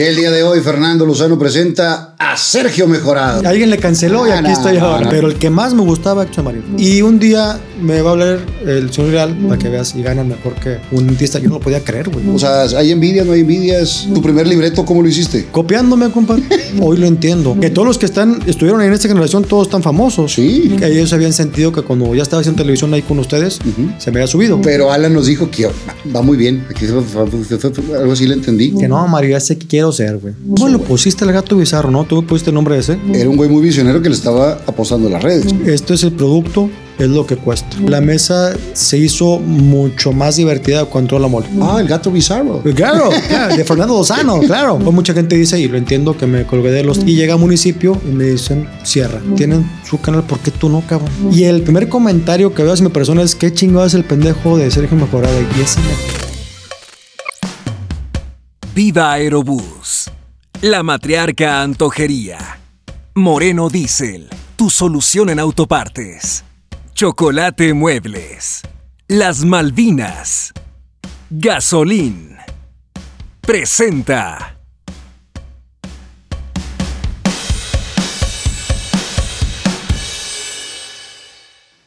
Y el día de hoy Fernando Lozano presenta a Sergio Mejorado. Alguien le canceló y Ah, aquí no, estoy no, ahora. no. Pero el que más me gustaba, Héctor Marín. Y un día me va a hablar el señor Real para que veas y gana mejor que un dentista. Yo no lo podía creer, güey. O sea, ¿hay envidia, no hay envidias? ¿Tu primer libreto cómo lo hiciste? Copiándome, compadre. Hoy lo entiendo. Que todos los que están, estuvieron ahí en esta generación, todos están famosos. Sí. Que ellos habían sentido que cuando ya estaba haciendo televisión ahí con ustedes, se me había subido. Pero Alan nos dijo que va muy bien. Aquí algo así le entendí. Que no, María, ese que quiero ser, güey. ¿Cómo lo pusiste el gato bizarro, no? ¿Tú pusiste el nombre ese? Era un güey muy visionario que le estaba apostando a las redes. Esto es el producto, es lo que cuesta. La mesa se hizo mucho más divertida cuando entró la mole. Ah, el gato bizarro. Claro, claro, de Fernando Lozano, claro. Pues mucha gente dice, y lo entiendo, que me colgué de los... Y llega a municipio y me dicen, cierra. Tienen su canal, ¿por qué tú no, cabrón? Y el primer comentario que veo hacia mi persona es, ¿qué chingado es el pendejo de Sergio Mejorada? Y ese me... Viva Aerobús. La matriarca Antojería. Moreno Diesel. Tu solución en autopartes. Chocolate Muebles. Las Malvinas. Gasolín. Presenta.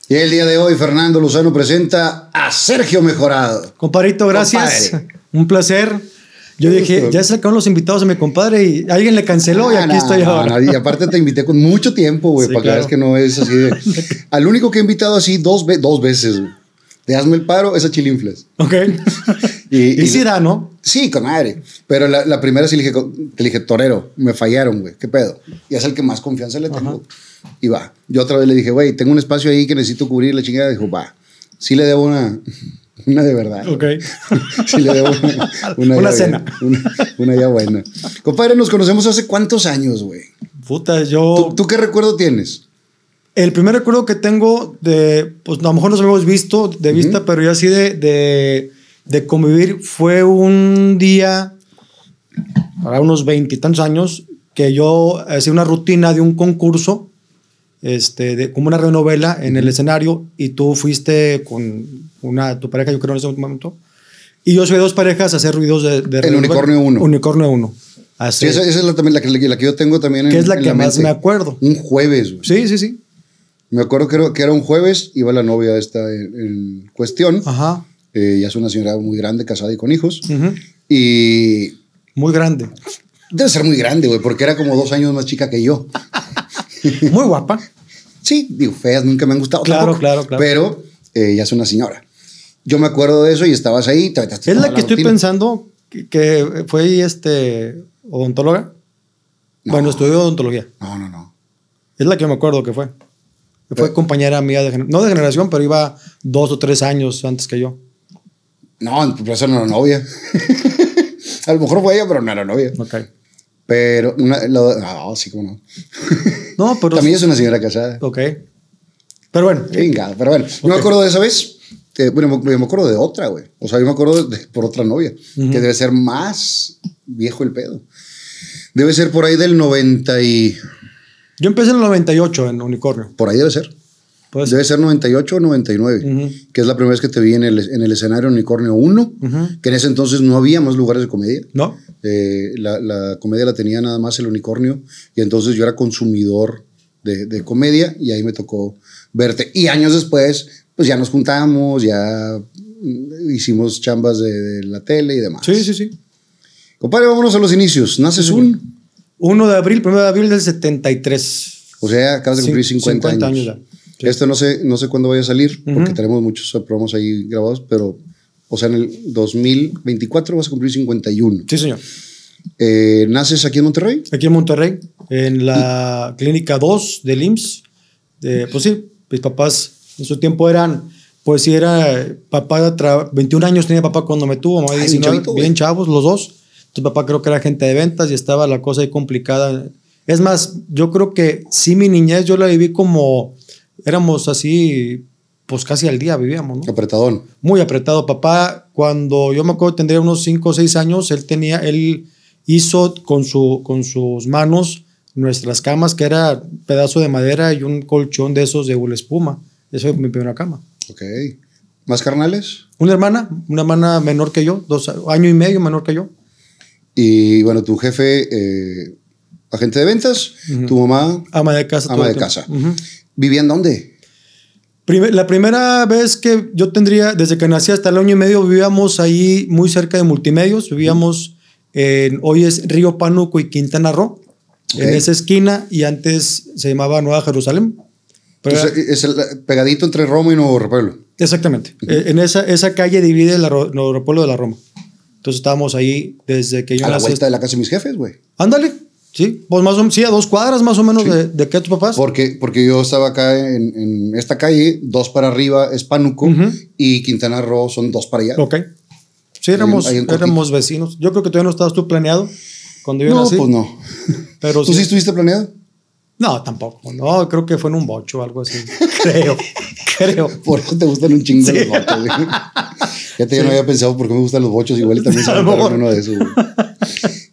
Y el día de hoy Fernando Lozano presenta a Sergio Mejorado. Compadrito, gracias. Compadre. Un placer. Yo dije, ya se acabaron los invitados a mi compadre y alguien le canceló y Ah, aquí estoy no, ahora. y aparte te invité con mucho tiempo, güey, Sí, para que veas que no es así de... Al único que he invitado así dos, ve- dos veces, güey. Te hazme el paro, es a Chilinflas. Ok. Y, Y, y- sí da, ¿no? Sí, con madre. Pero la, la primera sí le dije, te dije, torero, me fallaron, güey, ¿qué pedo? Y es el que más confianza le tengo. Y va. Yo otra vez le dije, güey, tengo un espacio ahí que necesito cubrir la chingada. Dijo, va. Sí le debo una, una de verdad. Ok. Sí le debo una, Una ya cena. bien, Una, una ya buena. Compadre, nos conocemos hace cuántos años, güey. Puta, yo... ¿Tú, tú qué recuerdo tienes? El primer recuerdo que tengo de, pues a lo mejor nos habíamos visto de vista, pero ya así de, de, de convivir fue un día, ahora unos veintitantos años, que yo hacía una rutina de un concurso, este, de, como una renovela en el escenario, y tú fuiste con una, tu pareja, yo creo en ese momento, y yo soy dos parejas a hacer ruidos de... de El. Unicornio uno. Unicornio 1. Sí, esa, esa es la, también la que, la que yo tengo también en que es la en que más mente. me acuerdo. Un jueves, güey. Sí, sí, sí. Me acuerdo que era, que era un jueves, iba la novia esta en, en cuestión. Ajá. Eh, ya es una señora muy grande, casada y con hijos. Ujú. Y Muy grande. debe ser muy grande, güey, porque era como dos años más chica que yo. Muy guapa. Sí, digo, feas nunca me han gustado. Claro, tampoco, claro, claro. Pero eh, ya es una señora. Yo me acuerdo de eso y estabas ahí. te aventaste Es toda la que estoy pensando que, que fue este odontóloga. No. Bueno, estudió odontología. No, no, no. Es la que me acuerdo que fue. Fue Pero- compañera mía, de, no de generación, pero iba dos o tres años antes que yo. No, por eso no era novia. A lo mejor fue ella, pero no era novia. Ok. Pero, una, la- no, sí, como no. No, pero. También es una señora casada. Ok. Pero bueno. Chingada, pero bueno. Yo me acuerdo de esa vez. eh, bueno, me, me acuerdo de otra, güey. O sea, yo me acuerdo de, por otra novia. Que debe ser más viejo el pedo. Debe ser por ahí del 90 y... Yo empecé en el 98 en Unicornio. Por ahí debe ser. Pues, Debe ser 98 o 99. Ujú. Que es la primera vez que te vi en el, en el escenario Unicornio 1. Ujú. Que en ese entonces no había más lugares de comedia. ¿No? Eh, la, la comedia la tenía nada más el unicornio y entonces yo era consumidor de, de comedia y ahí me tocó verte. Y años después, pues ya nos juntamos, ya hicimos chambas de, de la tele y demás. Sí, sí, sí. Compadre, vámonos a los inicios. Naces un, 1 de abril, 1 de abril del 73. o sea, acabas de cumplir Cin- 50, 50 años. años ya. Sí. Esto no sé, no sé cuándo vaya a salir, porque tenemos muchos programas ahí grabados, pero, o sea, en el 2024 vas a cumplir 51. Sí, señor. Eh, ¿Naces aquí en Monterrey? Aquí en Monterrey, en la clínica 2 del IMSS. Pues sí, mis papás en su tiempo eran, pues sí, era papá, tra- 21 años tenía papá cuando me tuvo, mamá Ay, 19, chavito, güey. bien chavos los dos. Entonces papá creo que era gente de ventas y estaba la cosa ahí complicada. Es más, yo creo que sí mi niñez yo la viví como, éramos así, pues casi al día vivíamos, ¿no? Apretadón. muy apretado. Papá, cuando yo me acuerdo tendría unos 5 o 6 años, él tenía, él hizo con, su, con sus manos nuestras camas, que era un pedazo de madera y un colchón de esos de hula espuma. Esa fue mi primera cama. Ok. ¿Más carnales? Una hermana, una hermana menor que yo, dos año y medio menor que yo. Y bueno, tu jefe, eh, agente de ventas, tu mamá, Ama de casa. ama de tiempo. casa. ¿Vivían dónde? La primera vez que yo tendría, desde que nací hasta el año y medio, vivíamos ahí muy cerca de Multimedios. Vivíamos en, hoy es Río Pánuco y Quintana Roo, en Ok. esa esquina, y antes se llamaba Nueva Jerusalén. Pero era- Entonces, es el pegadito entre Roma y Nuevo Repueblo. exactamente. Eh, En esa, esa calle divide el Nuevo Pueblo de la Roma. Entonces estábamos ahí desde que yo A la nací. vuelta de la casa de mis jefes, güey. Ándale, sí, pues más o menos, sí, a dos cuadras más o menos de, de que tus papás. Porque, porque yo estaba acá en, en esta calle, dos para arriba es Pánuco Ujú. y Quintana Roo son dos para allá. Ok. Sí, éramos, ahí en cortito. éramos vecinos. Yo creo que todavía no estabas tú planeado cuando yo No, nací. pues no. Pero ¿Tú sí sí. estuviste planeado? No, tampoco. No, creo que fue en un bocho o algo así. creo, creo. Por eso te gustan un chingo Sí. los bochos, güey. Fíjate, yo no había pensado por qué me gustan los bochos, igual y también se uno de esos.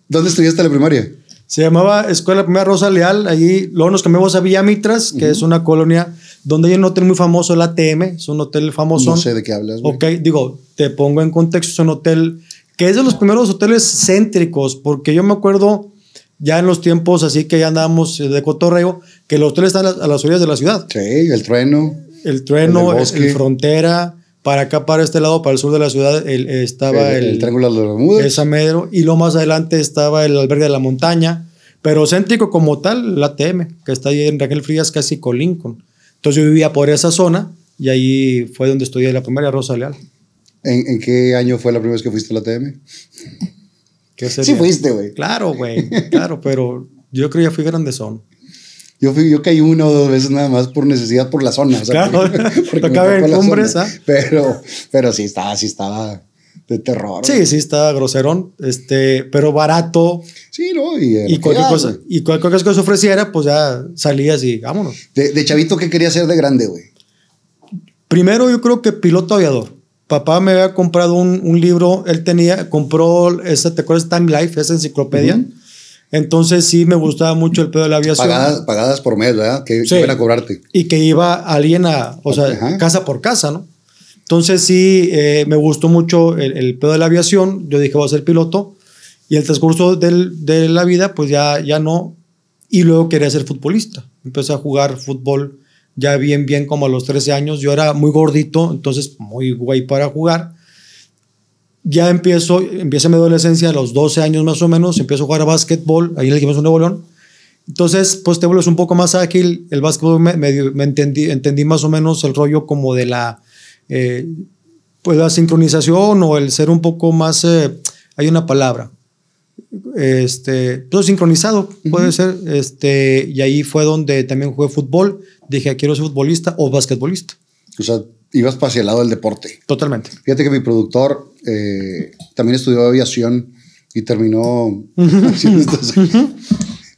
¿Dónde estudiaste la primaria? Se llamaba Escuela Primera Rosa Leal. Allí luego nos cambiamos a Villa Mitras, que es una colonia donde hay un hotel muy famoso, el ATM. Es un hotel famoso. No sé de qué hablas, güey. Ok, digo, te pongo en contexto, es un hotel que es de los primeros hoteles céntricos, porque yo me acuerdo ya en los tiempos así que ya andábamos de cotorreo, que los hoteles están a las, orillas de la ciudad. Sí, el trueno. El trueno, El frontera, para acá, para este lado, para el sur de la ciudad, el- estaba el, el, el Triángulo de las Bermudas. esa Medro, y luego más adelante estaba el albergue de la montaña, pero céntrico como tal, el ATM, que está ahí en Raquel Frías, casi con Lincoln. Entonces yo vivía por esa zona y ahí fue donde estudié la primaria Rosa Leal. ¿En, en qué año fue la primera vez que fuiste a la TM? ¿Qué Sí sería? fuiste, güey. Claro, güey, claro, pero yo creo que ya fui grandezón. Yo, fui, yo caí una o dos veces nada más por necesidad por la zona. o sea, Claro, porque tocaba en cumbres, zona. ¿ah? Pero, pero sí estaba, sí estaba de terror. Sí, sí, está groserón, este, pero barato Sí, ¿no? Y, y cualquier cosa, y cualquier cosa que se ofreciera, pues ya salías y vámonos. De, de chavito, ¿qué quería ser de grande, güey? Primero yo creo que piloto aviador. Papá me había comprado un, un libro, él tenía, compró, esa, ¿te acuerdas? Time Life, esa enciclopedia. Entonces sí me gustaba mucho el pedo de la aviación. Pagadas, pagadas por mes, ¿verdad? Que, que Sí. iban a cobrarte. Y que iba alguien a, o sea, Ajá. casa por casa, ¿no? Entonces sí, eh, me gustó mucho el, el pedo de la aviación. Yo dije, voy a ser piloto. Y el transcurso del- de la vida, pues ya, ya no. Y luego quería ser futbolista. Empecé a jugar fútbol ya bien, bien como a los 13 años. Yo era muy gordito, entonces muy güey para jugar. Ya empiezo, empieza mi adolescencia a los 12 años más o menos, empiezo a jugar a básquetbol, ahí en el Gimnasio Nuevo León. Entonces, pues te vuelves un poco más ágil. El básquetbol me, me entendí, entendí más o menos el rollo como de la, eh, pues la sincronización o el ser un poco más, eh, hay una palabra, este, todo sincronizado puede ser, este, y ahí fue donde también jugué fútbol. Dije, quiero ser futbolista o basquetbolista. O sea, ibas para hacia el lado del deporte. Totalmente. Fíjate que mi productor eh, también estudió aviación y terminó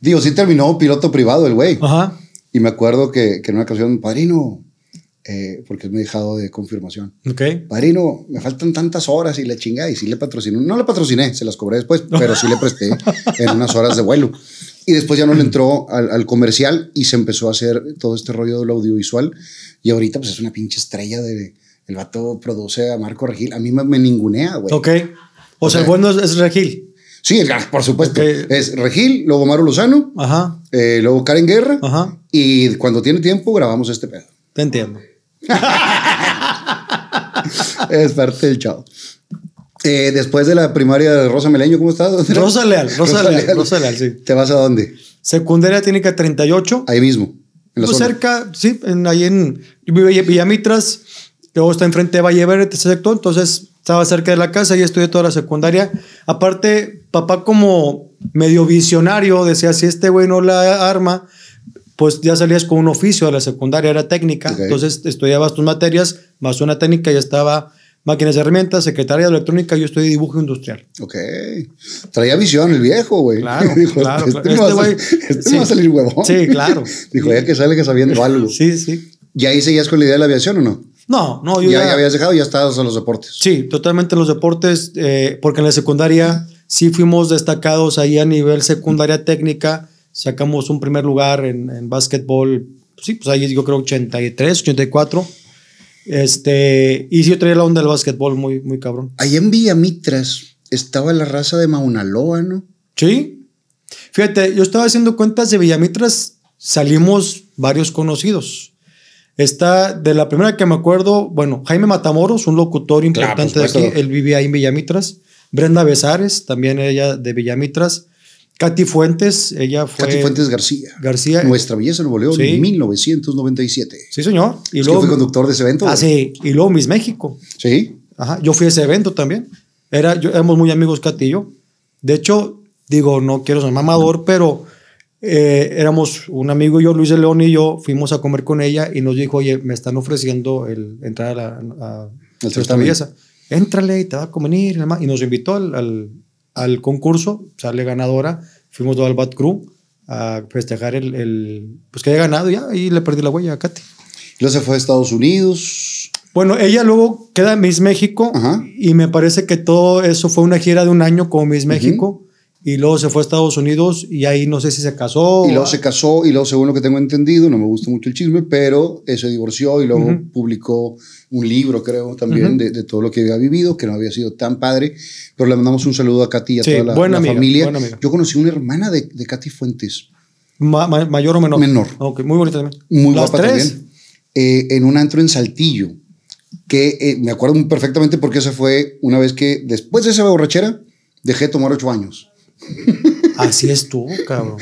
Digo, sí terminó piloto privado el güey. Ajá. Y me acuerdo que, que en una ocasión, padrino, eh, porque es mi dejado de confirmación. Ok. Padrino, me faltan tantas horas y le chinga y sí le patrociné. No le patrociné, se las cobré después, pero sí le presté en unas horas de vuelo. Y después ya no le entró al, al comercial y se empezó a hacer todo este rollo del audiovisual. Y ahorita pues es una pinche estrella de... El vato produce a Marco Regil. A mí me, me ningunea, güey. Ok. O sea, el bueno es, es Regil. Sí, el- por supuesto. Es Regil, luego Maru Lozano, Ajá. eh, luego Karen Guerra. Ajá. Y cuando tiene tiempo grabamos este pedo. Te entiendo. es parte del chavo. Eh, después de la primaria de Rosa Meleño, ¿cómo estás? Rosa Leal, Rosa Leal, Rosa Leal, sí. ¿Te vas a dónde? Secundaria técnica 38. Ahí mismo. En la Pues zona. cerca, sí, en, ahí en Villamitras, luego está enfrente de Valle Verde, ese sector, entonces estaba cerca de la casa y estudié toda la secundaria. Aparte, papá como medio visionario decía, si este güey no la arma, pues ya salías con un oficio de la secundaria, era técnica, entonces estudiabas tus materias, más una técnica, ya estaba máquinas y herramientas, secretaria de electrónica, yo estudié dibujo industrial. Ok. Traía visión el viejo, güey. Claro, claro, Este, claro. no va a Este este sí. no va a salir huevón. Sí, claro. Dijo, ya que sale que sabiendo algo. Sí, sí. ¿Y ahí seguías con la idea de la aviación o no? No, no, yo Ya, ya- ya habías dejado, ya estabas en los deportes. Sí, totalmente en los deportes, eh, porque en la secundaria sí fuimos destacados ahí a nivel secundaria técnica, sacamos un primer lugar en, en básquetbol, sí, pues ahí yo creo 83, 84, este, y sí yo traía la onda del básquetbol muy, muy cabrón. Ahí en Villamitras, estaba la raza de Maunaloa, ¿no? Sí. Fíjate, yo estaba haciendo cuentas de Villamitras, salimos varios conocidos. Está, de la primera que me acuerdo, bueno, Jaime Matamoros, un locutor importante de aquí, él vivía ahí en Villamitras. Brenda Besares, también ella de Villamitras. Katy Fuentes, ella fue. Katy Fuentes García. García. Nuestra belleza Nuevo León, en 1997. Sí, señor. Y luego, que fui conductor de ese evento. Ah, sí. Y luego Miss México. Sí. Ajá. Yo fui a ese evento también. Era, yo, éramos muy amigos, Katy y yo. De hecho, digo, no quiero ser mamador, pero eh, éramos un amigo y yo, Luis de León y yo, fuimos a comer con ella y nos dijo, oye, me están ofreciendo el entrar a, la, a nuestra belleza. Éntrale y te va a convenir. Y nos invitó al al concurso, sale ganadora, fuimos todo al Bat Crew a festejar el, el, pues que haya ganado ya, y le perdí la huella a Katy. Luego se fue a Estados Unidos. Bueno, ella luego queda en Miss México y me parece que todo eso fue una gira de un año como Miss México y luego se fue a Estados Unidos y ahí no sé si se casó. Y luego se casó y luego según lo que tengo entendido, no me gusta mucho el chisme, pero se divorció y luego publicó un libro, creo, también de, de, todo lo que había vivido, que no había sido tan padre. Pero le mandamos un saludo a Katy y a toda la, buena familia. Yo conocí una hermana de, de Katy Fuentes. ¿Mayor o menor? Menor. Okay, muy bonita también. Muy guapa también. Eh, en un antro en Saltillo, que eh, me acuerdo perfectamente porque esa fue una vez que, después de esa borrachera, dejé de tomar ocho años. Así es tú, cabrón.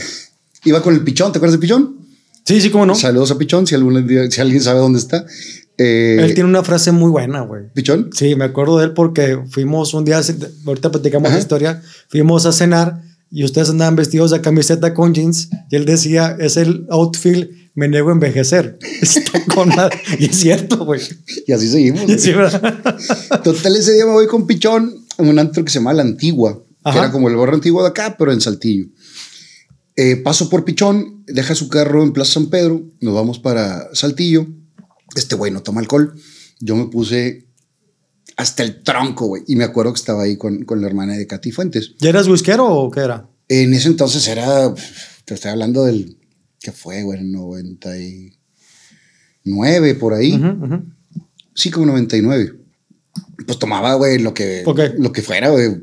Iba con el pichón, ¿te acuerdas de pichón? Sí, sí, cómo no. Saludos a Pichón, si, algún, si alguien sabe dónde está. Eh, él tiene una frase muy buena, güey. ¿Pichón? Sí, me acuerdo de él porque fuimos un día, ahorita platicamos la historia, fuimos a cenar y ustedes andaban vestidos de camiseta con jeans y él decía, es el outfit, me niego a envejecer. Está con y es cierto, güey. Y así seguimos. Total, ese día me voy con Pichón en un antro que se llama La Antigua, que era como el barrio antiguo de acá, pero en Saltillo. Eh, paso por Pichón, deja su carro en Plaza San Pedro, nos vamos para Saltillo este güey no toma alcohol. Yo me puse hasta el tronco, güey. Y me acuerdo que estaba ahí con, con la hermana de Katy Fuentes. ¿Ya eras whiskero o qué era? En ese entonces era, te estoy hablando del, ¿qué fue, güey? 99, por ahí. Sí, como 99. Pues tomaba, güey, lo que, lo que fuera, güey.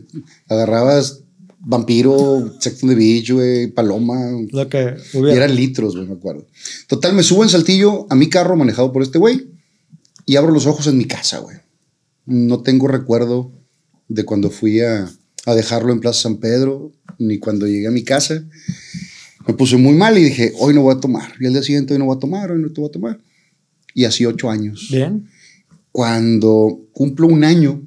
Agarrabas Vampiro, Sex on the Beach, güey, Paloma. Lo que Y eran litros, güey, me acuerdo. Total, me subo en Saltillo a mi carro manejado por este güey y abro los ojos en mi casa, güey. No tengo recuerdo de cuando fui a, a dejarlo en Plaza San Pedro, ni cuando llegué a mi casa. Me puse muy mal y dije, hoy no voy a tomar. Y al día siguiente, hoy no voy a tomar, hoy no te voy a tomar. Y así ocho años. Bien. Cuando cumplo un año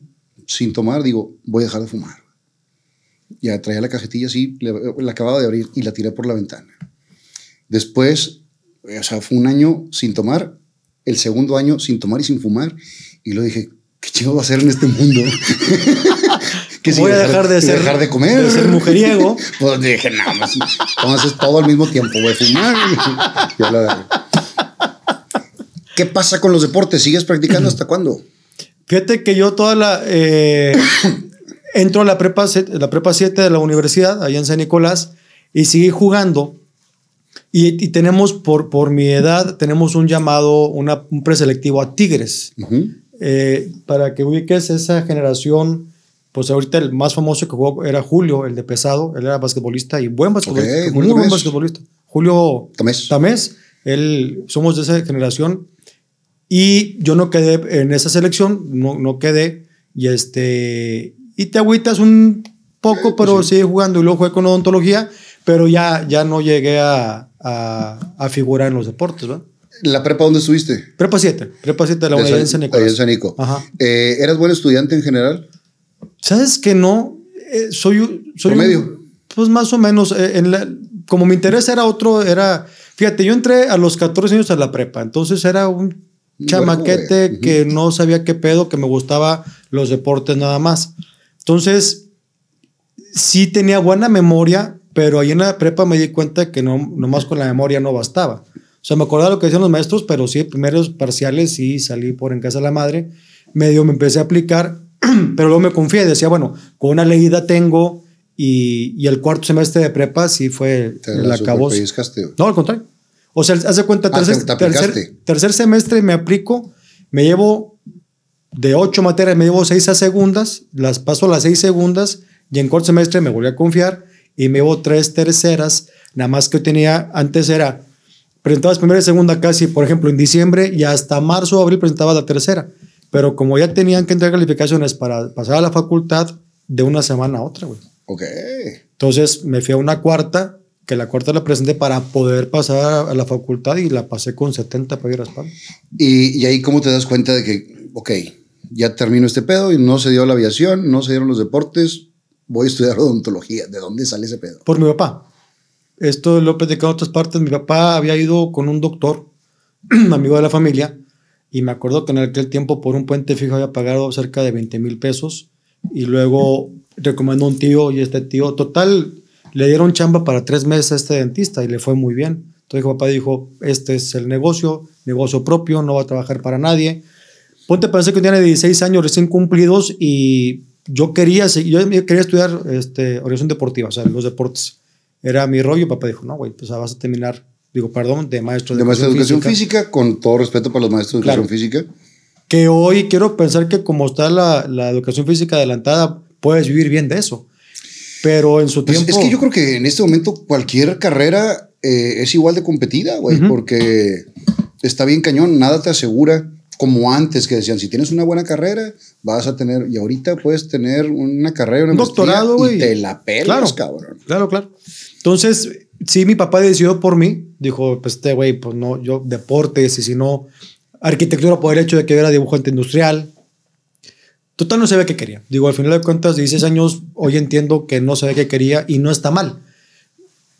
sin tomar, digo, voy a dejar de fumar. Ya traía la cajetilla así, la acababa de abrir y la tiré por la ventana. Después, o sea, fue un año sin tomar, el segundo año sin tomar y sin fumar. Y lo dije, ¿qué chingo va a hacer en este mundo? que voy a dejar, de ser dejar de comer de ser mujeriego pues dije nada más entonces todo al mismo tiempo voy a fumar ¿qué pasa con los deportes? ¿sigues practicando hasta cuándo? fíjate que yo toda la eh, entro a la prepa, la prepa 7 de la universidad, allá en San Nicolás, y seguí jugando. Y, tenemos, por, por mi edad, tenemos un llamado, una, un preselectivo a Tigres. Eh, para que ubiques esa generación, pues ahorita el más famoso que jugó era Julio, el de pesado. Él era basquetbolista y buen basquetbolista. muy buen basquetbolista. Julio Tamés. Tamés. Él, somos de esa generación. Y yo no quedé en esa selección, no, no quedé. Y este y te agüitas un poco, pero sigue jugando y luego jugué con odontología, pero ya, ya no llegué a, a, figurar en los deportes, ¿verdad? ¿La prepa dónde estuviste? Prepa 7, prepa 7 de la Universidad de San Nicolás. en San Nico. Eh, ¿Eras buen estudiante en general? ¿Sabes que no? Eh, soy, soy medio pues más o menos, eh, en la, como mi interés era otro, era, fíjate, yo entré a los 14 años a la prepa, entonces era un chamaquete que no sabía qué pedo, que me gustaba los deportes nada más. Entonces, sí tenía buena memoria, pero ahí en la prepa me di cuenta que no nomás con la memoria no bastaba. O sea, me acordaba lo que decían los maestros, pero sí, primeros parciales sí salí por en casa de la madre. Medio me empecé a aplicar, pero luego me confié, decía, bueno, con una leída tengo y, y el cuarto semestre de prepa sí fue el acabó. No, al contrario. O sea, hace cuenta, ah, tercer, tercer, tercer semestre me aplico, me llevo de ocho materias me llevo seis a segundas, las paso a las seis segundas Y en cuarto semestre me volví a confiar y me llevo tres terceras. Nada más que tenía, antes era, presentabas primera y segunda casi, por ejemplo, en diciembre y hasta marzo o abril presentaba la tercera. Pero como ya tenían que entregar calificaciones para pasar a la facultad, de una semana a otra, güey. Ok. Entonces me fui a una cuarta, que la cuarta la presenté para poder pasar a la facultad y la pasé con 70 para ir a España. Y, y ahí, ¿cómo te das cuenta de que, ok, ya termino este pedo y no se dio la aviación, no se dieron los deportes, voy a estudiar odontología? ¿De dónde sale ese pedo? Por mi papá. Esto lo he platicado en otras partes. Mi papá había ido con un doctor, amigo de la familia, y me acuerdo que en aquel tiempo por un puente fijo había pagado cerca de 20 mil pesos y luego recomendó un tío y este tío, total, le dieron chamba para tres meses a este dentista y le fue muy bien. Entonces papá dijo, este es el negocio, negocio propio, no va a trabajar para nadie. Ponte parece que tiene 16 años recién cumplidos y yo quería, yo quería estudiar este, deportiva, o sea, los deportes. Era mi rollo. Papá dijo, no, güey, pues vas a terminar, digo, perdón, de maestro de, de maestro de educación física. con todo respeto para los maestros de educación física. Que hoy quiero pensar que como está la, la educación física adelantada, puedes vivir bien de eso. Pero en su pues tiempo. Es que yo creo que en este momento cualquier carrera eh, es igual de competida, güey, porque está bien cañón, nada te asegura como antes que decían, si tienes una buena carrera, vas a tener, y ahorita puedes tener una carrera, una un doctorado, güey. Y te la pelas, cabrón. Claro, claro. Entonces, sí, mi papá decidió por mí, dijo, pues este güey, pues no, yo deportes, y si no, arquitectura por el hecho de que yo era dibujante industrial. Total, no sabía qué quería. Digo, al final de cuentas, 16 años, hoy entiendo que no sabía qué quería y no está mal.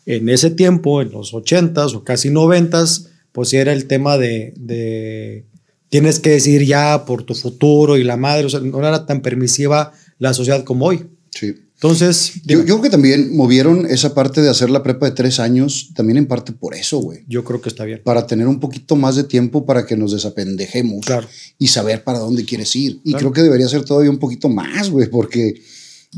En ese tiempo, en los 80s o casi 90s, pues era el tema de tienes que decir ya por tu futuro y la madre, o sea, no era tan permisiva la sociedad como hoy. Sí. Entonces. Yo, yo, creo que también movieron esa parte de hacer la prepa de tres años, también en parte por eso, güey. Yo creo que está bien. Para tener un poquito más de tiempo para que nos desapendejemos claro. y saber para dónde quieres ir. Y creo que debería ser todavía un poquito más, güey, porque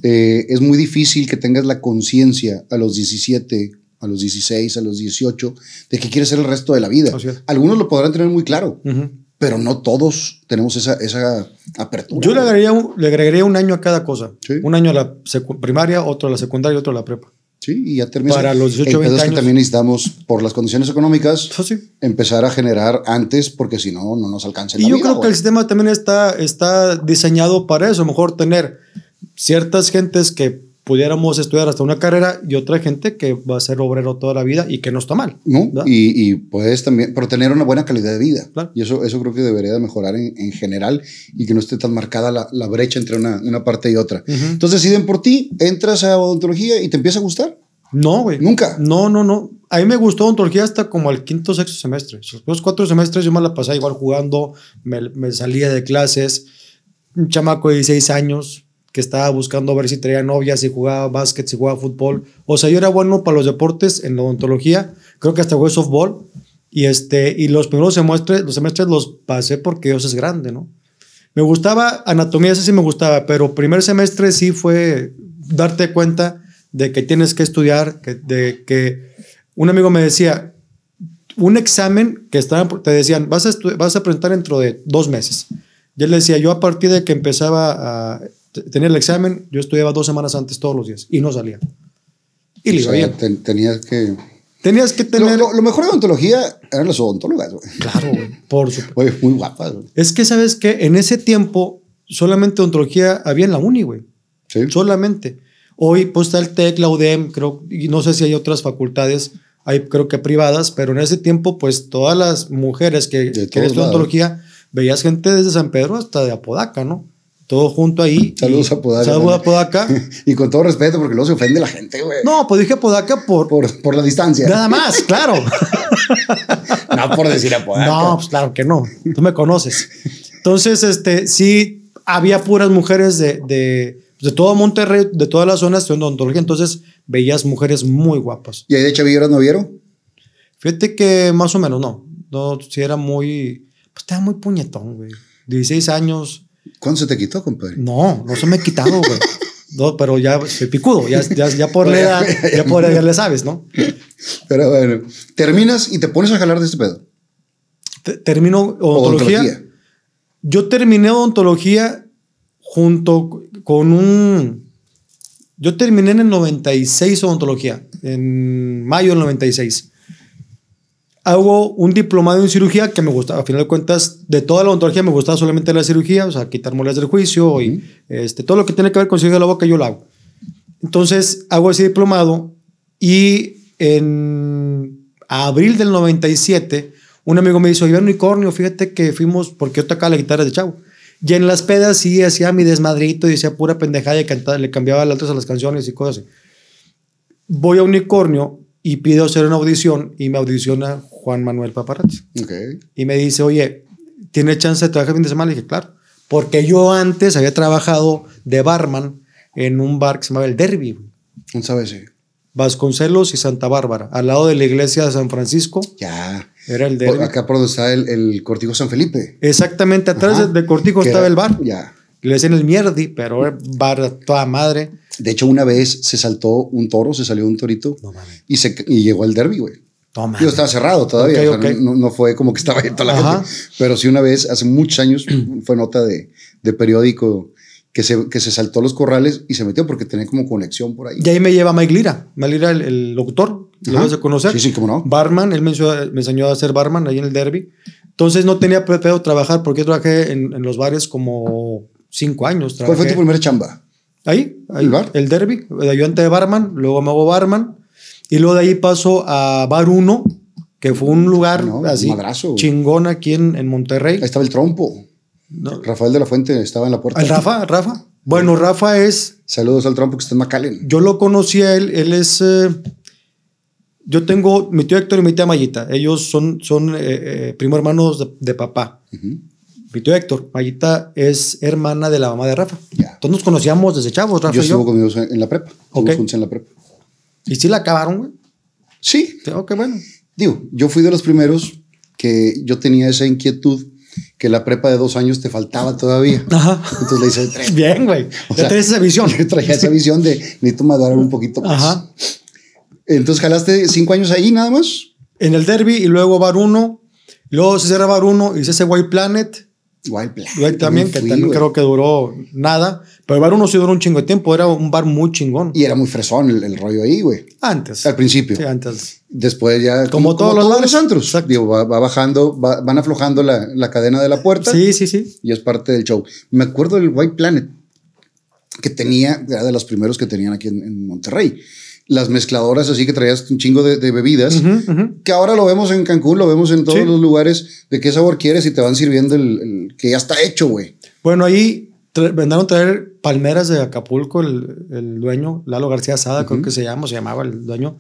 eh, es muy difícil que tengas la conciencia a los 17 a los 16, a los 18, de que quieres ser el resto de la vida. Algunos lo podrán tener muy claro, uh -huh pero no todos tenemos esa, esa apertura. Yo le agregaría, un, le agregaría un año a cada cosa. ¿Sí? Un año a la primaria, otro a la secundaria y otro a la prepa. Sí, y ya termina. Para los 18, 20 años. que también necesitamos, por las condiciones económicas, sí. empezar a generar antes, porque si no, no nos alcanza Y la yo vida, creo que el sistema también está, está diseñado para eso. Mejor tener ciertas gentes que pudiéramos estudiar hasta una carrera y otra gente que va a ser obrero toda la vida y que no está mal. ¿No? Y, y, puedes también, pero tener una buena calidad de vida. Claro. Y eso, eso creo que debería de mejorar en, en general y que no esté tan marcada la, la brecha entre una, una, parte y otra. Uh -huh. Entonces deciden por ti, entras a odontología y te empieza a gustar. No, güey. Nunca. No, no, no. A mí me gustó odontología hasta como al quinto, sexto semestre. Los cuatro semestres yo me la pasaba igual jugando, me, me salía de clases. Un chamaco de 16 años, que estaba buscando ver si traía novias, si jugaba básquet, si jugaba fútbol. O sea, yo era bueno para los deportes en odontología. Creo que hasta jugué softball. Y, este, y los primeros semestres, los semestres los pasé porque Dios es grande, ¿no? Me gustaba anatomía, ese sí me gustaba, pero primer semestre sí fue darte cuenta de que tienes que estudiar, que, de que un amigo me decía, un examen que estaban, te decían, vas a, vas a presentar dentro de dos meses. Y él le decía, yo a partir de que empezaba a tenía el examen, yo estudiaba dos semanas antes todos los días y no salía. Y le iba o sea, bien. Ten, tenías que. Tenías que tener. Lo, lo, lo, mejor de odontología eran las odontólogas, güey. Claro, güey. Por supuesto. Oye, muy guapas, güey. Es que, ¿sabes qué? En ese tiempo, solamente odontología había en la uni, güey. Sí. Solamente. Hoy, pues está el TEC, la UDEM, creo, y no sé si hay otras facultades, hay creo que privadas, pero en ese tiempo, pues todas las mujeres que querían odontología, veías gente desde San Pedro hasta de Apodaca, ¿no? Todo junto ahí. Saludos a Podaca. Saludos a Podaca. y con todo respeto, porque luego se ofende la gente, güey. No, pues dije Podaca por... por... Por la distancia. Nada más, claro. no por decir a Podaca. No, pues claro que no. Tú me conoces. Entonces, este, sí, había puras mujeres de, de, de todo Monterrey, de todas las zonas de odontología. Entonces, veías mujeres muy guapas. ¿Y ahí de Chavilleras no vieron? Fíjate que más o menos no. No, si era muy... Pues estaba muy puñetón, güey. 16 años ¿Cuándo se te quitó, compadre? No, no se me ha quitado, güey. No, pero ya soy picudo, ya, ya, ya por la edad, ya por ya le sabes, ¿no? Pero bueno, terminas y te pones a jalar de este pedo. Te, termino odontología. odontología. Yo terminé odontología junto con un. Yo terminé en el 96 odontología, en mayo del 96. Hago un diplomado en cirugía que me gustaba, a final de cuentas, de toda la odontología me gustaba solamente la cirugía, o sea, quitar muelas del juicio y este, todo lo que tiene que ver con cirugía de la boca yo lo hago. Entonces hago ese diplomado y en abril del 97 un amigo me dijo, un Unicornio, fíjate que fuimos, porque yo tocaba la guitarra de chavo. Y en las pedas sí hacía mi desmadrito y decía pura pendejada y cantaba, le cambiaba letras a las canciones y cosas así. Voy a Unicornio y pido hacer una audición y me audiciona Juan Manuel Paparazzi. Okay. Y me dice, oye, ¿tiene chance de trabajar fin de semana? Y dije, claro. Porque yo antes había trabajado de barman en un bar que se llamaba El Derby. ¿Un sabe si? Vasconcelos y Santa Bárbara, al lado de la iglesia de San Francisco. Ya. Era el Por- Derby. acá por donde está el, el Cortijo San Felipe. Exactamente, atrás Ajá. de, de Cortijo estaba era- el bar. Ya. Le decían el Mierdi, pero era bar toda madre. De hecho, una vez se saltó un toro, se salió un torito No mames. y, se, y llegó al derby, güey. Toma. Digo, estaba cerrado todavía. Ok, o sea, ok. no, no fue como que estaba ahí toda la Ajá. gente. Pero sí, una vez, hace muchos años, fue nota de, de periódico que se, que se saltó los corrales y se metió porque tenía como conexión por ahí. Y ahí me lleva Mike Lira. Mike Lira, el, el locutor, lo vas a conocer. Sí, sí, cómo no. Barman, él me enseñó, me enseñó a ser barman ahí en el derby. Entonces no tenía pedo trabajar porque yo trabajé en, en los bares como cinco años. ¿Cuál fue Trabajé tu primera chamba? Ahí, ahí, ¿El bar? El derby, de ayudante de barman, luego me hago barman. Y luego de ahí paso a Bar 1, que fue un lugar no, así madrazo, güey. chingón aquí en, en Monterrey. Ahí estaba el trompo. No. Rafael de la Fuente estaba en la puerta. ¿Al Rafa? ¿Rafa? Bueno, Rafa es Saludos al trompo que está en McAllen. Yo lo conocí a él, él es... eh, yo tengo mi tío Héctor y mi tía Mayita. Ellos son, son eh, eh, primo hermanos de, de papá. Ujú. Mi tío Héctor, Mayita es hermana de la mamá de Rafa. Ya. Entonces nos conocíamos desde chavos, Rafa Yo estuve yo. con ellos en la prepa. Estuvimos Ok. juntos en la prepa. Y sí la acabaron, güey. Sí, Ok, bueno. Digo, yo fui de los primeros que yo tenía esa inquietud que la prepa de dos años te faltaba todavía. Ajá. Entonces le hice tres. Bien, güey. O Ya sea, esa visión. Yo traía esa visión de necesito madurar un poquito más. Ajá. Entonces jalaste cinco años ahí nada más. En el derby y luego Bar 1. Luego se cierra Bar 1 y se hace White Planet. Wild Planet. Güey, también, que fui, también güey. creo que duró nada. Pero el Bar 1 sí duró un chingo de tiempo. Era un bar muy chingón. Y era muy fresón el, el rollo ahí, güey. Antes. Al principio. Sí, antes. Después ya. Como todos los bares. antros. Exacto. Digo, va, va bajando, va- van aflojando la, la cadena de la puerta. Sí, sí, sí. y es parte del show. Me acuerdo del White Planet que tenía, era de los primeros que tenían aquí en, en Monterrey. Las mezcladoras así que traías un chingo de, de bebidas, que ahora lo vemos en Cancún, lo vemos en todos Sí. los lugares, de qué sabor quieres y te van sirviendo el, el que ya está hecho, güey. Bueno, ahí mandaron traer palmeras de Acapulco, el, el dueño, Lalo García Sada, creo que se llama, se llamaba el dueño,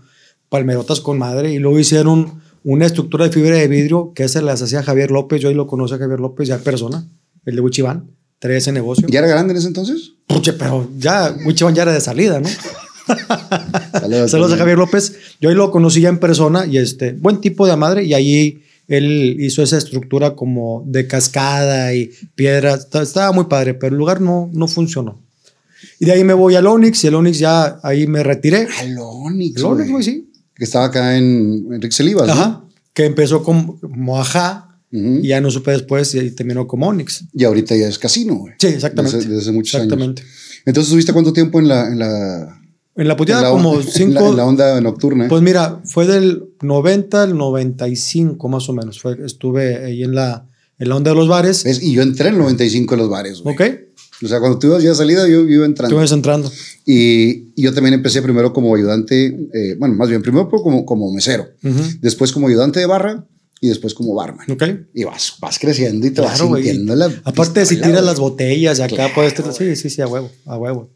palmerotas con madre, y luego hicieron una estructura de fibra de vidrio que se las hacía Javier López, yo ahí lo conocí a Javier López, ya persona, el de Wichiván, traía ese negocio. ¿Ya era grande en ese entonces? Puche, pero ya, Wichiván ya era de salida, ¿no? Saludos, Saludos a Javier López. Yo ahí lo conocí ya en persona y este, buen tipo de madre. Y ahí él hizo esa estructura como de cascada y piedra. Estaba muy padre, pero el lugar no, no funcionó. Y de ahí me voy al Onyx y el Onyx ya ahí me retiré. Al Onyx, El güey. güey, sí. Que estaba acá en Enrique Celivas, ¿no? Ajá. Que empezó como, como Ajá Ujú. y ya no supe después y terminó como Onyx. Y ahorita ya es casino, güey. Sí, exactamente. Desde, desde muchos Exactamente. años. Entonces, ¿tuviste cuánto tiempo en la, en la, En la en puteada la- como en la- cinco... en la onda nocturna? Pues mira, fue del 90 al 95 más o menos. Fue, estuve ahí en la, en la onda de los bares. Y yo entré en el 95 en los bares, güey. ¿Ok? O sea, cuando tú ibas ya salida, yo, iba entrando. Estuve entrando. Y, y yo también empecé primero como ayudante, eh, bueno, más bien primero como, como mesero, Ujú. después como ayudante de barra y después como barman. ¿Ok? Y vas, vas creciendo y te vas Claro, güey. sintiendo la Aparte de si tiras las botellas y acá Claro, puedes... Sí, sí, sí, a huevo, a huevo.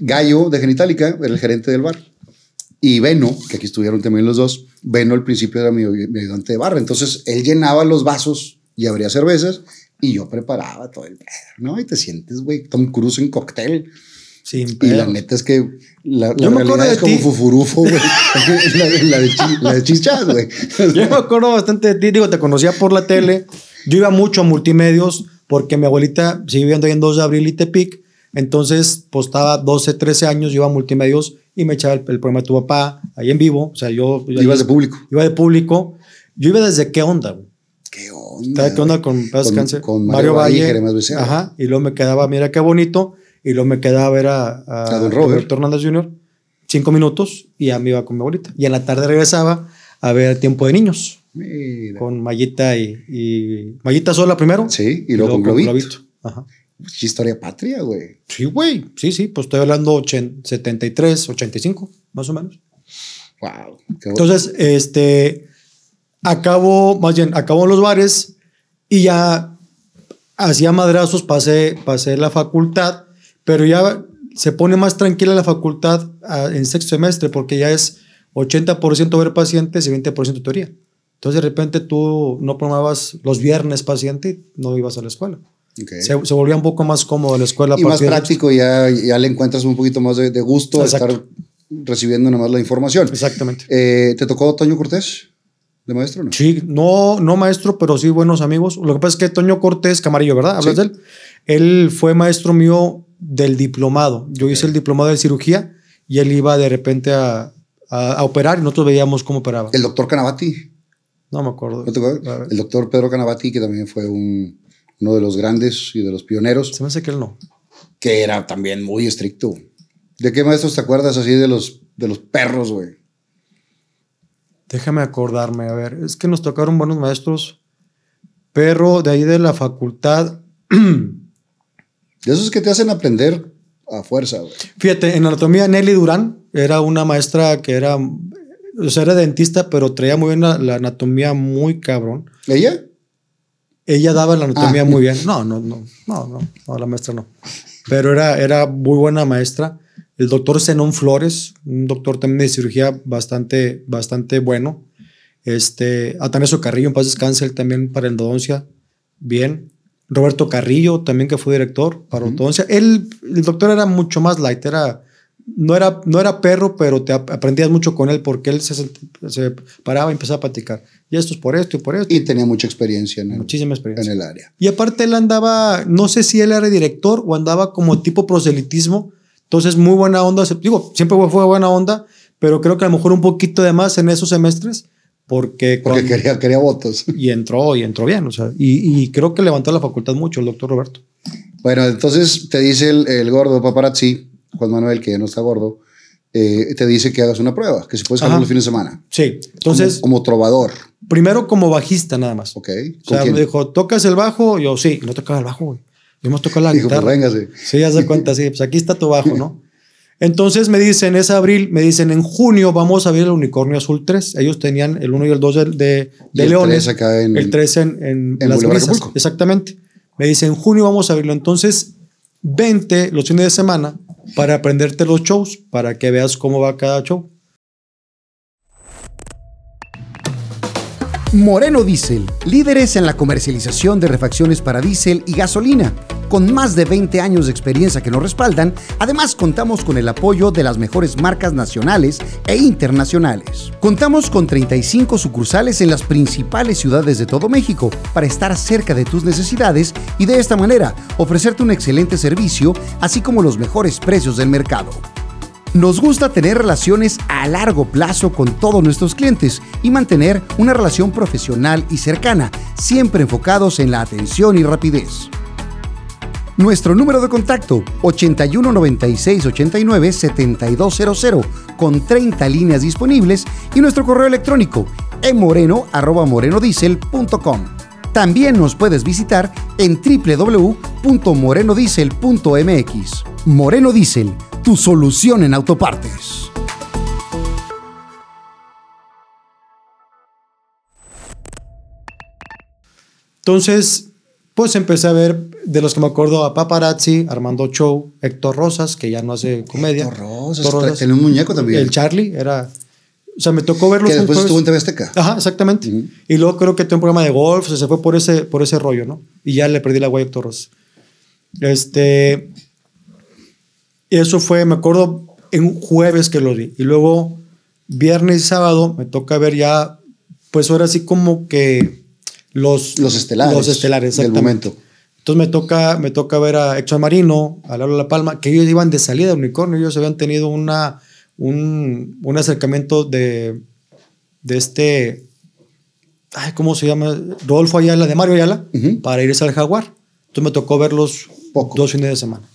Gallo de Genitalica era el gerente del bar. Y Beno, que aquí estuvieron también los dos, Beno al principio era mi, mi ayudante de barra. Entonces él llenaba los vasos y abría cervezas y yo preparaba todo el pedo, ¿no? Y te sientes, güey, Tom Cruise en cóctel. Sin Y la neta es que la, la realidad es como ti. fufurufo, güey. la, la de, chi- la de chichas, güey. Yo me acuerdo bastante de ti. Digo, te conocía por la tele. Yo iba mucho a multimedios porque mi abuelita sigue viviendo ahí en 2 de abril y Tepic. Entonces, estaba 12, 13 años, yo iba a multimedios y me echaba el, el programa de tu papá ahí en vivo. O sea, yo... yo Ibas de público. Iba de público. Yo iba desde qué onda, güey. ¿Qué onda? ¿Sabes qué onda con, Mario Valle y Jeremías Becerra. Ajá. Y luego me quedaba, mira qué bonito. y luego me quedaba a ver a, A don Robert. Roberto Hernández Jr. cinco minutos y ya me iba con mi abuelita. Y en la tarde regresaba a ver Tiempo de Niños Mira. con Mayita y, y Mayita sola primero. Sí, y luego con Globito. Ajá. Qué historia patria, güey. Sí, güey. Sí, sí, pues estoy hablando 80, 73, 85, más o menos. Wow. Qué Entonces, este, acabo, más bien, acabo en los bares y ya hacía madrazos, pasé, pasé la facultad, pero ya se pone más tranquila la facultad ah, en sexto semestre porque ya es 80% ver pacientes y 20% teoría. Entonces, de repente tú no programabas los viernes paciente y no ibas a la escuela. Se, se volvía un poco más cómodo la escuela. y más partir de- práctico, ya, ya le encuentras un poquito más de, de gusto Exacto. estar recibiendo nada más la información. Exactamente. Eh, ¿Te tocó Toño Cortés de maestro no? Sí, no, no maestro, pero sí buenos amigos. Lo que pasa es que Toño Cortés Camarillo, ¿verdad? ¿Hablas Sí. de él? Él fue maestro mío del diplomado. Yo hice el diplomado de cirugía y él iba de repente a, a- a operar y nosotros veíamos cómo operaba. El doctor Canavati. no me acuerdo. ¿No te acuerdas? El doctor Pedro Canavati, que también fue un- uno de los grandes y de los pioneros, Se me hace que él no. que era también muy estricto. ¿De qué maestros te acuerdas así de los, de los perros, güey? Déjame acordarme, a ver, es que nos tocaron buenos maestros, pero de ahí de la facultad, De esos que te hacen aprender a fuerza, güey. fíjate, en anatomía Nelly Durán era una maestra que era, o sea, era dentista, pero traía muy bien la, la anatomía muy cabrón. ¿Ella? Ella daba la anatomía Ah. muy bien. No, no, no, no, no, no, la maestra no. Pero era, era muy buena maestra. El doctor Zenón Flores, un doctor también de cirugía bastante, bastante bueno. Este, Atanasio Carrillo, en paz descanse, él también para endodoncia, bien. Roberto Carrillo, también que fue director para endodoncia. Él, el doctor era mucho más light, era, no, era, no era perro, pero te ap- aprendías mucho con él porque él se, se paraba y empezaba a platicar. Y esto es por esto y por esto. Y tenía mucha experiencia en el, Muchísima en experiencia. el área. Y aparte él andaba, no sé si él era director o andaba como tipo proselitismo. Entonces, muy buena onda. Digo, siempre fue buena onda, pero creo que a lo mejor un poquito de más en esos semestres, porque... Porque cuando- quería, quería votos. Y entró, y entró bien. O sea, y, y creo que levantó la facultad mucho el doctor Roberto. Bueno, entonces te dice el, el gordo paparazzi, Juan Manuel, que ya no está gordo, eh, te dice que hagas una prueba, que si puedes jalar los fines de semana. Sí. Entonces, como, como trovador, primero como bajista nada más. ¿ok? O ¿Con sea, quién? me dijo, ¿tocas el bajo? Yo, sí. No tocaba el bajo, güey. Yo me tocó la Dijo, pues guitarra. véngase. Sí, ya se cuenta, sí, pues aquí está tu bajo, ¿no? Entonces me dicen, es abril, me dicen, en junio vamos a ver el Unicornio Azul 3. Ellos tenían el 1 y el 2 de, de, de el Leones. 3 acá en- el 3 en, en, en Las Brisas. Exactamente. Me dicen, en junio vamos a verlo. Entonces, vente los fines de semana para aprenderte los shows, para que veas cómo va cada show. Moreno Diesel, líderes en la comercialización de refacciones para diésel y gasolina. Con más de 20 años de experiencia que nos respaldan, además contamos con el apoyo de las mejores marcas nacionales e internacionales. Contamos con 35 sucursales en las principales ciudades de todo México para estar cerca de tus necesidades y de esta manera ofrecerte un excelente servicio, así como los mejores precios del mercado. Nos gusta tener relaciones a largo plazo con todos nuestros clientes y mantener una relación profesional y cercana, siempre enfocados en la atención y rapidez. Nuestro número de contacto 81 96 89 7200 con 30 líneas disponibles y nuestro correo electrónico emoreno@morenodiesel.com. También nos puedes visitar en www.morenodiesel.mx. Moreno Diesel, tu solución en autopartes. Entonces, pues empecé a ver de los que me acuerdo a Paparazzi, Armando Show, Héctor Rosas, que ya no hace comedia. Héctor Rosas, Héctor Rosas. tenía un muñeco también. El Charlie era. O sea, me tocó verlos. que después estuvo en TV Azteca. Ajá, exactamente. Y luego creo que tuvo un programa de golf, o sea, se fue por ese, por ese rollo, ¿no? Y ya le perdí la huella a Héctor Rosas. Este. Eso fue, me acuerdo, en un jueves que lo vi. Y luego, viernes y sábado, me toca ver ya, pues ahora sí como que los. Los estelares Los estelares, del exactamente. momento. Entonces me toca, me toca ver a Exxon Marino, a Lalo La Palma, que ellos iban de salida de Unicornio, ellos habían tenido una, un, un acercamiento de, de este, ay, ¿cómo se llama? Rodolfo Ayala, de Mario Ayala, Ujú. para irse al Jaguar. Entonces me tocó verlos Poco. dos fines de semana.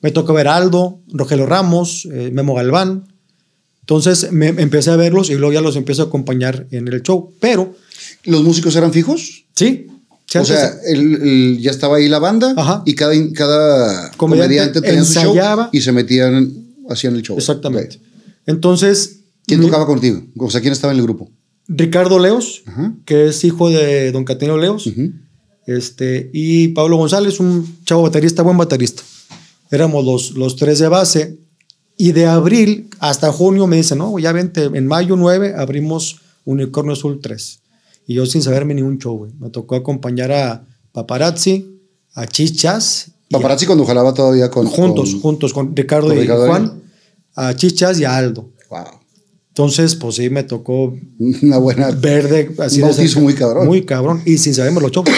Me tocó ver a Aldo, Rogelio Ramos, eh, Memo Galván. Entonces me, empecé a verlos y luego ya los empiezo a acompañar en el show. Pero. ¿Los músicos eran fijos? Sí. o sea, el, ya estaba ahí la banda Ajá. y cada, cada comediante, tenía su show y se metían, hacían el show. Exactamente. Entonces. ¿Quién tocaba contigo? O sea, ¿quién estaba en el grupo? Ricardo Leos, que es hijo de don Catenio Leos. este, y Pablo González, un chavo baterista, buen baterista. Éramos los, los tres de base. Y de abril hasta junio me dicen, no, ya vente, en mayo 9 abrimos Unicornio Azul 3. Y yo sin saberme ni un show, güey. Me tocó acompañar a Paparazzi, a Chichas. Paparazzi cuando jalaba todavía con... Juntos, juntos, con Ricardo y Juan. A Chichas y a Aldo. Wow. Entonces, pues sí, me tocó... Una buena... Verde, así un de muy cabrón. Muy cabrón. Y sin saberme los shows.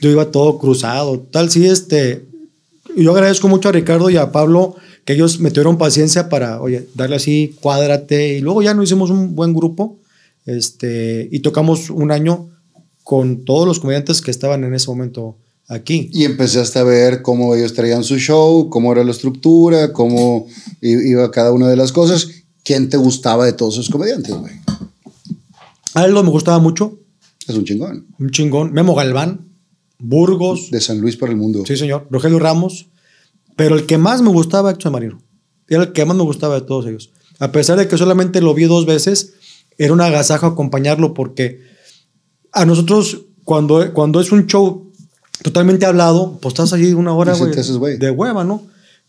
yo iba todo cruzado. Tal, sí, este... Yo agradezco mucho a Ricardo y a Pablo que ellos me tuvieron paciencia para, oye, darle así, cuádrate. Y luego ya nos hicimos un buen grupo este, y tocamos un año con todos los comediantes que estaban en ese momento aquí. Y empezaste a ver cómo ellos traían su show, cómo era la estructura, cómo iba cada una de las cosas. ¿Quién te gustaba de todos esos comediantes, güey? Aldo me gustaba mucho. Es un chingón. Un chingón. Memo Galván, Burgos. De San Luis para el mundo. Sí, señor. Rogelio Ramos. Pero el que más me gustaba, Héctor Marino. Era el que más me gustaba de todos ellos. A pesar de que solamente lo vi dos veces, era un agasajo acompañarlo porque a nosotros, cuando, cuando es un show totalmente hablado, pues estás allí una hora, güey, de hueva, ¿no?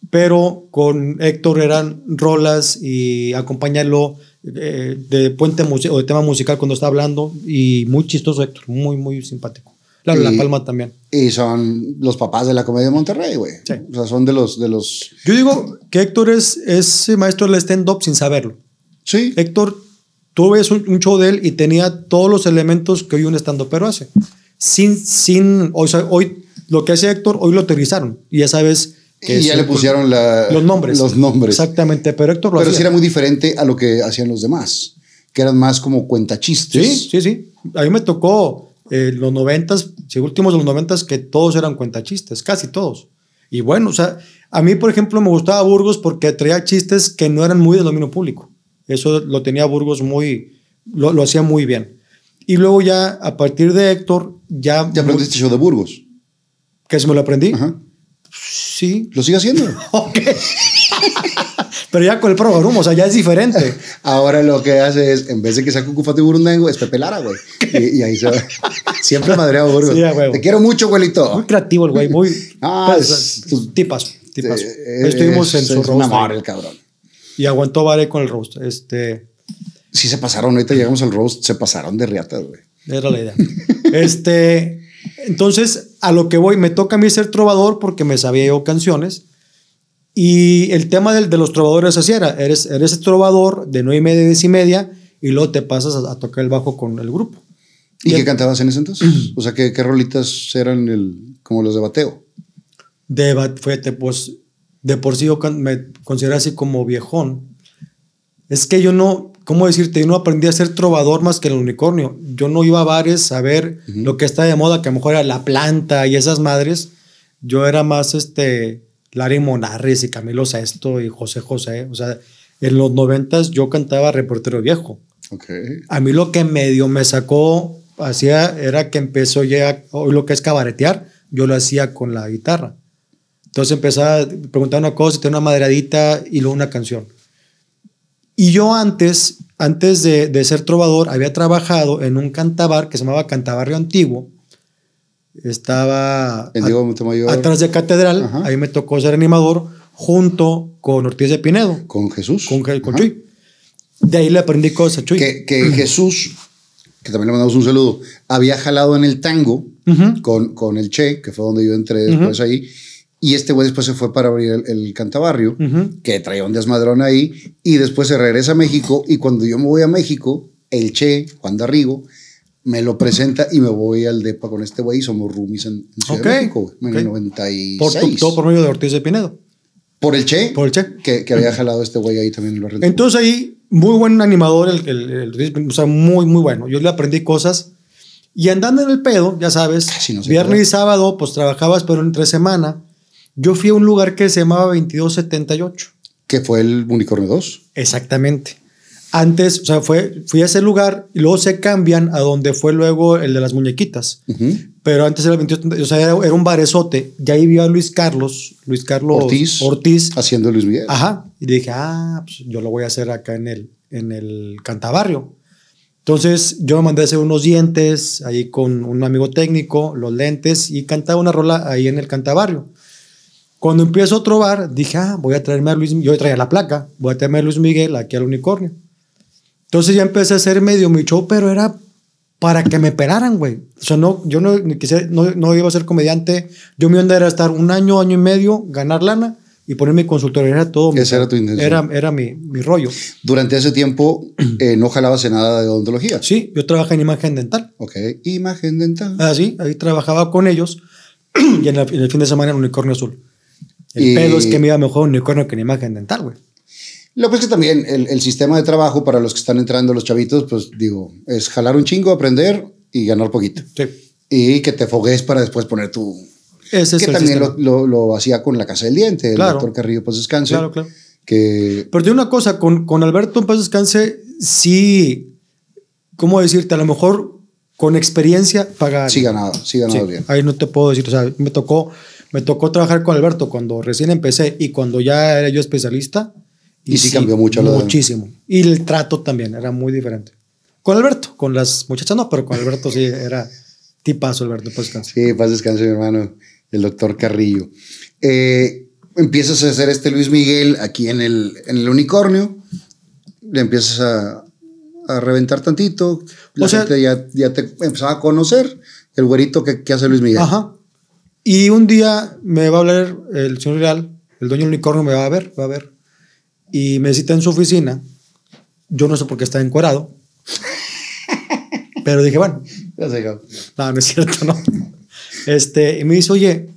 Pero con Héctor eran rolas y acompañarlo eh, de puente o de tema musical cuando está hablando y muy chistoso Héctor, muy, muy simpático. La, la Palma también. Y son los papás de la comedia de Monterrey, güey. Sí. O sea, son de los, de los... Yo digo que Héctor es, es maestro del stand-up sin saberlo. Sí. Héctor, tú ves un, show de él y tenía todos los elementos que hoy un stand pero hace. Sin, sin, o sea, hoy lo que hace Héctor, hoy lo utilizaron. Y ya sabes que... Y ya le pusieron los nombres. Los nombres. Exactamente, pero Héctor lo Pero sí era muy diferente a lo que hacían los demás, que eran más como cuentachistes. Sí, sí, sí. A mí me tocó eh, los noventas, últimos de los noventas, que todos eran cuentachistes, casi todos. Y bueno, o sea, a mí, por ejemplo, me gustaba Burgos porque traía chistes que no eran muy de dominio público. Eso lo tenía Burgos muy, lo, lo hacía muy bien. Y luego ya, a partir de Héctor, ya... ¿Ya aprendiste show de Burgos? ¿Que se me lo aprendí? Ajá. Sí. ¿Lo sigue haciendo? ok. Pero ya con el programa, o sea, ya es diferente. Ahora lo que hace es, en vez de que sea Cucufate Burundango, es Pepe Lara, güey. Y, ahí se va. Siempre madreado Burgos. Sí, Te quiero mucho, güelito. Muy creativo el güey, muy. Ah, pues, tipas, tipas. Estuvimos en su roast. Amor, el cabrón. Y aguantó Vare con el roast. Este. Sí, se pasaron. Ahorita llegamos al roast, se pasaron de riatas, güey. Era la idea. este. Entonces, a lo que voy, me toca a mí ser trovador porque me sabía yo canciones y el tema de, de los trovadores así era, eres, eres trovador de nueve y media, diez y media, y luego te pasas a, tocar el bajo con el grupo. ¿Y, qué cantabas en ese entonces? o sea, ¿qué, ¿qué, rolitas eran el, como los de bateo? De, fíjate, pues, de por sí yo me considero así como viejón. Es que yo no, ¿cómo decirte? Yo no aprendí a ser trovador más que el unicornio. Yo no iba a bares a ver lo que está de moda, que a lo mejor era la planta y esas madres. Yo era más, este, Larry Monarres y Camilo Sesto y José José. O sea, en los noventas yo cantaba reportero viejo. Okay. A mí lo que medio me sacó hacía era que empezó ya, hoy lo que es cabaretear, yo lo hacía con la guitarra. Entonces empezaba a preguntar una cosa, tenía una madradita y luego una canción. Y yo antes, antes de, de ser trovador, había trabajado en un cantabar que se llamaba Cantabarrio Antiguo, estaba atrás de Catedral, ahí me tocó ser animador junto con Ortiz de Pinedo. ¿Con Jesús? Con, Chuy. De ahí le aprendí cosas a Chuy. Que, Jesús, que también le mandamos un saludo, había jalado en el tango con, con el Che, que fue donde yo entré después ahí. Y este güey después se fue para abrir el, el Cantabarrio, que traía un desmadrón ahí. Y después se regresa a México. Y cuando yo me voy a México, el Che, Juan Darrigo, me lo presenta y me voy al DEPA con este güey somos roomies en, Ciudad de México, en el 96. Por, todo por medio de Ortiz de Pinedo. Por el Che. Por el Che. Que, que había jalado este güey ahí también. Lo Entonces ahí, muy buen animador, el, el, o sea, muy, muy bueno. Yo le aprendí cosas. Y andando en el pedo, ya sabes, viernes y sábado, pues trabajabas, pero entre semana. Yo fui a un lugar que se llamaba 2278. Que fue el Unicornio 2. Exactamente. Antes, o sea, fue, fui a ese lugar y luego se cambian a donde fue luego el de las muñequitas. Pero antes era el 22, o sea, era, era un barezote. Ya ahí vivía Luis Carlos, Luis Carlos Ortiz. Ortiz. Haciendo Luis Miguel. Ajá. Y dije, ah, pues yo lo voy a hacer acá en el, en el Cantabarrio. Entonces yo me mandé a hacer unos dientes ahí con un amigo técnico, los lentes y cantaba una rola ahí en el Cantabarrio. Cuando empiezo otro bar, dije, ah, voy a traerme a Luis, yo traía la placa, voy a traerme a Luis Miguel aquí al unicornio. Entonces ya empecé a hacer medio mi show, pero era para que me pelaran, güey. O sea, no, yo no, quise- no, no iba a ser comediante. Yo mi onda era estar un año, año y medio, ganar lana y poner mi consultoría. Era todo. mi- Esa era tu intención. Era, era mi, mi rollo. Durante ese tiempo eh, no jalabas en nada de odontología. Sí, yo trabajé en imagen dental. Ok. Imagen dental. Ah, sí, ahí trabajaba con ellos y en, el- en el fin de semana en Unicornio Azul. El Y- pedo es que me iba mejor unicornio que en imagen dental, güey. Lo que es que también el, el sistema de trabajo para los que están entrando los chavitos, pues digo, es jalar un chingo, aprender y ganar poquito. Sí. Y que te fogues para después poner tu... Ese es que el también lo, lo, lo hacía con la Casa del Diente, el Claro. doctor Carrillo, pues descanse. Claro, claro. Que Pero tiene una cosa, con, con Alberto en paz descanse, sí, ¿cómo decirte? A lo mejor con experiencia paga. sí ganaba, sí ganaba Sí, bien. ahí no te puedo decir, o sea, me tocó, me tocó trabajar con Alberto cuando recién empecé y cuando ya era yo especialista. Y sí cambió mucho Muchísimo. Y el trato también era muy diferente. Con Alberto, con las muchachas no, pero con Alberto sí era tipazo Alberto, descanse. Sí, paz descanse, mi hermano, el doctor Carrillo. Eh, empiezas a hacer este Luis Miguel aquí en el, en el unicornio, le empiezas a, a reventar tantito, la O sea- gente ya, ya te empezaba a conocer, el güerito que, que hace Luis Miguel. Ajá. Y un día me va a hablar el señor Real, el dueño del unicornio me va a ver, va a ver. Y me cita en su oficina. Yo no sé por qué está encuerado. Pero dije, bueno, no, no es cierto, no. Este, y me dice, oye,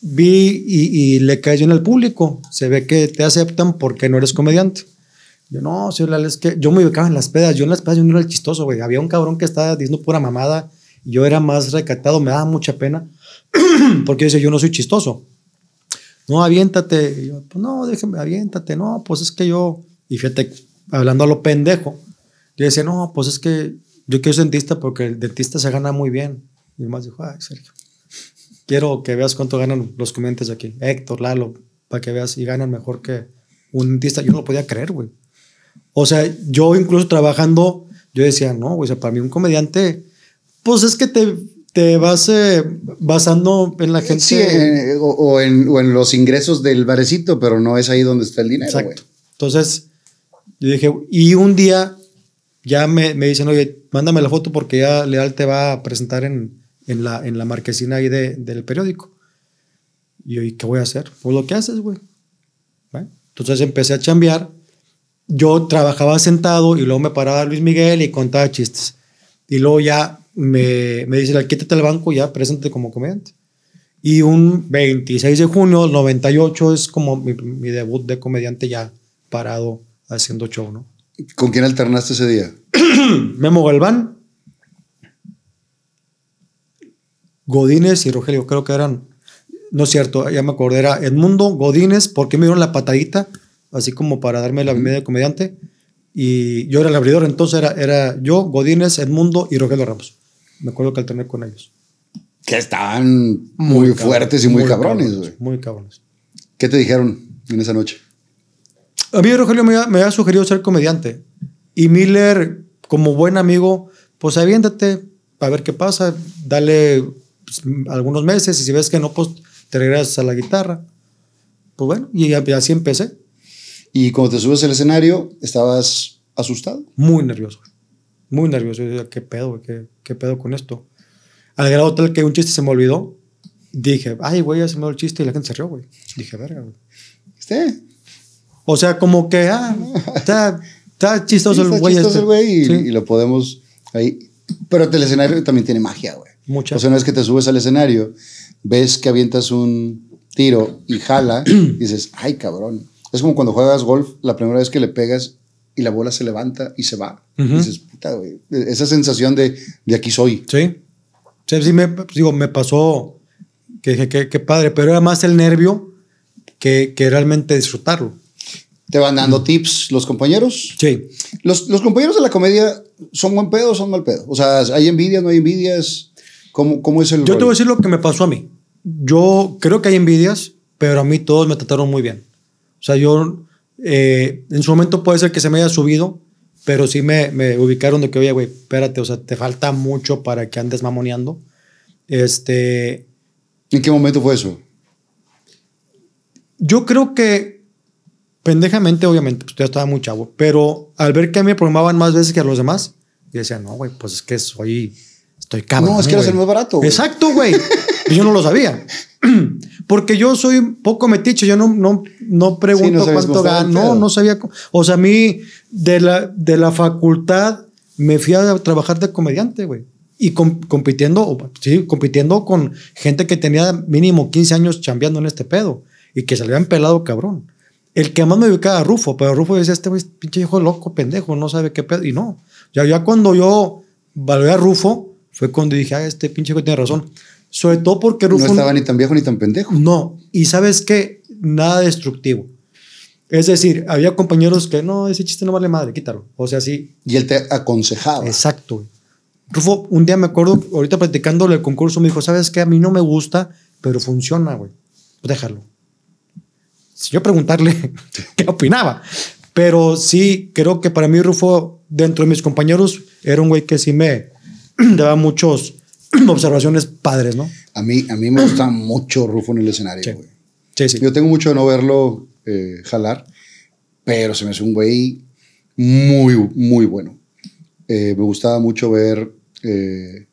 vi y, y le caes bien al público. Se ve que te aceptan porque no eres comediante. Yo, no, señor Leal, es que yo me ubicaba en las pedas. Yo en las pedas yo no era el chistoso, güey. Había un cabrón que estaba diciendo pura mamada. Yo era más recatado, me daba mucha pena. porque decía, yo no soy chistoso. No, aviéntate. Yo, pues no, déjeme, aviéntate. No, pues es que yo. Y fíjate, hablando a lo pendejo, yo decía, no, pues es que yo quiero ser dentista porque el dentista se gana muy bien. Y más dijo, ay, Sergio, quiero que veas cuánto ganan los comediantes aquí. Héctor, Lalo, para que veas y ganan mejor que un dentista. Yo no lo podía creer, güey. O sea, yo incluso trabajando, yo decía, no, güey, o sea, para mí un comediante, pues es que te, te vas eh, basando en la gente. Sí, eh, o, o en, o en los ingresos del barecito, pero no es ahí donde está el dinero. Exacto. Entonces, yo dije, y un día ya me, me dicen, oye, mándame la foto porque ya Leal te va a presentar en, en, la, en la marquesina ahí de- del periódico. Y yo, ¿y qué voy a hacer? Pues lo que haces, güey. Bueno, Entonces empecé a chambear. Yo trabajaba sentado y luego me paraba Luis Miguel y contaba chistes. Y luego ya me, me dice, quítate el banco, ya preséntate como comediante. Y un 26 de junio del 98 es como mi, mi debut de comediante ya parado haciendo show, ¿no? ¿Con quién alternaste ese día? Memo Galván, Godínez y Rogelio, creo que eran, no es cierto, ya me acordé, era Edmundo, Godínez, porque me dieron la patadita, así como para darme la bienvenida de comediante, y yo era el abridor, entonces era, era yo, Godínez, Edmundo y Rogelio Ramos. Me acuerdo que alterné con ellos. Que estaban muy, cabrón, fuertes y muy, cabrones, güey. Muy cabrones. ¿Qué te dijeron en esa noche? A mí Rogelio me, había- me había sugerido ser comediante. Y Miller, como buen amigo, pues aviéntate a ver qué pasa, dale pues, algunos meses y si ves que no, pues te regresas a la guitarra. Pues bueno, y así empecé. Y cuando te subes al escenario, ¿estabas asustado? Muy nervioso. Muy nervioso. Yo decía, ¿qué pedo, güey? ¿Qué, qué pedo con esto? Al grado tal que un chiste se me olvidó. Dije, ay, güey, ya se me olvidó el chiste y la gente se rió, güey. Dije, verga, güey. ¿Viste? O sea, como que, ah, está, está chistoso Sí, el está güey. chistoso este. el güey y, Sí. y lo podemos ahí. Pero el escenario también tiene magia, güey. Mucha. O sea, una vez que te subes al escenario, ves que avientas un tiro y jala, y dices, ay, cabrón. Es como cuando juegas golf, la primera vez que le pegas y la bola se levanta y se va. Ujú. Dices, puta, güey. Esa sensación de, de aquí soy. Sí. Sí, sí me, digo, me pasó que dije, qué padre, pero era más el nervio que, que realmente disfrutarlo. ¿Te van dando tips los compañeros? Sí. Los, los compañeros de la comedia son buen pedo o son mal pedo. O sea, ¿hay envidias, no hay envidias? ¿Cómo, cómo es el Yo te voy a decir lo que me pasó a mí. Yo creo que hay envidias, pero a mí todos me trataron muy bien. O sea, yo eh, en su momento puede ser que se me haya subido, pero sí me, me ubicaron de que, oye, güey, espérate, o sea, te falta mucho para que andes mamoneando. Este, ¿En qué momento fue eso? yo creo que pendejamente, obviamente, pues yo estaba muy chavo, pero al ver que a mí me programaban más veces que a los demás, yo decía, no, güey, pues es que soy, estoy cabrón. No, es que güey". el más barato, güey. Exacto, güey. Yo no lo sabía. Porque yo soy poco metiche, yo no, no, no pregunto Sí, no cuánto gano, no, no sabía. O sea, a mí de la, de la facultad me fui a trabajar de comediante, güey. Y com- compitiendo, sí, compitiendo con gente que tenía mínimo 15 años chambeando en este pedo y que se le habían pelado cabrón. El que más me ubicaba a Rufo, pero Rufo decía, este güey, pinche hijo loco, pendejo, no sabe qué pedo. Y no, ya, ya cuando yo valoré a Rufo, fue cuando dije, ah, este pinche hijo tiene razón. Sobre todo porque No Rufo... estaba ni tan viejo ni tan pendejo. No, y sabes qué, nada destructivo. Es decir, había compañeros que no, ese chiste no vale madre, quítalo. O sea, sí, Y él te aconsejaba. exacto. Rufo, un día me acuerdo, ahorita platicándole el concurso, me dijo, ¿sabes qué? A mí no me gusta, pero funciona, güey. Déjalo. Si yo preguntarle qué opinaba. Pero sí, creo que para mí Rufo, dentro de mis compañeros, era un güey que sí me daba muchos observaciones padres, ¿no? A mí, a mí me gusta mucho Rufo en el escenario, Sí. güey. Sí, sí. Yo tengo mucho de no verlo eh, jalar, pero se me hace un güey muy, muy bueno. Eh, me gustaba mucho ver eh,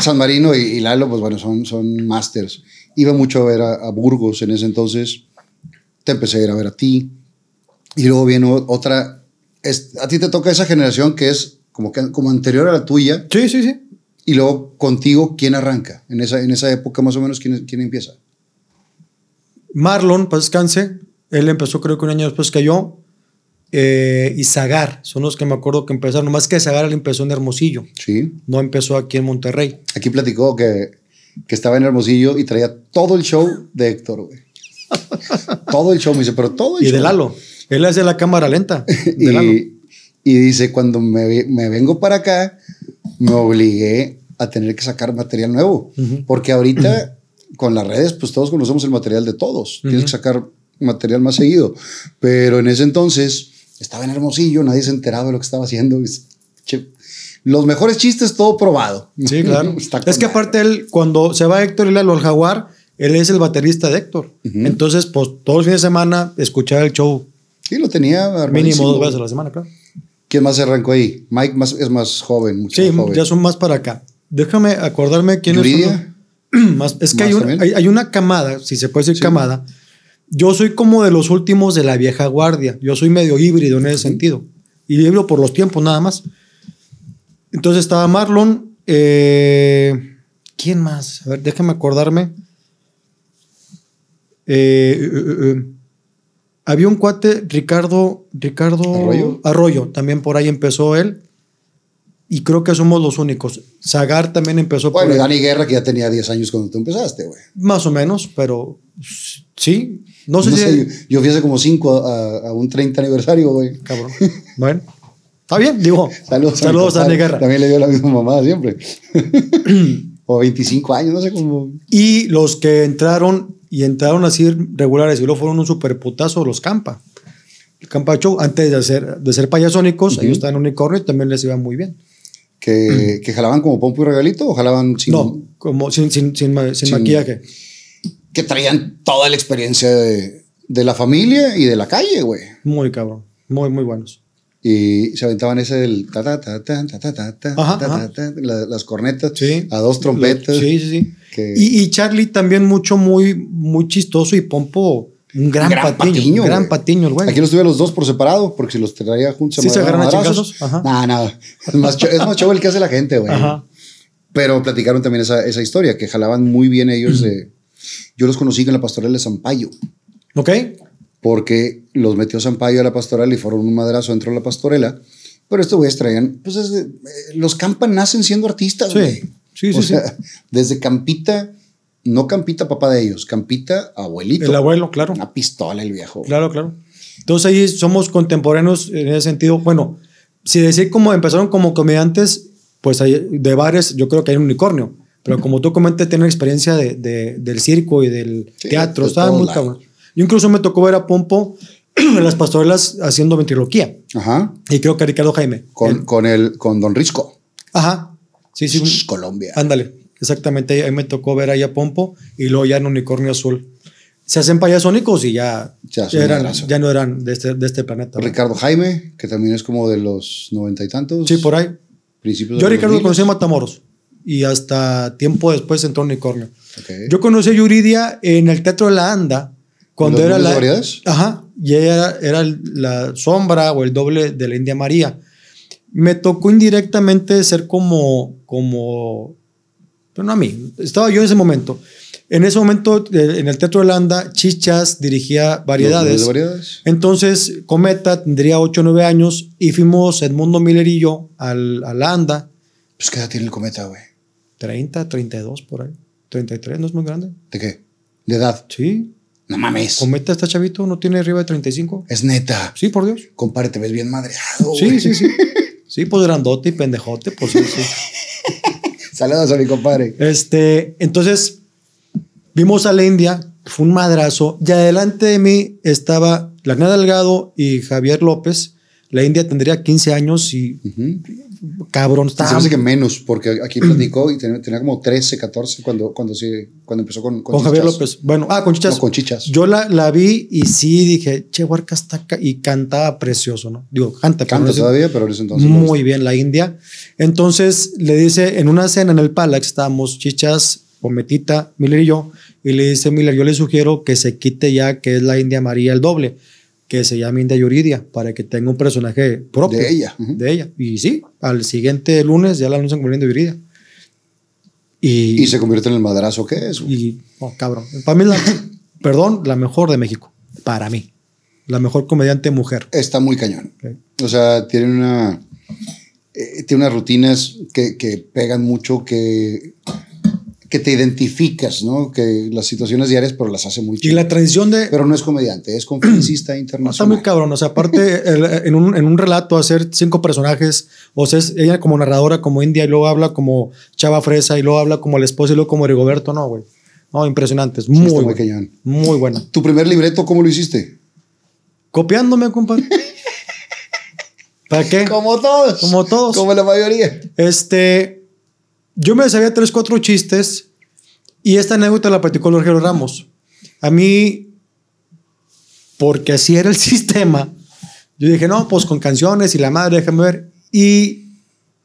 San Marino y, y Lalo, pues bueno, son, son masters. Iba mucho a ver a, a Burgos en ese entonces. Te empecé a ir a ver a ti. Y luego viene otra. es- a ti te toca esa generación que es como, que, como anterior a la tuya. Sí, sí, sí. Y luego contigo, ¿quién arranca? En esa, en esa época más o menos, ¿quién, quién empieza? Marlon, para descanse, él empezó creo que un año después que yo. eh, y Zagar, son los que me acuerdo que empezaron. Más que Zagar, él empezó en Hermosillo, Sí. no empezó aquí en Monterrey. Aquí platicó que, que estaba en Hermosillo y traía todo el show de Héctor, güey. todo el show, me dice, pero todo el Y show. de Lalo. Él de la cámara lenta. De Lalo. Y, dice, cuando me, me vengo para acá, me obligué a tener que sacar material nuevo. Porque ahorita, con las redes, pues todos conocemos el material de todos. Tienes que sacar material más seguido. Pero en ese entonces, estaba en Hermosillo, nadie se enteraba de lo que estaba haciendo. los mejores chistes, todo probado. Sí, claro. Está es que aparte él, cuando se va Héctor y Lalo al Jaguar, él es el baterista de Héctor. Entonces, pues todos los fines de semana escuchar el show Sí, lo tenía mínimo dos veces a la semana, claro. ¿Quién más se arrancó ahí? Mike más, es más joven, mucho Sí, más joven. ya son más para acá. Déjame acordarme quiénes Yuridia. son. Más, es que ¿Más hay, un- también? hay, hay una camada, si se puede decir camada. Yo soy como de los últimos de la vieja guardia. Yo soy medio híbrido en ese sentido. Y híbrido por los tiempos nada más. Entonces estaba Marlon. eh, ¿Quién más? A ver, déjame acordarme. Eh, eh, eh. Había un cuate, Ricardo, Ricardo ¿Arroyo? Arroyo, también por ahí empezó él. Y creo que somos los únicos. Zagar también empezó Bueno, por ahí. Dani Guerra, que ya tenía 10 años cuando tú empezaste, güey. Más o menos, pero sí. No sé No si. sé, yo, yo fui hace como 5 a, a un 30 aniversario, güey. Cabrón. Bueno, está bien, digo. Saludos, Saludos, a, Dani. Guerra. También le dio la misma mamada siempre. o 25 años, no sé cómo. Y los que entraron y entraron así regulares y luego fueron un super putazo, los Campa. El Campa Show, antes de ser, de ser payasónicos, ellos estaban en unicornio y también les iba muy bien. Que, que jalaban como pompo y regalito o jalaban sin. no, como sin, sin, sin Sin- maquillaje. Que traían toda la experiencia de, de la familia y de la calle, güey. Muy cabrón. Muy, muy buenos y se aventaban ese del ta ta ta ta ta ta ta, ta, las cornetas sí, a dos trompetas. Sí, sí, sí. Y, y, Charlie también mucho muy muy chistoso y pompo un gran, gran patiño, patiño, un gran wey. patiño el güey. Aquí los tuve los dos por separado porque si los traía juntos sí, se, agarran a chingazos. Nada, nada. Es más, es el que hace la gente, güey. Pero platicaron también esa, esa, historia que jalaban muy bien ellos yo los conocí en la pastoral de Zampayo. Ok porque los metió Zampayo a la pastorela y fueron un madrazo dentro de la pastorela. Pero estos güeyes traían... Pues desde- eh, los campan nacen siendo artistas, Sí. güey. Sí, sí, o sí. sea, desde Campita no Campita, papá de ellos, Campita, abuelito. El abuelo, claro. Una pistola, el viejo. Claro, claro. Entonces ahí somos contemporáneos en ese sentido. Bueno, si decir como empezaron como comediantes, pues hay, de bares, yo creo que hay un unicornio. Pero como tú comentas, tienen experiencia de, de- del circo y del Sí, teatro. de Estaba muy cabrón. Yo incluso me tocó ver a Pompo en las pastorelas haciendo ventriloquía. Ajá. Y creo que a Ricardo Jaime. Con, En- con, el, con Don Risco. Ajá. Sí, sí. Shh, Colombia. Ándale. Exactamente. Ahí me tocó ver ahí a Pompo y luego ya en Unicornio Azul. Se hacen payasónicos y ya, Ya, eran, ya no eran de este, de este planeta. Ricardo Jaime, que también es como de los noventa y tantos. Sí, por ahí. Principios Yo a Ricardo lo 2000s. conocí en Matamoros y hasta tiempo después entró en Unicornio. Yo conocí a Yuridia en el Teatro de la Anda cuando ¿Los era la. de variedades? Ajá. Y ella era, era la sombra o el doble de la India María. Me tocó indirectamente ser como. como pero no a mí. Estaba yo en ese momento. En ese momento, en el Teatro de la Anda, Chichas dirigía variedades. de variedades. Entonces, Cometa tendría 8 o 9 años y fuimos Edmundo Miller y yo al, a la ANDA, Pues qué edad tiene el cometa, güey. 30, 32 por ahí. 33, no es muy grande. ¿De qué? De edad. Sí. No mames. Cometa está chavito, no tiene arriba de 35. Es neta. Sí, por Dios. Compadre, te ves bien madreado. Sí, güey. sí, sí. Sí, pues grandote y pendejote, pues sí, sí. Saludos a mi compadre. Este, entonces, vimos a la India, fue un madrazo, y adelante de mí estaba Lagna Delgado y Javier López. La India tendría 15 años y Ujú. Cabrón, Se estaba me hace que menos, porque aquí platicó y tenía, tenía como 13, 14 cuando, cuando, cuando empezó con, Con Javier Chichas. López. Bueno, ah, con Chichas. No, con Chichas. Yo la, la vi y sí dije, che, Huarca está acá", y cantaba precioso, ¿no? Digo, canta, pero Canta sé- todavía, pero en ese entonces. muy bien la India. Entonces le dice, en una cena en el Palax, estábamos Chichas, Pometita, Miller y yo, y le dice Miller, yo le sugiero que se quite ya que es la India María el doble, que se llame India Yuridia, para que tenga un personaje propio. De ella. De ella. Y sí, al siguiente lunes ya la anuncian como India Yuridia. Y, Y se convierte en el madrazo que es. y, oh, cabrón. Para mí, la, perdón, la mejor de México. Para mí. La mejor comediante mujer. Está muy cañón. O sea, tiene una. eh, tiene unas rutinas que, que pegan mucho, que, que te identificas, ¿no? Que las situaciones diarias, pero las hace muy Y chido. la transición de. Pero no es comediante, es conferencista Está internacional. muy cabrón. O sea, aparte, el- en, un, en un relato, hacer cinco personajes. O sea, es ella como narradora, como India, y luego habla como Chava Fresa, y luego habla como el esposo, y luego como Rigoberto. No, güey. No, impresionante. Es muy, está muy buena. Muy buena. ¿Tu primer libreto cómo lo hiciste? Copiándome, compadre. ¿Para qué? Como todos. Como todos. Como la mayoría. Este, yo me sabía tres, cuatro chistes y esta anécdota la platicó Rogelio Ramos. A mí, porque así era el sistema, yo dije, no, pues con canciones y la madre, déjame ver. Y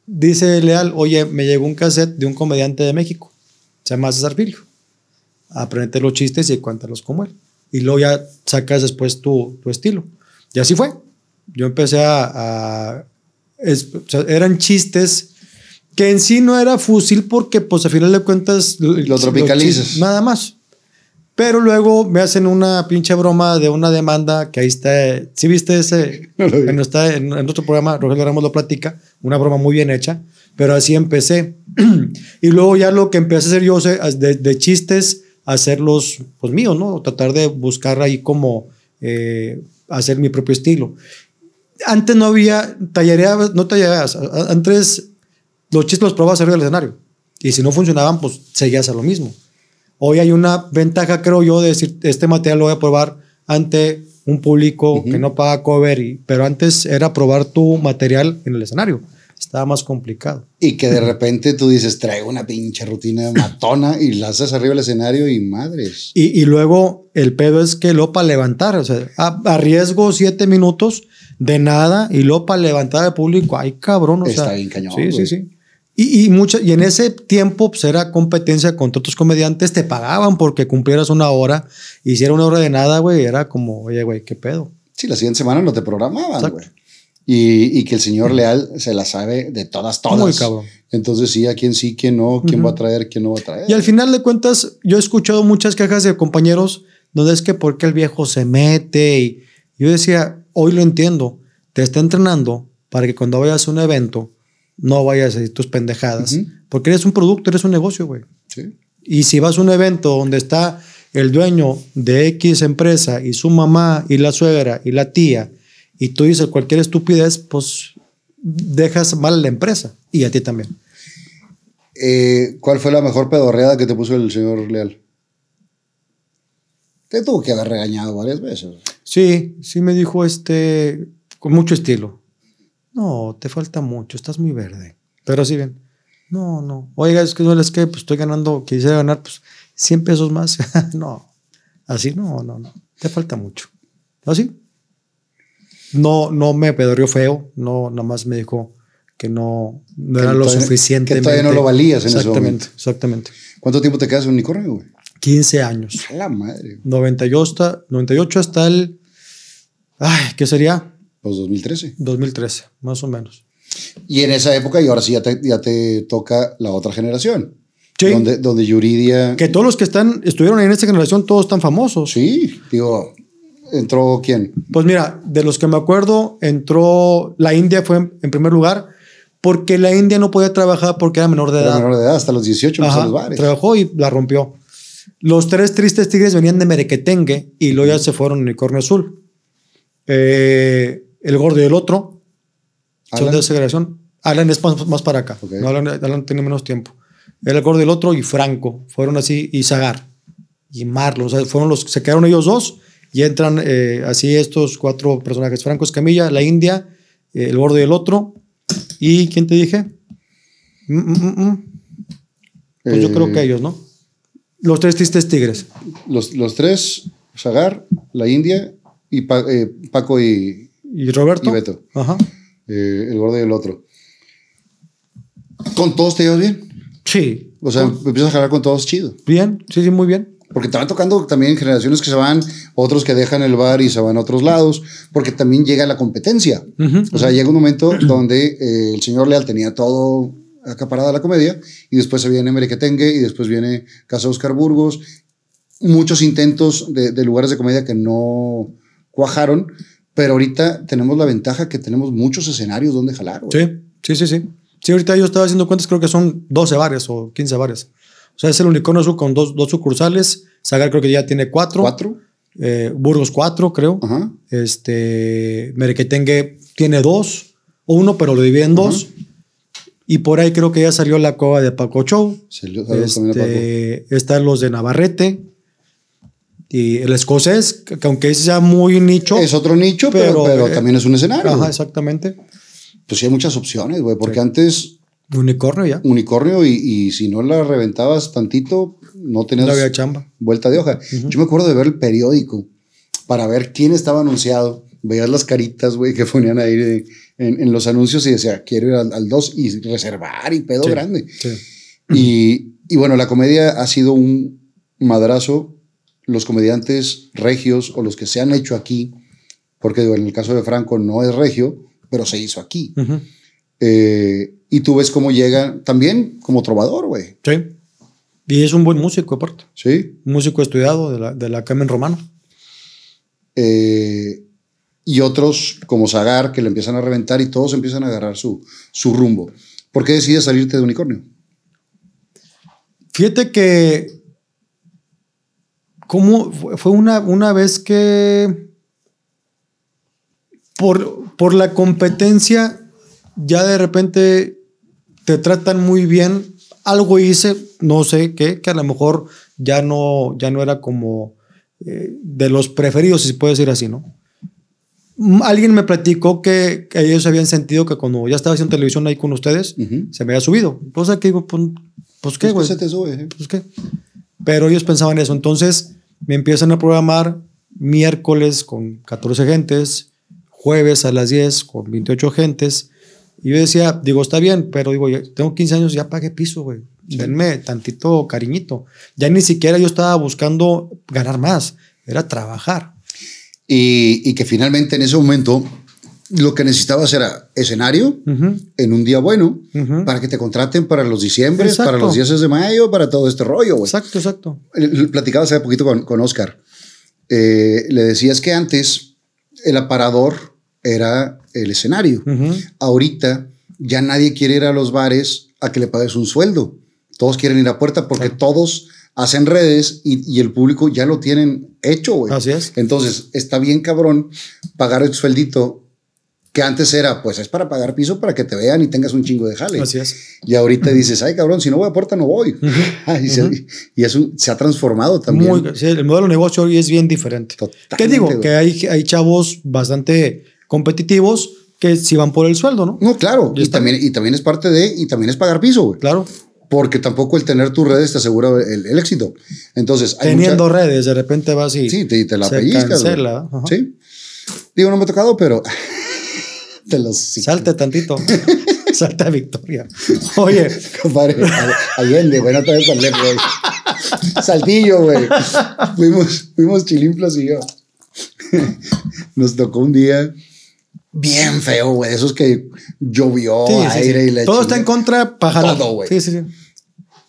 dice Leal, oye, me llegó un cassette de un comediante de México, se llama César Filio. Aprende los chistes y cuéntalos como él. Y luego ya sacas después tu, tu estilo. Y así fue. Yo empecé a... eran chistes que en sí no era fusil porque pues a final de cuentas... Lo tropicalizas. chistes- Nada más. Pero luego me hacen una pinche broma de una demanda que ahí está. ¿Sí viste ese? No lo vi. Bueno, está en, en otro programa, Rogelio Ramos lo platica. Una broma muy bien hecha. Pero así empecé. y luego ya lo que empecé a hacer yo de, de chistes, hacerlos pues míos, ¿no? Tratar de buscar ahí como eh, hacer mi propio estilo. Antes no había tallereabas, no tallereabas. Antes los chistes los probabas arriba del escenario. Y si no funcionaban, pues seguías a lo mismo. Hoy hay una ventaja, creo yo, de decir, este material lo voy a probar ante un público que no paga cover, y, pero antes era probar tu material en el escenario. Estaba más complicado. Y que de repente tú dices, traigo una pinche rutina matona y la haces arriba del escenario y madres. Y, y luego el pedo es que luego para levantar, o sea, a, arriesgo siete minutos de nada y luego para levantar al público, ay cabrón, o Está sea. bien cañón, Sí, sí, sí. Y, y, mucha- y en ese tiempo pues, era competencia contra otros comediantes, te pagaban porque cumplieras una hora, y si era una hora de nada, güey, era como, oye, güey, qué pedo. Sí, la siguiente semana no te programaban, güey. Y, y que el señor Leal se la sabe de todas, todas. Muy cabrón. Entonces sí, a quién sí, quién no, quién va a traer, quién no va a traer. Y al final de cuentas, yo he escuchado muchas quejas de compañeros donde es que por qué el viejo se mete y yo decía, hoy lo entiendo, te está entrenando para que cuando vayas a un evento no vayas a decir tus pendejadas, porque eres un producto, eres un negocio, güey. Sí. Y si vas a un evento donde está el dueño de X empresa y su mamá y la suegra y la tía y tú dices cualquier estupidez, pues dejas mal a la empresa y a ti también. Eh, ¿Cuál fue la mejor pedorreada que te puso el señor Leal? Te tuvo que haber regañado varias veces. Sí, sí me dijo este, con mucho estilo. No, te falta mucho, estás muy verde. Pero así bien. No, no. Oiga, es que no es que pues, estoy ganando, quisiera ganar pues 100 pesos más. no, así no, no, no. Te falta mucho. Así. No, no me pedorrió feo, no, nada más me dijo que no, no Que era lo suficiente. que todavía no lo valías en ese Exactamente, momento. exactamente. ¿Cuánto tiempo te quedas en unicornio, güey? 15 años. A la madre. 98 hasta, 98 hasta el. Ay, ¿qué sería? Pues 2013. 2013, más o menos. Y en esa época, y ahora sí ya te, ya te toca la otra generación. Sí. Donde, donde Yuridia. Que todos los que están, estuvieron en esta generación, todos están famosos. Sí, digo, entró quién? Pues mira, de los que me acuerdo, entró la India, fue en, en primer lugar, porque la India no podía trabajar porque era menor de Era edad. menor de edad, hasta los 18 empezó Ajá, los bares. trabajó y la rompió. Los tres tristes tigres venían de Merequetengue y luego ya se fueron a Unicornio Azul. Eh, el gordo y el otro son de esa generación. Alan es más, más para acá. No, Alan, Alan tiene menos tiempo. Era el gordo y el otro y Franco. Fueron así, y Zagar y Marlo. O sea, fueron los se quedaron ellos dos y entran eh, así estos cuatro personajes: Franco Escamilla, la India, eh, el gordo y el otro. ¿Y quién te dije? Mm, mm, mm. Pues yo Eh, creo que ellos, ¿no? Los tres tristes tigres. Los, los tres, Sagar, la India y Pa- eh, Paco y ¿Y Roberto? Y Beto. Ajá. eh, el gordo y el otro. ¿Con todos te llevas bien? Sí. O sea, empiezas a jalar con todos chido. Bien, sí, sí, muy bien. Porque te van tocando también generaciones que se van, otros que dejan el bar y se van a otros lados, porque también llega la competencia. Ujú. O sea, llega un momento donde eh, el señor Leal tenía todo acaparada la comedia y después se viene Merequetengue y después viene Casa Oscar Burgos. Muchos intentos de, de lugares de comedia que no cuajaron, pero ahorita tenemos la ventaja que tenemos muchos escenarios donde jalar. güey. Sí, sí, sí, sí. Sí, ahorita yo estaba haciendo cuentas, creo que son 12 bares o 15 bares. O sea, es el unicornio azul con dos, dos sucursales. Sagar creo que ya tiene cuatro. ¿Cuatro? Eh, Burgos cuatro, creo. Ajá. Este, Merequetengue tiene dos, o uno, pero lo divide en dos. Y por ahí creo que ya salió la cova de Paco Show. Saludos también a Paco. Este, están los de Navarrete. Y el escocés, que que aunque es ya muy nicho. Es otro nicho, pero, Pero, pero eh, también es un escenario. Ajá, exactamente. Pues sí hay muchas opciones, güey, porque Sí. antes Unicornio ya. unicornio y, y si no la reventabas tantito, no tenías No había chamba. vuelta de hoja. Yo me acuerdo de ver el periódico para ver quién estaba anunciado. Veías las caritas, güey, que ponían ahí de- en, en los anuncios y decía, quiero ir al, al 2 y reservar y pedo Sí, grande. sí. Y, y bueno, la comedia ha sido un madrazo. Los comediantes regios o los que se han hecho aquí, porque en el caso de Franco no es regio, pero se hizo aquí. Eh, y tú ves cómo llega también como trovador, güey. Sí. Y es un buen músico, aparte. Sí. Un músico estudiado de la, de la Carmen Romano. Eh, y otros como Zagar que le empiezan a reventar y todos empiezan a agarrar su, su rumbo. ¿Por qué decides salirte de Unicornio? Fíjate que. ¿Cómo? Fue- una, una vez que. Por, por la competencia, ya de repente te tratan muy bien. Algo hice, no sé qué, que a lo mejor ya no, ya no era como eh, de los preferidos, si se puede decir así, ¿no? Alguien me platicó que, que ellos habían sentido que cuando ya estaba haciendo televisión ahí con ustedes, Ujú. se me había subido. Entonces, ¿qué digo? Pues, pues qué, Pues, güey. se te sube, eh? Pues qué. Pero ellos pensaban eso. Entonces me empiezan a programar miércoles con 14 gentes, jueves a las 10 con 28 gentes. Y yo decía, digo, está bien, pero digo, tengo 15 años, ya pagué piso, güey. Denme tantito cariñito. Ya ni siquiera yo estaba buscando ganar más, era trabajar. Y, y que finalmente en ese momento lo que necesitabas era escenario en un día bueno para que te contraten para los diciembre, Exacto. para los 10 de mayo, para todo este rollo. Exacto, exacto. Eh, Platicaba hace poquito con, con Oscar. Eh, le decías que antes el aparador era el escenario. Ujú. Ahorita ya nadie quiere ir a los bares a que le pagues un sueldo. Todos quieren ir a puerta porque todos hacen redes y, y el público ya lo tienen hecho, güey. Así es. Entonces, está bien cabrón pagar el sueldito que antes era, pues es para pagar piso para que te vean y tengas un chingo de jale. Así es. Y ahorita dices, ay cabrón, si no voy a puerta no voy. y, se, y es un- se ha transformado también. Muy, el modelo de negocio hoy es bien diferente. Totalmente, ¿Qué digo? güey. Que hay, hay chavos bastante competitivos que si van por el sueldo, ¿no? No, claro. Y está. también, y también es parte de, y también es pagar piso, güey. Claro. Porque tampoco el tener tus redes te asegura el, el éxito. Entonces, hay Teniendo mucha- redes, de repente vas y Sí, te, te la se pellizcas. Sí. Digo, no me ha tocado, pero te los. Salte tantito. Salte a Victoria. Oye, Compadre, Allende, güey, no te tan lejos, güey. Saltillo, güey. Fuimos, fuimos y yo. Nos tocó un día bien feo, güey. Esos que llovió, sí, sí, sí. aire y la todo está en contra jalar. Todo, güey. Sí, sí, sí.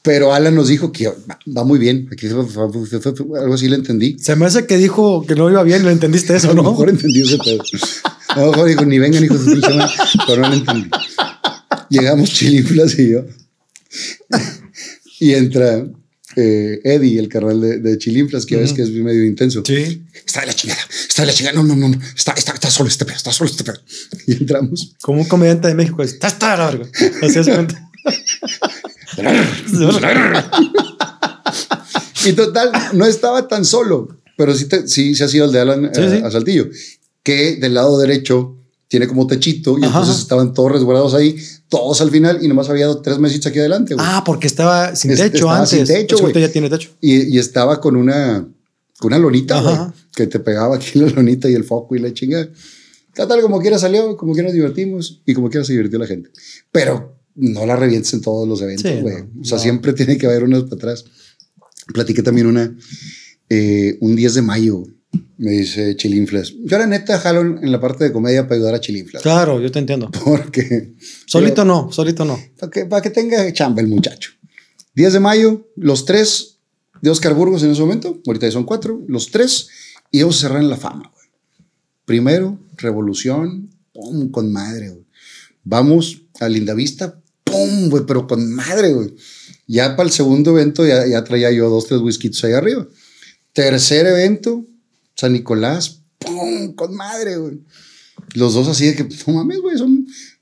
Pero Alan nos dijo que va, muy bien. Aquí algo así le entendí. Se me hace que dijo que no iba bien, ¿lo entendiste eso, A lo no? mejor entendí ese pedo. A lo mejor dijo, ni vengan hijos de pinche madre", pero no lo entendí. Llegamos Chilinflas y yo. Y entra eh, Eddie, el carnal de, de Chilinflas, que ya ves que es medio intenso. Sí. Está de la chingada, está de la chingada. No, no, no, no. Está, está, está solo este pedo, está solo este pedo. Y entramos. Como un comediante de México. Está hasta la verga. Así es cuenta. Y total, no estaba tan solo, pero sí, te, sí se ha sido el de Alan Sí, eh, sí. a Saltillo, que del lado derecho tiene como techito y Ajá. entonces estaban todos resguardados ahí, todos al final y nomás había tres mesitas aquí adelante. Ah, porque estaba sin Es- techo estaba antes. sin techo, güey. ya tiene techo. Y, y estaba con una, con una lonita, güey, que te pegaba aquí la lonita y el foco y la chingada. Total, como quiera salió, como quiera nos divertimos y como quiera se divirtió la gente. Pero no la revientes en todos los eventos, Sí, güey. no, o sea, no. siempre tiene que haber unas para atrás. Platiqué también una, eh, un 10 de mayo, me dice Chilinflas. Yo la neta jalo en la parte de comedia para ayudar a Chilinflas. Claro, yo te entiendo. Porque... Solito no, solito no. Para que, para que tenga chamba el muchacho. 10 de mayo, los tres de Oscar Burgos en ese momento, ahorita ya son cuatro, los tres, y vamos a cerrar en la fama, güey. Primero, Revolución, pum, con madre, güey. Vamos a Lindavista, pum, güey, pero con madre, güey. Ya para el segundo evento ya, ya traía yo dos, tres whiskitos ahí arriba. Tercer evento, San Nicolás, pum, con madre, güey. Los dos así de que, no mames, güey,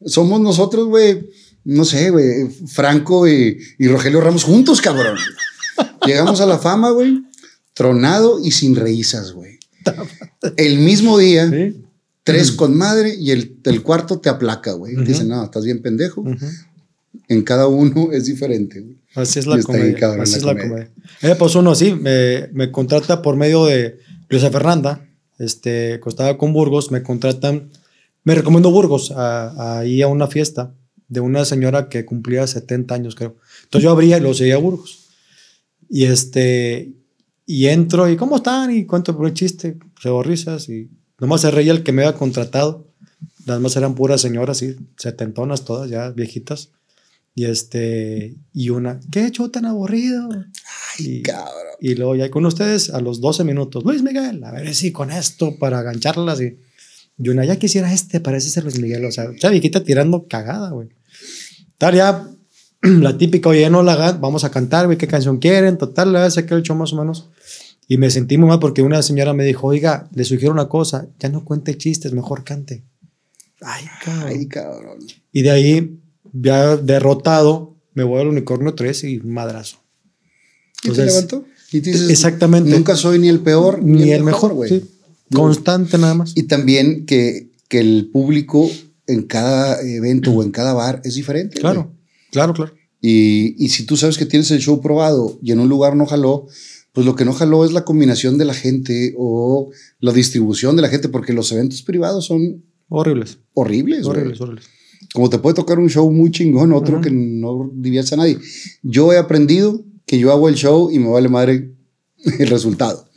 somos nosotros, güey, no sé, güey, Franco y, y Rogelio Ramos juntos, cabrón. Llegamos a la fama, güey, tronado y sin reízas, güey. El mismo día, Sí. tres con madre y el, el cuarto te aplaca, güey. Dicen, no, estás bien pendejo. En cada uno es diferente, güey. Así es la comedia. cabrón Así la es la comedia. comedia. Eh, pues uno así, me, me contrata por medio de Luisa Fernanda, este, costaba con Burgos, me contratan, me recomiendo Burgos a, a una fiesta de una señora que cumplía 70 años, creo. Entonces yo abría y lo seguía a Burgos. Y este, y entro y ¿cómo están? Y cuento por un chiste, se risas y nomás se reía el que me había contratado. Las demás eran puras señoras, sí, setentonas todas, ya viejitas. Y este, y una, ¿qué show tan aburrido? y, Cabrón. y luego ya con ustedes a los 12 minutos, Luis Miguel, a ver si con esto para agancharlas y, y una, ya quisiera este, parece ser Luis Miguel, o sea, esa viejita tirando cagada, güey. Tal, ya la típica, oye, no la vamos a cantar, güey, qué canción quieren, total, la saqué el show más o menos. Y me sentí muy mal porque una señora me dijo, oiga, le sugiero una cosa, ya no cuente chistes, mejor cante. Ay, cabrón. Ay, cabrón. Y de ahí, ya derrotado, me voy al unicornio 3 y madrazo. ¿Y te Entonces, levantó? Y te dices, exactamente. Nunca soy ni el peor Ni, el mejor, güey. sí. Constante nada más. Y también que, que el público en cada evento o en cada bar es diferente. Claro, claro, claro. Y, y si tú sabes que tienes el show probado y en un lugar no jaló, pues lo que no jaló es la combinación de la gente o la distribución de la gente, porque los eventos privados son Horribles, horribles. horribles, horribles. Como te puede tocar un show muy chingón, otro que no divierta a nadie. Yo he aprendido que yo hago el show y me vale madre el resultado,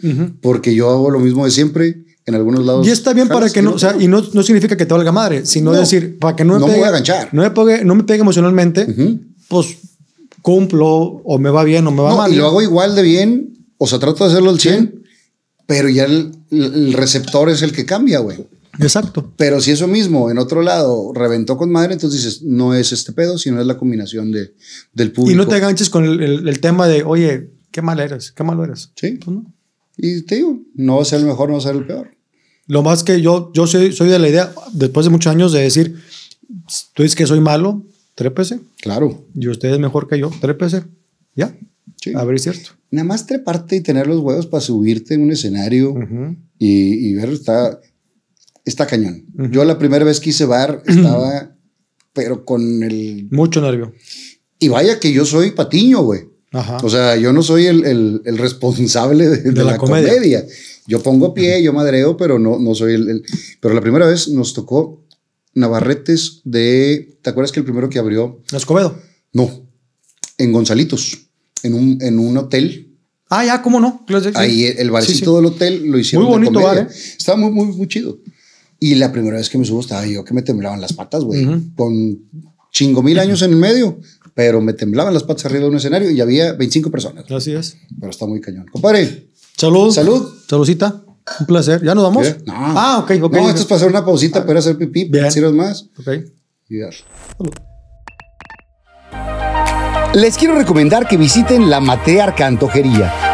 porque yo hago lo mismo de siempre en algunos lados. Y está bien para que no, o sea, y no, no significa que te valga madre, sino No. decir, para que no me No me pegue, voy a. No me pegue, no me pegue emocionalmente, Ujú. pues cumplo o me va bien o me va mal. y lo hago igual de bien, o sea, trato de hacerlo al 100, pero ya el, el receptor es el que cambia, güey. Exacto. Pero si eso mismo en otro lado reventó con madre, entonces dices, no es este pedo, sino es la combinación de, del público. Y no te enganches con el, el- el tema de, oye, qué mal eres, qué malo eres. Sí. Pues no. Y te digo, no va a ser el mejor, no va a ser el peor. Lo más que yo, yo soy, soy de la idea, después de muchos años, de decir, tú dices que soy malo, trépese. Claro. Y usted es mejor que yo, trépese. Ya. Sí. A ver, es cierto. Nada más treparte y tener los huevos para subirte en un escenario y, y ver, está, está cañón. Yo la primera vez que hice bar estaba, pero con el... Mucho nervio. Y vaya que yo soy patiño, güey. Ajá. O sea, yo no soy el, el- el responsable de, de la la, comedia. comedia. Yo pongo pie, yo madreo, pero no, no soy el, el- Pero la primera vez nos tocó Navarretes de... ¿Te acuerdas que el primero que abrió? Escobedo. No, en Gonzalitos, en un, en un hotel. Ah, ya, ¿cómo no? Ahí el barcito Sí, sí. del hotel lo hicieron Muy de bonito comedia. bar, ¿eh? Estaba muy, muy, muy chido. Y la primera vez que me subo estaba yo que me temblaban las patas, güey. Con chingo mil años en el medio, pero me temblaban las patas arriba de un escenario y había 25 personas. Así es. Pero está muy cañón. Compadre, Salud. Salud. Saludcita. Un placer. ¿Ya nos vamos? ¿qué? No. Ah, ok, ok. No, esto es para hacer una pausita para hacer pipí, Bien. para más. Ok. Y ya. Les quiero recomendar que visiten la Matriarca Antojería.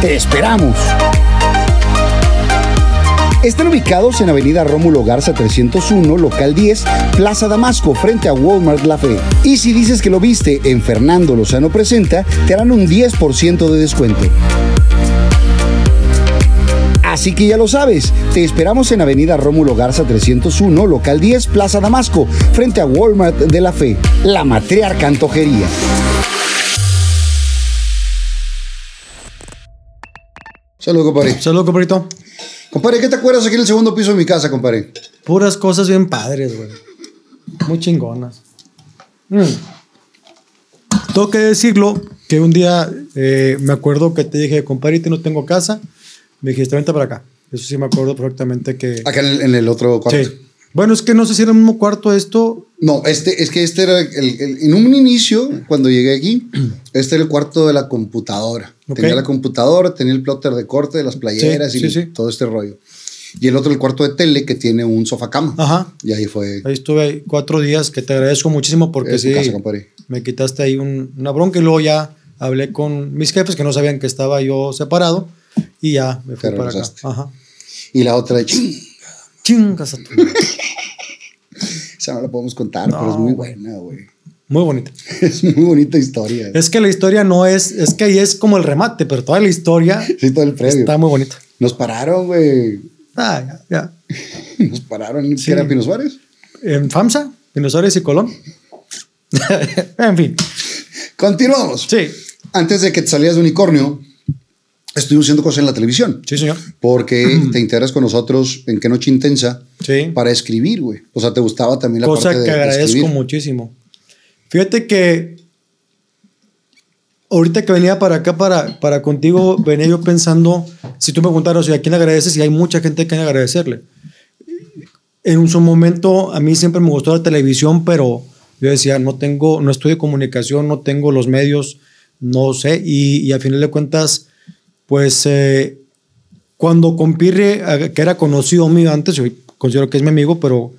¡Te esperamos! Están ubicados en Avenida Rómulo Garza 301, local 10, Plaza Damasco, frente a Walmart La Fe. Y si dices que lo viste en Fernando Lozano Presenta, te harán un 10% de descuento. Así que ya lo sabes, te esperamos en Avenida Rómulo Garza 301, local 10, Plaza Damasco, frente a Walmart de La Fe, la matriarca antojería. Salud, compadre. Salud, compadrito. Compadre, ¿qué te acuerdas aquí en el segundo piso de mi casa, compadre? Puras cosas bien padres, güey. Muy chingonas. Mm. Tengo que decirlo que un día eh, me acuerdo que te dije, compadrito, no tengo casa. Me dijiste, vente para acá. Eso sí me acuerdo perfectamente que... Acá en el, en el otro cuarto. Sí. Bueno, es que no sé si era el mismo cuarto esto. No, este, es que este era el, el- en un inicio, cuando llegué aquí, este era el cuarto de la computadora. Ok. Tenía la computadora, tenía el plotter de corte de las playeras Sí, y sí, sí. todo este rollo. Y el otro, el cuarto de tele, que tiene un sofá cama. Ajá. Y ahí fue Ahí estuve cuatro días, que te agradezco muchísimo porque sí, casa, me quitaste ahí un- una bronca y luego ya hablé con mis jefes que no sabían que estaba yo separado y ya me fui para acá. Ajá. Y la otra de ching, Chingas a tu. esa no la podemos contar, pero es muy buena, güey. Muy bonita. Es muy bonita historia. Es que la historia no es, es que ahí es como el remate, pero toda la historia Sí, todo el previo. está muy bonita. Nos pararon, güey. Ah, ya, ya. Nos pararon. Sí. ¿Qué era Pino Suárez? En FAMSA, Dinosaurios y Colón. en fin, Continuamos. sí, Antes de que te salías de unicornio, estuvimos haciendo cosas en la televisión. sí, señor. Porque te integras con nosotros en Qué Noche Intensa Sí. para escribir, güey. O sea, te gustaba también la Cosa parte de, que de agradezco escribir. muchísimo. Fíjate que ahorita que venía para acá, para, para contigo, venía yo pensando, si tú me preguntaras, ¿a quién agradeces? Y hay mucha gente a quien agradecerle. En su momento, a mí siempre me gustó la televisión, pero yo decía, no tengo, no estudio comunicación, no tengo los medios, no sé. Y, y al final de cuentas, pues eh, cuando Compirre, eh, que era conocido mío antes, yo considero que es mi amigo, pero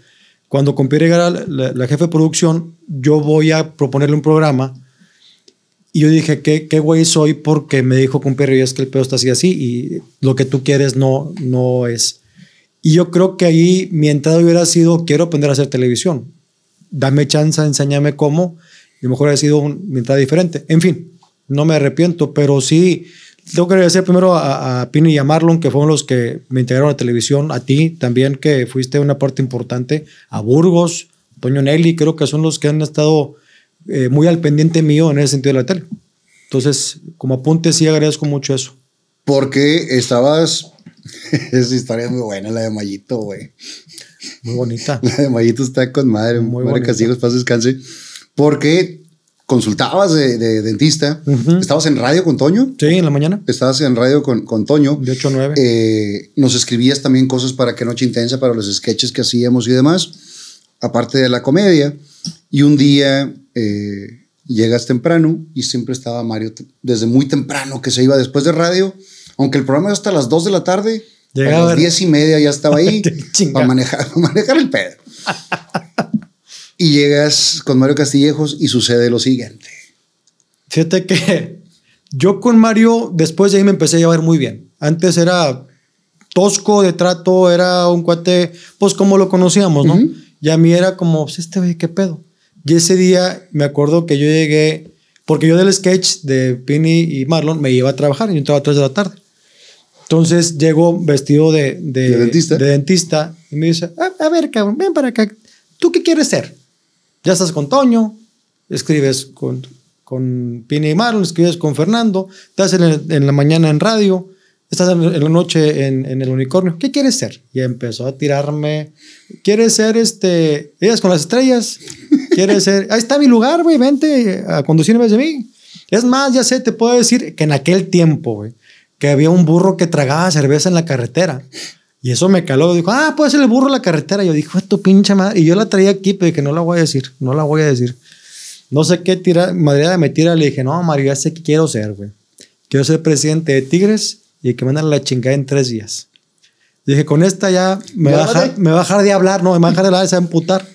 cuando Compirre era la, la- jefe de producción, yo voy a proponerle un programa. Y yo dije, ¿qué, qué güey soy? Porque me dijo Compirre, es que el pedo está así, así, y lo que tú quieres no, no es. Y yo creo que ahí mi entrada hubiera sido, quiero aprender a hacer televisión. Dame chance, enséñame cómo. Y a lo mejor hubiera sido un- mi entrada diferente. En fin, no me arrepiento, pero sí, tengo que agradecer primero a, a Pino y a Marlon, que fueron los que me integraron a la televisión, a ti también, que fuiste una parte importante, a Burgos, Toño Nelly, creo que son los que han estado eh, muy al pendiente mío en ese sentido de la tele. Entonces, como apunte, sí agradezco mucho eso. Porque estabas Esa historia es muy buena, la de Mayito, güey. Muy bonita. La de Mayito está con madre. Muy bonita. Castigos, paz descanse. Porque consultabas de, de dentista. Estabas en radio con Toño. Sí, en la mañana. Estabas en radio con, con Toño. De 8 a 9. Eh, nos escribías también cosas para que Noche Intensa, para los sketches que hacíamos y demás, aparte de la comedia. Y un día eh, llegas temprano y siempre estaba Mario desde muy temprano que se iba después de radio, aunque el programa era hasta las 2 de la tarde, Llegaba a las 10 y media ya estaba ahí para manejar, para manejar el pedo. Y llegas con Mario Castillejos y sucede lo siguiente. Fíjate que yo con Mario, después de ahí me empecé a llevar muy bien. Antes era tosco de trato, era un cuate, pues como lo conocíamos, ¿no? Ujú. Y a mí era como, pues este güey, ¿qué pedo? Y ese día me acuerdo que yo llegué, porque yo del sketch de Pini y Marlon me iba a trabajar, y yo entraba a 3 de la tarde. Entonces llego vestido de, de, ¿De dentista? de dentista y me dice, a, a ver, cabrón, ven para acá. ¿Tú qué quieres ser? Ya estás con Toño, escribes con, con Pini y Marlon, escribes con Fernando, estás en, la mañana en radio, estás en, en la noche en, en el unicornio. ¿Qué quieres ser? Y empezó a tirarme. ¿Quieres ser este? ¿Ellas con las estrellas? ¿Quieres ser? Ahí está mi lugar, güey, vente a conducir en vez de mí. Es más, ya sé, te puedo decir que en aquel tiempo, güey, que había un burro que tragaba cerveza en la carretera. Y eso me caló. Dijo, ah, puede ser el burro la carretera. Yo dije, "Hijo de tu pinche madre. Y yo la traía aquí, pero que no la voy a decir. No la voy a decir. No sé qué tira, madre me tira. Le dije, no, Mario, ya sé qué quiero ser, güey. Quiero ser presidente de Tigres y que me mandan la chingada en tres días. Dije, con esta ya me va, a dejar, me va a dejar de hablar, no, me va a dejar de hablar, se va a emputar.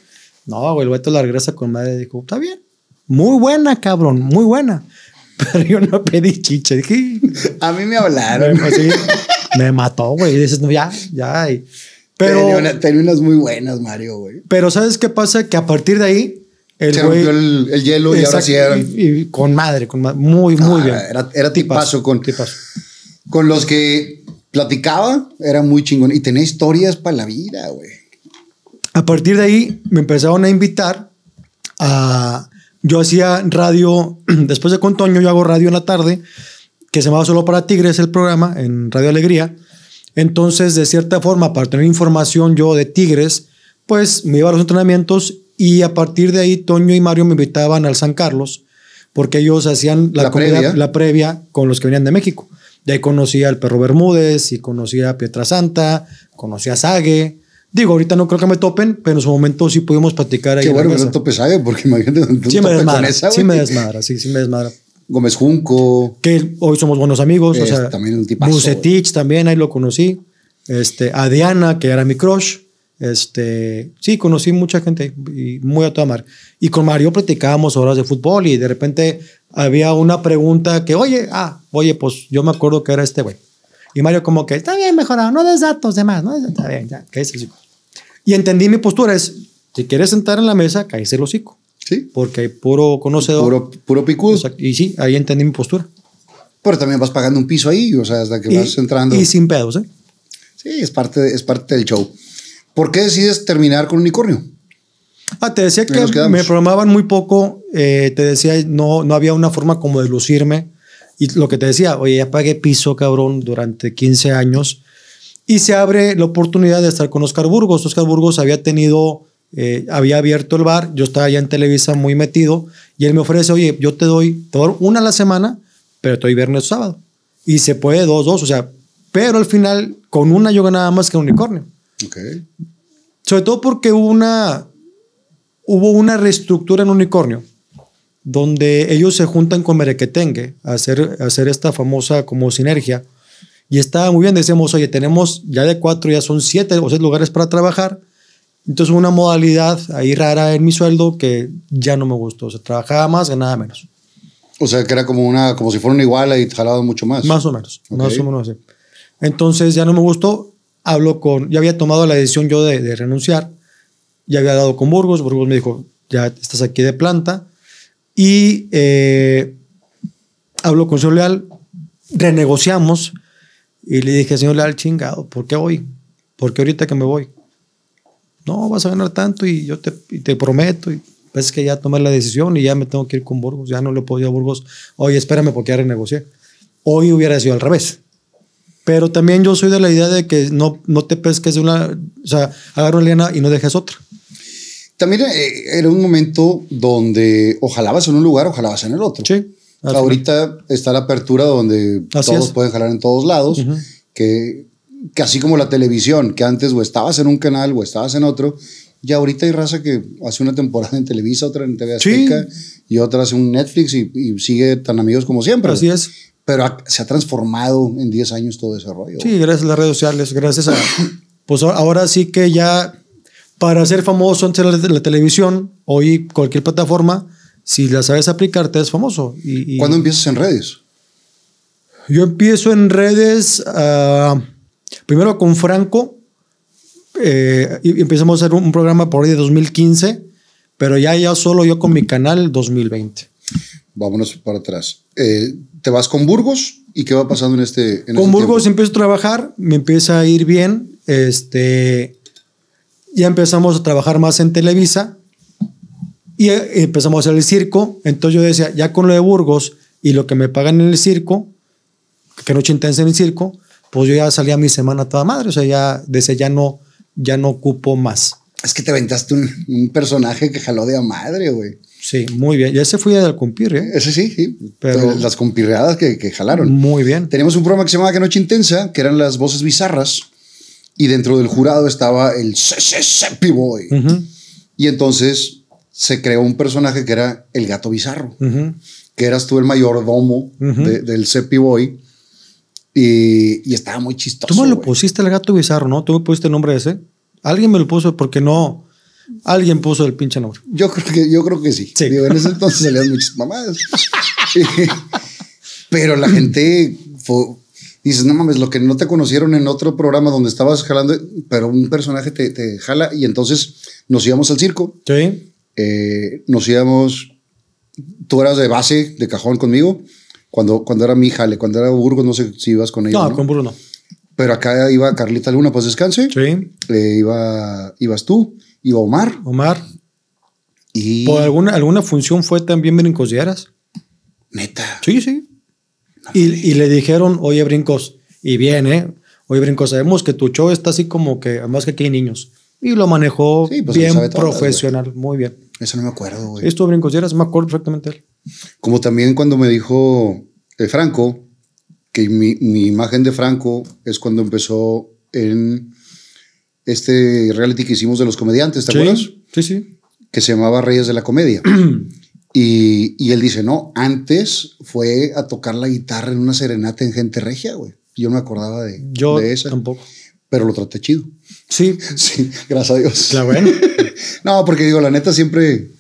No, güey, el vato la regresa con madre. Dijo, está bien. Muy buena, cabrón, muy buena. Pero yo no pedí chiche. Dije, A mí me hablaron. así, me mató, güey. Y dices, no, ya, ya. y- Pero, tenía, una- tenía unas muy buenas, Mario, güey. pero ¿sabes qué pasa? Que a partir de ahí, el Se güey. rompió el, el hielo y ahora sí y- y con madre, con madre. Muy, muy Ah, bien. Era, era tipazo con, tipazo. con los que platicaba, era muy chingón. Y tenía historias para la vida, güey. A partir de ahí me empezaron a invitar a... Yo hacía radio, después de con Toño, yo hago radio en la tarde, que se llamaba Solo para Tigres el programa, en Radio Alegría. Entonces, de cierta forma, para tener información yo de Tigres, pues me iba a los entrenamientos y a partir de ahí Toño y Mario me invitaban al San Carlos, porque ellos hacían la, La comida- previa. la previa con los que venían de México. De ahí conocía al Perro Bermúdez y conocía a Pietra Santa, conocía a Sague. Digo, ahorita no creo que me topen, pero en su momento sí pudimos platicar ahí. Qué bueno que no tope sabe, porque imagínate Sí me desmadra, con esa, sí me desmadra, sí, sí me desmadra. Gómez Junco. Que hoy somos buenos amigos, o Es sea, también un tipazo, Bucetich también, ahí lo conocí. Este, a Diana, que era mi crush. Este, sí, conocí mucha gente y muy a toda mar. Y con Mario platicábamos horas de fútbol y de repente había una pregunta que, oye, ah, oye, pues yo me acuerdo que era este güey. Y Mario como que, está bien mejorado, no des datos de más, no está bien, ya, cállese el hocico. Y entendí mi postura es, si quieres sentar en la mesa, cállese el hocico, Sí. porque hay puro conocedor. Puro, puro picudo. Y sí, ahí entendí mi postura. Pero también vas pagando un piso ahí, o sea, hasta que vas entrando. y sin pedos, ¿eh? Sí, es parte, es parte del show. ¿Por qué decides terminar con Unicornio? Ah, te decía que me programaban muy poco. eh, te decía, no, no había una forma como de lucirme. Y lo que te decía, oye, ya pagué piso, cabrón, durante 15 años. Y se abre la oportunidad de estar con Oscar Burgos. Oscar Burgos había tenido, eh, había abierto el bar. Yo estaba ya en Televisa muy metido. Y él me ofrece, oye, yo te doy, te doy una a la semana, pero te doy viernes o sábado. Y se puede dos, dos. O sea, pero al final, con una yo ganaba más que un unicornio. Ok. Sobre todo porque hubo una, hubo una reestructura en Unicornio, donde ellos se juntan con Merequetengue a hacer, a hacer esta famosa como sinergia. Y estaba muy bien, decíamos, oye, tenemos ya de cuatro, ya son siete o seis lugares para trabajar. Entonces una modalidad ahí rara en mi sueldo que ya no me gustó. O sea, trabajaba más, ganaba menos. O sea, que era como una, como si fuera una iguala y jalaba mucho más. Más o menos, Ok. más o menos así. Entonces ya no me gustó. Hablo con, ya había tomado la decisión yo de, de renunciar. Ya había dado con Burgos. Burgos me dijo, ya estás aquí de planta. Y eh, hablo con señor Leal, renegociamos. Y le dije, señor Leal, chingado, ¿por qué hoy? ¿Por qué ahorita que me voy? No, vas a ganar tanto y yo te, y te prometo. Y es que ya tomé la decisión y ya me tengo que ir con Burgos. Ya no le puedo ir a Burgos. Oye, espérame porque ya renegocié. Hoy hubiera sido al revés. Pero también yo soy de la idea de que no, no te pesques de una, o sea, agarra una liana y no dejes otra. También eh, era un momento donde o jalabas en un lugar o jalabas en el otro. Sí. Ahorita está la apertura donde Así todos es. pueden jalar en todos lados, que, que así como la televisión, que antes o estabas en un canal o estabas en otro, ya ahorita hay raza que hace una temporada en Televisa, otra en TV Sí. Azteca y otra hace un Netflix y, y sigue tan amigos como siempre. Así es. Pero ha- se ha transformado en 10 años todo ese rollo. Sí, gracias a las redes sociales, gracias a... Pues ahora sí que ya para ser famoso en la, la televisión, hoy cualquier plataforma, si la sabes aplicar, te es famoso. Y, y ¿Cuándo empiezas en redes? Yo empiezo en redes, ah, primero con Franco, eh, y empezamos a hacer un, programa por ahí de 2015, pero ya, ya solo yo con mi canal 2020. Vámonos para atrás. Eh, ¿Te vas con Burgos? ¿Y qué va pasando en este en Con este Burgos tiempo? empiezo a trabajar, me empieza a ir bien. Este, ya empezamos a trabajar más en Televisa y eh, empezamos a hacer el circo. Entonces yo decía, ya con lo de Burgos y lo que me pagan en el circo, que noche intensa en el circo, pues yo ya salía mi semana toda madre. O sea, ya desde ya no, ya no ocupo más. Es que te aventaste un, un personaje que jaló de a madre, güey. Sí, muy bien. Ya se fui al cumplir, ¿eh? Ese sí, sí. Pero- Las compirreadas que, que jalaron. Muy bien. Teníamos un programa que se llamaba Que Noche Intensa, que eran las voces bizarras. Y dentro del jurado estaba el Sepi Boy. Ujú, Y entonces se creó un personaje que era el gato bizarro. Que eras tú el mayordomo Ujú. de- del Sepi Boy. Y, y estaba muy chistoso. Tú me lo güey. pusiste el gato bizarro, ¿no? Tú me pusiste el nombre ese. Alguien me lo puso porque no. Alguien puso el pinche nombre. Yo creo que, yo creo que sí. Sí. Digo, en ese entonces salían muchas mamadas. Pero la gente fue- dices, no mames, lo que no te conocieron en otro programa donde estabas jalando, pero un personaje te, te jala y entonces nos íbamos al circo, Sí. eh, nos íbamos, tú eras de base, de cajón conmigo, cuando, cuando era mi jale, cuando era Burgos, no sé si ibas con ellos, No, ¿no? con Bruno. pero acá iba Carlita Luna, pues descanse, Sí. eh, iba, ibas tú, iba Omar Omar. y... Por alguna, alguna función fue también Brincos y Eras. Neta. Sí, sí. Y, y le dijeron, oye, Brincos, y bien, ¿eh? Oye, Brincos, sabemos que tu show está así como que, además que aquí hay niños. Y lo manejó Sí, pues, bien todas, profesional, muy bien. Eso no me acuerdo, güey. Esto Brincos y Eras, me acuerdo perfectamente de él. Como también cuando me dijo eh, Franco, que mi, mi imagen de Franco es cuando empezó en este reality que hicimos de los comediantes, ¿te acuerdas? Sí, sí. Que se llamaba Reyes de la Comedia. y, y él dice, no, antes fue a tocar la guitarra en una serenata en Gente Regia, güey. Yo no me acordaba de, Yo de esa, tampoco. pero lo traté chido. Sí, Sí, gracias a Dios. la bueno. No, porque digo, la neta siempre.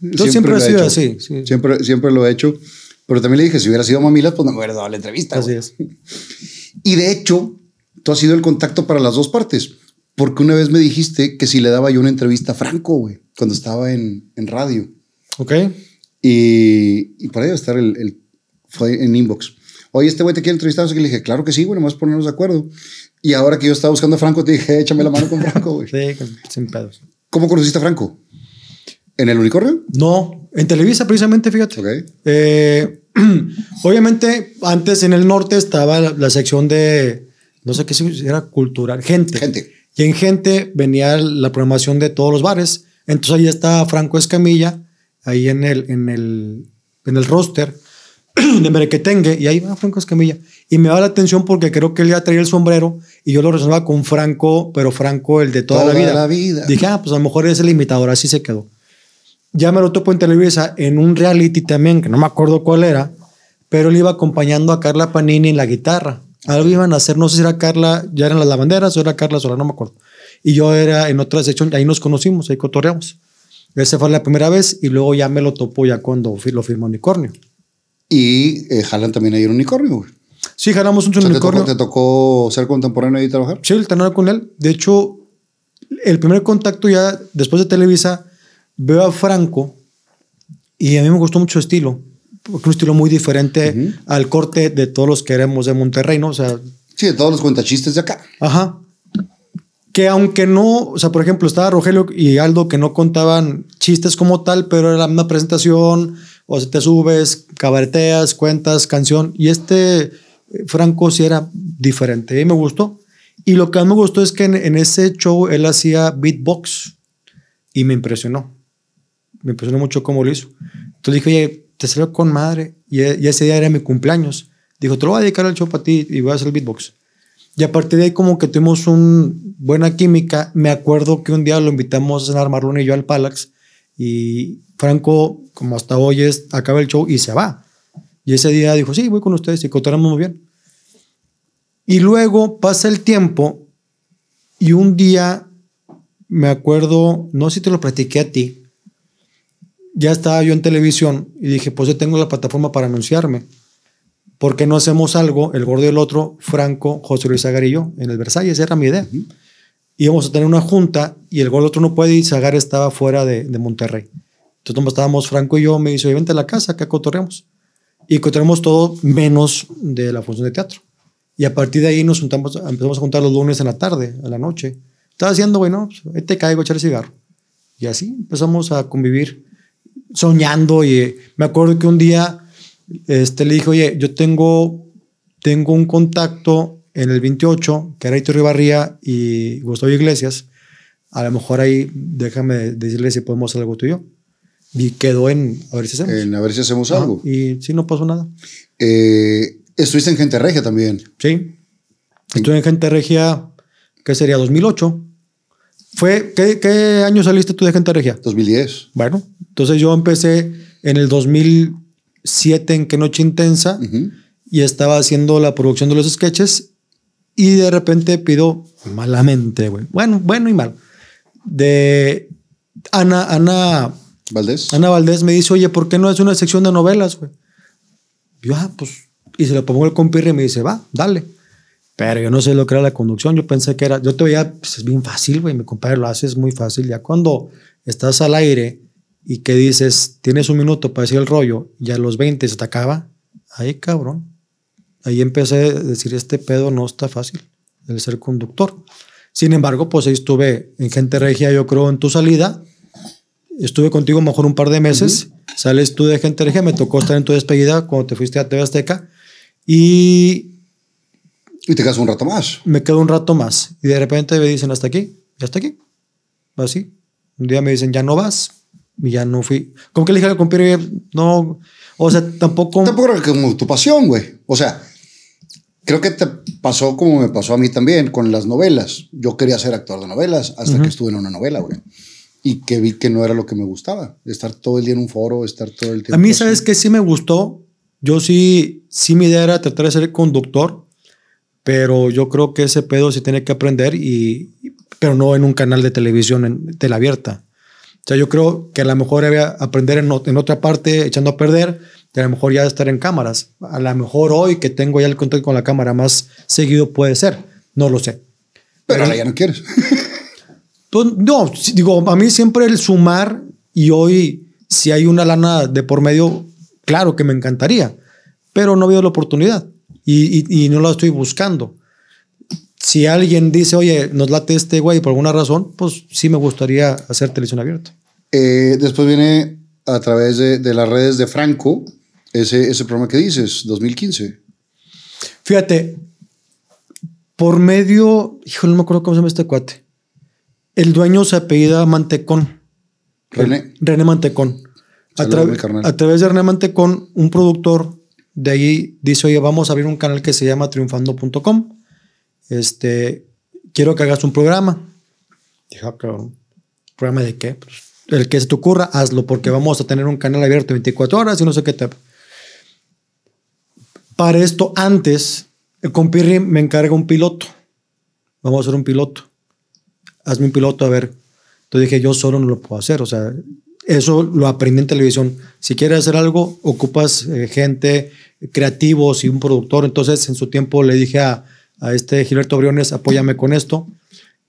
Yo siempre lo he sido así, sí. Siempre, siempre lo he hecho. Pero también le dije, si hubiera sido Mamilas, pues no me hubiera dado la entrevista. Así es. Y de hecho, tú has sido el contacto para las dos partes. Porque una vez me dijiste que si le daba yo una entrevista a Franco, güey, cuando estaba en, en radio. Ok. Y, y por ahí debe estar el, el- Fue en inbox. Oye, este güey te quiere entrevistar. Así que le dije, claro que sí, güey, nomás ponernos de acuerdo. Y ahora que yo estaba buscando a Franco, te dije, échame la mano con Franco, güey. Sí, con- sin pedos. ¿Cómo conociste a Franco? ¿En el unicornio? No, en Televisa precisamente, fíjate. Eh, obviamente, antes en el norte estaba la, la sección de, no sé qué era cultural, gente. Gente. Y en gente venía la programación de todos los bares. Entonces ahí estaba Franco Escamilla, ahí en el, en el, en el roster de Merequetengue, y ahí va Franco Escamilla. Y me daba la atención porque creo que él ya traía el sombrero y yo lo relacionaba con Franco, pero Franco el de toda, Toda la vida. la vida. Dije, ah, pues a lo mejor es el imitador, así se quedó. Ya me lo topo en Televisa en un reality también, que no me acuerdo cuál era, pero él iba acompañando a Carla Panini en la guitarra. Algo iban a hacer, no sé si era Carla, ya eran las lavanderas o era Carla Sola, no me acuerdo. Y yo era en otra sección, ahí nos conocimos, ahí cotorreamos. Esa fue la primera vez y luego ya me lo topo ya cuando lo firmó Unicornio. Y eh, jalan también ahí un unicornio, güey. Sí, jalamos un O sea, ¿te, unicornio. tocó, te tocó ser contemporáneo y trabajar? Sí, el tener con él. De hecho, el primer contacto ya después de Televisa, veo a Franco y a mí me gustó mucho su estilo. Porque un estilo muy diferente al corte de todos los que éramos de Monterrey, ¿no? O sea, Sí, de todos los cuentachistes de acá. ajá. Que aunque no, o sea, por ejemplo, estaba Rogelio y Aldo que no contaban chistes como tal, pero era la misma presentación, o sea, te subes, cabareteas, cuentas, canción. Y este eh, Franco sí era diferente. Y me gustó. Y lo que más me gustó es que en, en ese show él hacía beatbox y me impresionó. Me impresionó mucho cómo lo hizo. Entonces dije, oye, te salió con madre. Y, y ese día era mi cumpleaños. Dijo, te lo voy a dedicar al show para ti y voy a hacer el beatbox. Y a partir de ahí como que tuvimos una buena química. Me acuerdo que un día lo invitamos a cenar Marlon y yo al Palax y Franco, como hasta hoy es, acaba el show y se va. Y ese día dijo, sí, voy con ustedes y cotoramos muy bien. Y luego pasa el tiempo y un día me acuerdo, no sé si te lo platiqué a ti, ya estaba yo en televisión y dije, pues yo tengo la plataforma para anunciarme. ¿Por qué no hacemos algo, el gordo y el otro, Franco, José Luis Agar y yo, en el Versalles? Esa era mi idea. Íbamos a tener una junta y el gordo y el otro no puede ir, Zagar estaba fuera de, de Monterrey. Entonces como estábamos Franco y yo, me dice, vente a la casa, acá cotorreamos. Y cotorreamos todo menos de la función de teatro. Y a partir de ahí nos juntamos, empezamos a juntar los lunes en la tarde, a la noche. Estaba haciendo, bueno, pues, te caigo a echar el cigarro. Y así empezamos a convivir, soñando. Y me acuerdo que un día este, le dije, oye, yo tengo, tengo un contacto en el 28, que era Ito Ribarría y Gustavo Iglesias. A lo mejor ahí déjame decirle si podemos hacer algo tú y yo. Y quedó en a ver si hacemos. En a ver si hacemos Ajá, algo. Y sí, no pasó nada. Eh, estuviste en Gente Regia también. Sí. Estuve en Gente Regia, ¿qué sería? 2008. Fue, ¿qué, ¿Qué año saliste tú de Gente Regia? 2010. Bueno, entonces yo empecé en el 2007 en Que Noche Intensa Ujú. y estaba haciendo la producción de los sketches y de repente pido malamente, güey. Bueno, bueno y mal. De Ana, Ana, ¿Valdés? Ana Valdés me dice, oye, ¿por qué no es una sección de novelas, güey? Yo, ah, pues, y se lo pongo el compirre y me dice, va, dale. Pero yo no sé lo que era la conducción. Yo pensé que era, yo te veía, pues es bien fácil, güey. Mi compadre lo hace, es muy fácil. Ya cuando estás al aire y que dices, tienes un minuto para decir el rollo y a los 20 se te acaba, ahí cabrón. Ahí empecé a decir, este pedo no está fácil, el ser conductor. Sin embargo, pues ahí estuve en Gente Regia, yo creo, en tu salida. Estuve contigo mejor un par de meses. Sales tú de Gente Regia, me tocó estar en tu despedida cuando te fuiste a TV Azteca. Y Y te quedas un rato más. me quedo un rato más. Y de repente me dicen, hasta aquí, ya hasta aquí. Así. Un día me dicen, ya no vas. Y ya no fui. Como que le dije al compadre, no, o sea, tampoco. Tampoco era como tu pasión, güey. O sea, creo que te pasó como me pasó a mí también con las novelas. Yo quería ser actor de novelas hasta que estuve en una novela, güey. Y que vi que no era lo que me gustaba. Estar todo el día en un foro, estar todo el tiempo. A mí, así. ¿sabes que Sí me gustó. Yo sí, sí mi idea era tratar de ser conductor, pero yo creo que ese pedo se tiene que aprender y, pero no en un canal de televisión en tela abierta. O sea, yo creo que a lo mejor había aprender en, en otra parte, echando a perder, y a lo mejor ya estar en cámaras. A lo mejor hoy que tengo ya el contacto con la cámara más seguido puede ser. No lo sé. Pero ahora ya no quieres. Pues, no, digo, a mí siempre el sumar y hoy, si hay una lana de por medio, claro que me encantaría, pero no habido la oportunidad y, y- y no la estoy buscando. Si alguien dice, oye, nos late este güey por alguna razón, pues sí me gustaría hacer televisión abierta. Eh, después viene a través de, de las redes de Franco ese, ese programa que dices, 2015. Fíjate, por medio, híjole, no me acuerdo cómo se llama este cuate. El dueño se apellida Mantecón. René. René Mantecón. A, tra- a través de René Mantecón, un productor de ahí dice, oye, vamos a abrir un canal que se llama triunfando.com. Este, quiero que hagas un programa. Dije, "Ah, ¿programa de qué? Pues, el que se te ocurra, hazlo, porque vamos a tener un canal abierto 24 horas y no sé qué te... Para esto, antes, el compirri me encarga un piloto. Vamos a hacer un piloto. Hazme un piloto, a ver. Entonces dije, yo solo no lo puedo hacer. O sea, eso lo aprendí en televisión. Si quieres hacer algo, ocupas eh, gente, creativos y un productor. Entonces, en su tiempo le dije a, a este Gilberto Briones, apóyame con esto.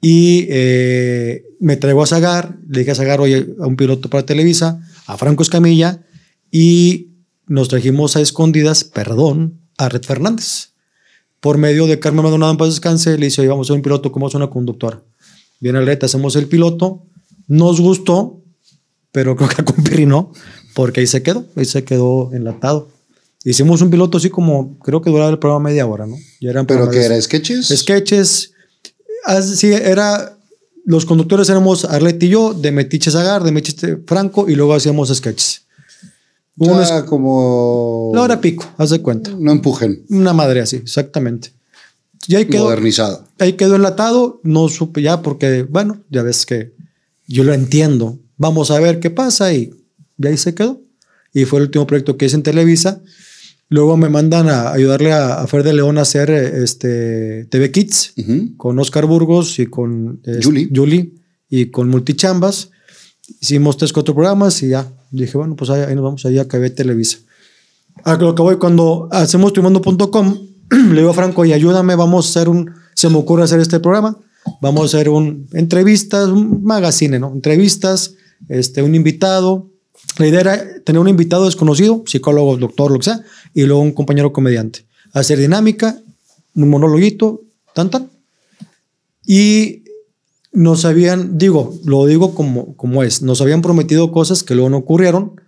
Y eh, me traigo a Zagar, le dije a Zagar, oye, a un piloto para Televisa, a Franco Escamilla, y nos trajimos a escondidas, perdón, a Red Fernández. Por medio de Carmen Maldonado en paz descanse, le dice, oye, vamos a hacer un piloto, como es una conductora. Viene Red, hacemos el piloto, nos gustó, pero creo que a Compiri no, porque ahí se quedó, ahí se quedó enlatado. Hicimos un piloto así como, creo que duraba el programa media hora, ¿no? Ya eran ¿Pero que programas- era sketches? Sketches. Así era. Los conductores éramos Arlette y yo, de Metiche Zagar, de Metiche Franco, y luego hacíamos sketches. Unos- Ah, como... la hora pico, haz de cuenta. No empujen. Una madre así, exactamente. Y ahí quedó, Modernizado. ahí quedó enlatado, no supe ya porque, bueno, ya ves que yo lo entiendo. Vamos a ver qué pasa y, y ahí se quedó. Y fue el último proyecto que hice en Televisa. Luego me mandan a ayudarle a, a Fer de León a hacer este, TV Kids con Oscar Burgos y con eh, Julie. Julie y con Multichambas. Hicimos tres, cuatro programas y ya. Dije, bueno, pues ahí, ahí nos vamos, ahí acabé Televisa. A lo que voy, cuando hacemos trimundo.com, le digo a Franco, y ayúdame, vamos a hacer un, se me ocurre hacer este programa, vamos a hacer un, entrevistas, un magazine, ¿no? Entrevistas, este, un invitado. La idea era tener un invitado desconocido, psicólogo, doctor, lo que sea, y luego un compañero comediante. Hacer dinámica, un monologuito, tan. Y nos habían, digo, lo digo como, como es, nos habían prometido cosas que luego no ocurrieron,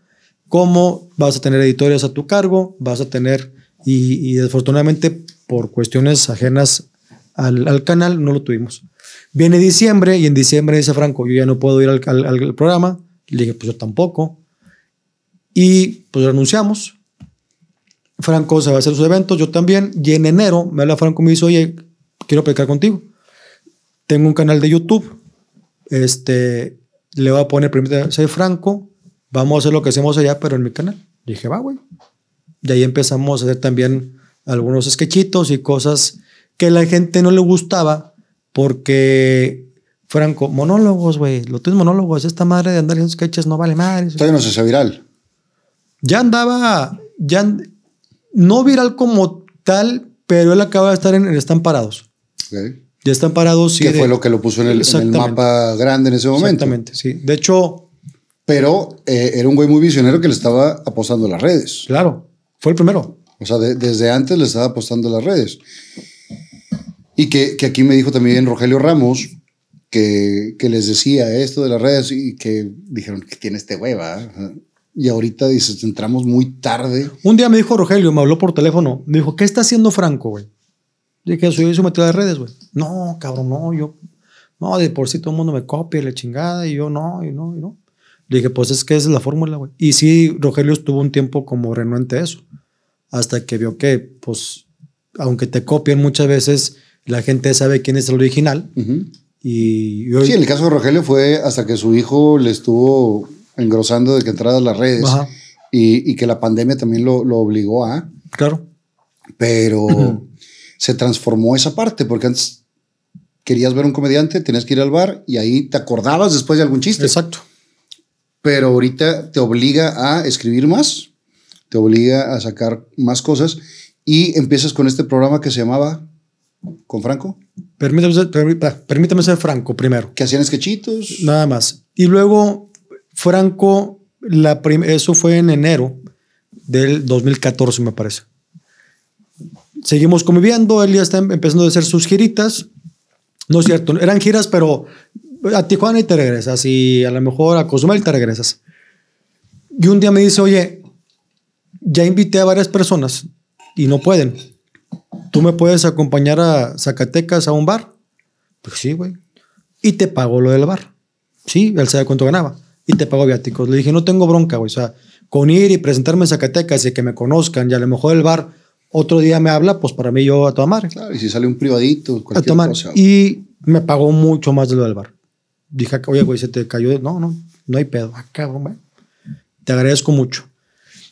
como vas a tener editores a tu cargo, vas a tener, y, y desafortunadamente por cuestiones ajenas al, al canal no lo tuvimos. Viene diciembre y en diciembre dice Franco, yo ya no puedo ir al, al- al programa. Le dije, pues yo tampoco. Y pues renunciamos. Franco se va a hacer sus eventos, yo también. Y en enero me habla Franco y me dice, oye, quiero platicar contigo. Tengo un canal de YouTube. Este, le voy a poner, primero, soy Franco, vamos a hacer lo que hacemos allá, pero en mi canal. Dije, va, güey. Y ahí empezamos a hacer también algunos sketchitos y cosas que a la gente no le gustaba porque, Franco, monólogos, güey, lo tuyos monólogos, esta madre de andar haciendo sketches no vale madre. Todavía no se hace viral. Ya andaba, ya no viral como tal, pero él acaba de estar en, en Están Parados. Ya están parados, sí. que fue lo que lo puso en el, en el Exactamente. mapa grande en ese momento. Exactamente, sí. De hecho, Pero eh, era un güey muy visionario que le estaba apostando a las redes. claro, fue el primero. O sea, de- desde antes le estaba apostando a las redes. Y que, que aquí me dijo también Rogelio Ramos que, que les decía esto de las redes y que dijeron que tiene este güey, ¿va? Y ahorita dices, entramos muy tarde. Un día me dijo Rogelio, me habló por teléfono, me dijo, ¿qué está haciendo Franco, güey? Dije, soy su metido de redes, güey. No, cabrón, no, yo, no, de por sí todo el mundo me copia y la chingada, y yo no, y no, y no. Dije, pues es que esa es la fórmula, güey. Y sí, Rogelio estuvo un tiempo como renuente a eso, hasta que vio que, pues, aunque te copian muchas veces, la gente sabe quién es el original. Y, y hoy- Sí, en el caso de Rogelio fue hasta que su hijo le estuvo engrosando de que entrara a las redes y, y que la pandemia también lo, lo obligó a, claro, pero se transformó esa parte porque antes querías ver un comediante, tenías que ir al bar y ahí te acordabas después de algún chiste. exacto. pero ahorita te obliga a escribir más, te obliga a sacar más cosas y empiezas con este programa que se llamaba con Franco, Permítame permítame ser franco primero. que hacían sketchitos. Nada más. Y luego, Franco, la eso fue en enero del 2014, me parece. Seguimos conviviendo, él ya está em- empezando a hacer sus giritas. No es cierto, eran giras, pero a Tijuana y te regresas, y a lo mejor a Cozumel te regresas. Y un día me dice, oye, ya invité a varias personas y no pueden. ¿Tú me puedes acompañar a Zacatecas a un bar? Pues sí, güey. Y te pagó lo del bar. Sí, él sabe cuánto ganaba. Y te pagó viáticos. Le dije, no tengo bronca, güey. O sea, con ir y presentarme en Zacatecas y que me conozcan y a lo mejor el bar otro día me habla, pues para mí yo a toda madre. Claro, y si sale un privadito, A cualquier tomar. cosa. Y me pagó mucho más de lo del bar. Dije, oye, güey, se te cayó. No, no, no hay pedo. Ah, cabrón, güey. Te agradezco mucho.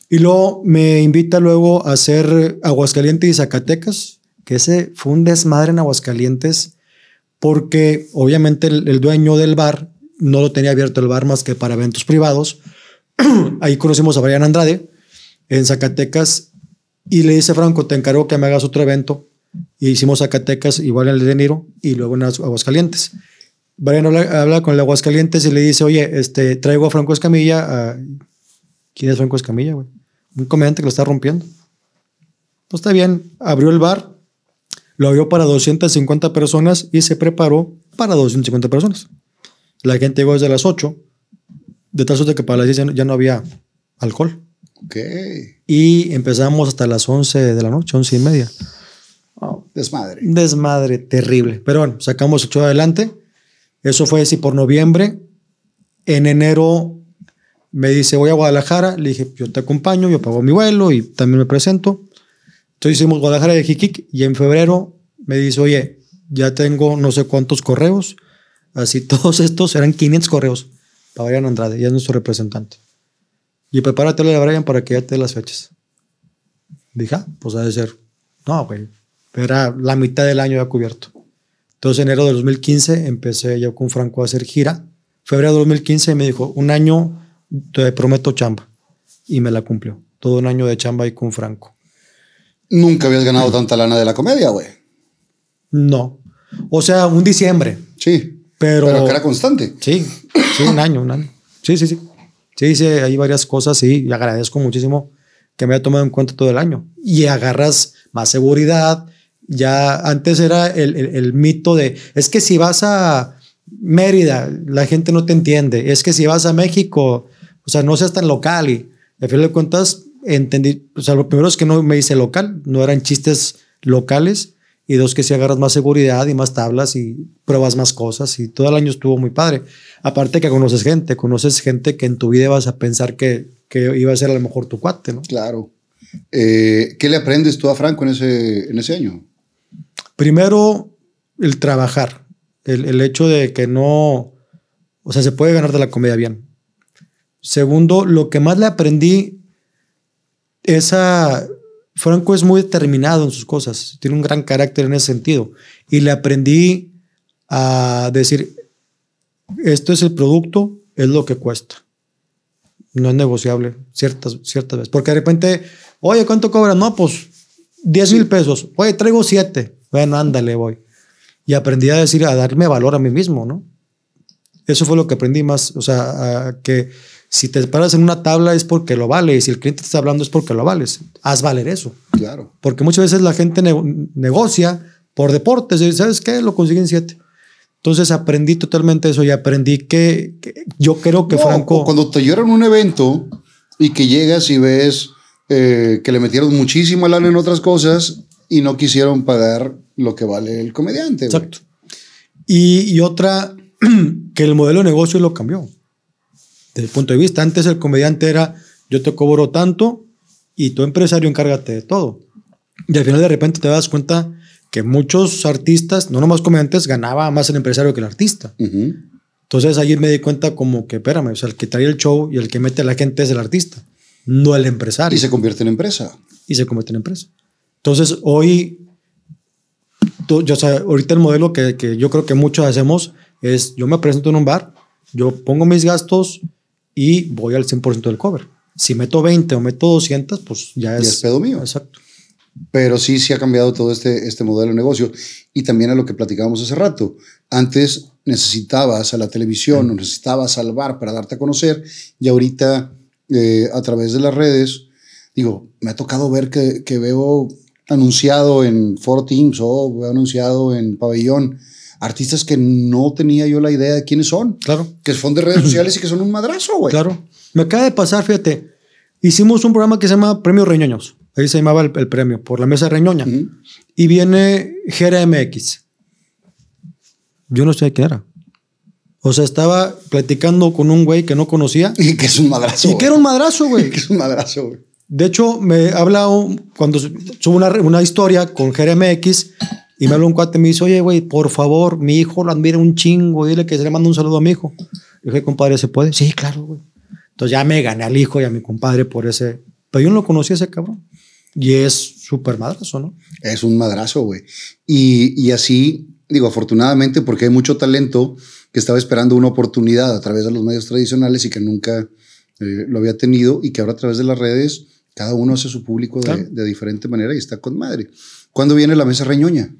Y luego me invita luego a hacer Aguascalientes y Zacatecas, que ese fue un desmadre en Aguascalientes, porque obviamente el, dueño del bar no lo tenía abierto el bar más que para eventos privados. Ahí conocimos a Brian Andrade en Zacatecas y le dice Franco, te encargo que me hagas otro evento. Y hicimos Zacatecas, igual en el de Niro, y luego en Agu- Aguascalientes. Brian habla, habla con el Aguascalientes y le dice, oye, este, traigo a Franco Escamilla. a- ¿Quién es Franco Escamilla, güey? Un comediante que lo está rompiendo. Pues está bien, abrió el bar, lo abrió para 250 personas y se preparó para 250 personas. La gente llegó desde las 8, de tal suerte que para las 10 ya no- ya no había alcohol. Ok. Y empezamos hasta las 11 de la noche, 11 y media. Desmadre. Un desmadre terrible. Pero bueno, sacamos el show adelante. Eso fue así por noviembre. En enero me dice, voy a Guadalajara. Le dije, yo te acompaño, yo pago mi vuelo y también me presento. Entonces hicimos Guadalajara de Jiquic y en febrero me dice, oye, ya tengo no sé cuántos correos. Así todos estos eran 500 correos para Brian Andrade, ya es nuestro representante. Y prepárate a Brian para que ya te dé las fechas. Dije, ah, pues ha de ser. No, güey. Era la mitad del año ya cubierto. Entonces, enero de 2015 empecé yo con Franco a hacer gira. Febrero de 2015 me dijo, un año te prometo chamba. Y me la cumplió. Todo un año de chamba ahí con Franco. Nunca habías ganado tanta lana de la comedia, güey. No. O sea, un diciembre. Sí. Pero, Pero que era constante. Sí, sí, un año, un año. Sí, sí, sí. Sí, sí, hay varias cosas, sí, y agradezco muchísimo que me haya tomado en cuenta todo el año. Y agarras más seguridad. Ya antes era el, el, el mito de, es que si vas a Mérida, la gente no te entiende. Es que si vas a México, o sea, no seas tan local. Y al final de cuentas, entendí, o sea, lo primero es que no me hice local, no eran chistes locales. Y dos, que si agarras más seguridad y más tablas y pruebas más cosas. Y todo el año estuvo muy padre. Aparte que conoces gente, conoces gente que en tu vida vas a pensar que, que iba a ser a lo mejor tu cuate, ¿no? Claro. Eh, ¿Qué le aprendes tú a Franco en ese, en ese año? Primero, el trabajar. El, el hecho de que no. O sea, se puede ganar de la comedia bien. Segundo, lo que más le aprendí es a. Franco es muy determinado en sus cosas, tiene un gran carácter en ese sentido. Y le aprendí a decir, esto es el producto, es lo que cuesta. No es negociable ciertas, ciertas veces. Porque de repente, oye, ¿cuánto cobra? No, pues 10 mil pesos. Oye, traigo 7. Bueno, ándale, voy. Y aprendí a decir, a darme valor a mí mismo, ¿no? Eso fue lo que aprendí más. O sea, que si te paras en una tabla es porque lo vale. Y si el cliente te está hablando es porque lo vales. Haz valer eso. Claro. Porque muchas veces la gente ne negocia por deportes. Y ¿Sabes qué? Lo consiguen 7. Entonces aprendí totalmente eso y aprendí que, que yo creo que No, Franco. Cuando te lloran un evento y que llegas y ves eh, que le metieron muchísima lana en otras cosas y no quisieron pagar lo que vale el comediante. Exacto. Y, y otra, que el modelo de negocio lo cambió. Desde el punto de vista, antes el comediante era, yo te cobro tanto y tu empresario encárgate de todo. Y al final de repente te das cuenta que muchos artistas, no nomás comediantes, ganaba más el empresario que el artista. Ujú. Entonces ahí me di cuenta como que, espérame, o sea, el que trae el show y el que mete a la gente es el artista, no el empresario. Y se convierte en empresa. y se convierte en empresa. Entonces, hoy, tú- yo, o sea, ahorita el modelo que, que yo creo que muchos hacemos es, yo me presento en un bar, yo pongo mis gastos y voy al 100% del cover. Si meto 20 o meto 200, pues ya es... es pedo mío. Exacto. Pero sí, sí ha cambiado todo este, este modelo de negocio. Y también a lo que platicábamos hace rato. Antes necesitabas a la televisión o necesitabas al bar para darte a conocer. Y ahorita, eh, a través de las redes, digo, me ha tocado ver que, que veo anunciado en Foro Teams o veo anunciado en Pabellón artistas que no tenía yo la idea de quiénes son. Claro. Que son de redes sociales y que son un madrazo, güey. Claro. Me acaba de pasar, fíjate, hicimos un programa que se llama Premio Reñoños. Ahí se llamaba el, el premio, por la mesa Reñoña. Ujú. Y viene GRMX. Yo no sé quién era. O sea, estaba platicando con un güey que no conocía Y que es un madrazo. y que era un madrazo, güey. Que es un madrazo, güey. De hecho, me habla un- cuando subo una, una historia con GRMX y me habla un cuate y me dice, oye, güey, por favor, mi hijo lo admira un chingo, dile que se le manda un saludo a mi hijo. Le dije, compadre, ¿se puede? Sí, claro, güey. Entonces ya me gané al hijo y a mi compadre por ese... Pero yo no lo conocía ese cabrón. Y es súper madrazo, ¿no? Es un madrazo, güey. Y, y así, digo, afortunadamente, porque hay mucho talento que estaba esperando una oportunidad a través de los medios tradicionales y que nunca eh, lo había tenido y que ahora a través de las redes cada uno hace su público de, de diferente manera y está con madre. ¿Cuándo viene la mesa reñoña?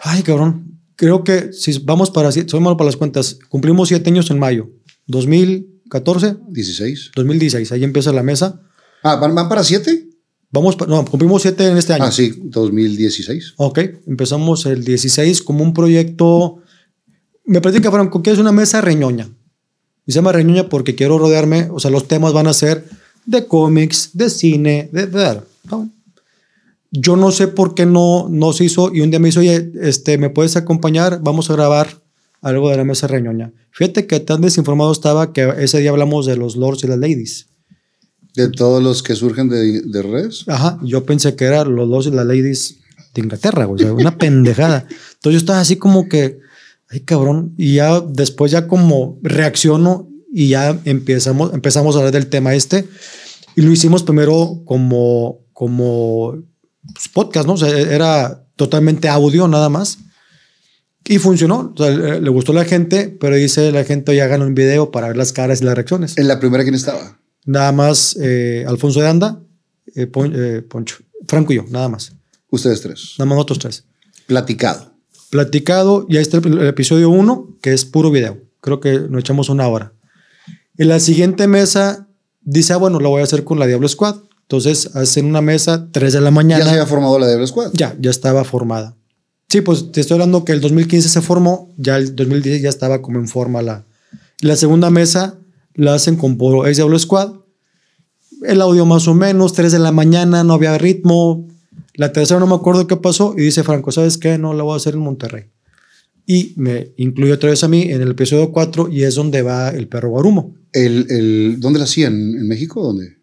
Ay, cabrón. Creo que si vamos para... Soy malo para las cuentas. Cumplimos siete años en mayo. 2014, 16. 2016. Ahí empieza la mesa. Ah, ¿van, van para siete? Vamos, pa- no, cumplimos siete en este año. Ah, sí, 2016. Ok, empezamos el 16 como un proyecto. Me platica Franco que es una mesa reñoña. Y se llama reñoña porque quiero rodearme, o sea, los temas van a ser de cómics, de cine, de... de- ¿no? Yo no sé por qué no, no se hizo y un día me dice, oye, este, ¿me puedes acompañar? Vamos a grabar algo de la mesa reñoña. Fíjate que tan desinformado estaba que ese día hablamos de los lords y las ladies. De todos los que surgen de, de redes. Ajá, yo pensé que eran los lords y las ladies de Inglaterra, güey, o sea, una pendejada. Entonces yo estaba así como que, ay cabrón, y ya después ya como reacciono y ya empezamos, empezamos a hablar del tema este y lo hicimos primero como, como pues, podcast, ¿no? O sea, era totalmente audio nada más. Y funcionó, o sea, le gustó a la gente, pero dice la gente, oye, hagan un video para ver las caras y las reacciones. En la primera, ¿quién estaba? Nada más eh, Alfonso de Anda, eh, Pon- eh, Poncho, Franco y yo, nada más. Ustedes tres. Nada más nosotros tres. Platicado. Platicado, ya está el, el episodio 1, que es puro video. Creo que nos echamos una hora. En la siguiente mesa dice, ah, bueno, lo voy a hacer con la Diablo Squad. Entonces hacen una mesa, 3 de la mañana. Ya se había formado la Devil Squad. Ya, ya estaba formada. Sí, pues te estoy hablando que el 2015 se formó, ya el 2010 ya estaba como en forma la. La segunda mesa la hacen con puro ex Diablo Squad. El audio más o menos, 3 de la mañana, no había ritmo. La tercera no me acuerdo qué pasó y dice Franco, ¿sabes qué? No la voy a hacer en Monterrey. Y me incluye otra vez a mí en el episodio 4 y es donde va el perro Guarumo. El, el, ¿Dónde la hacían? ¿En México dónde?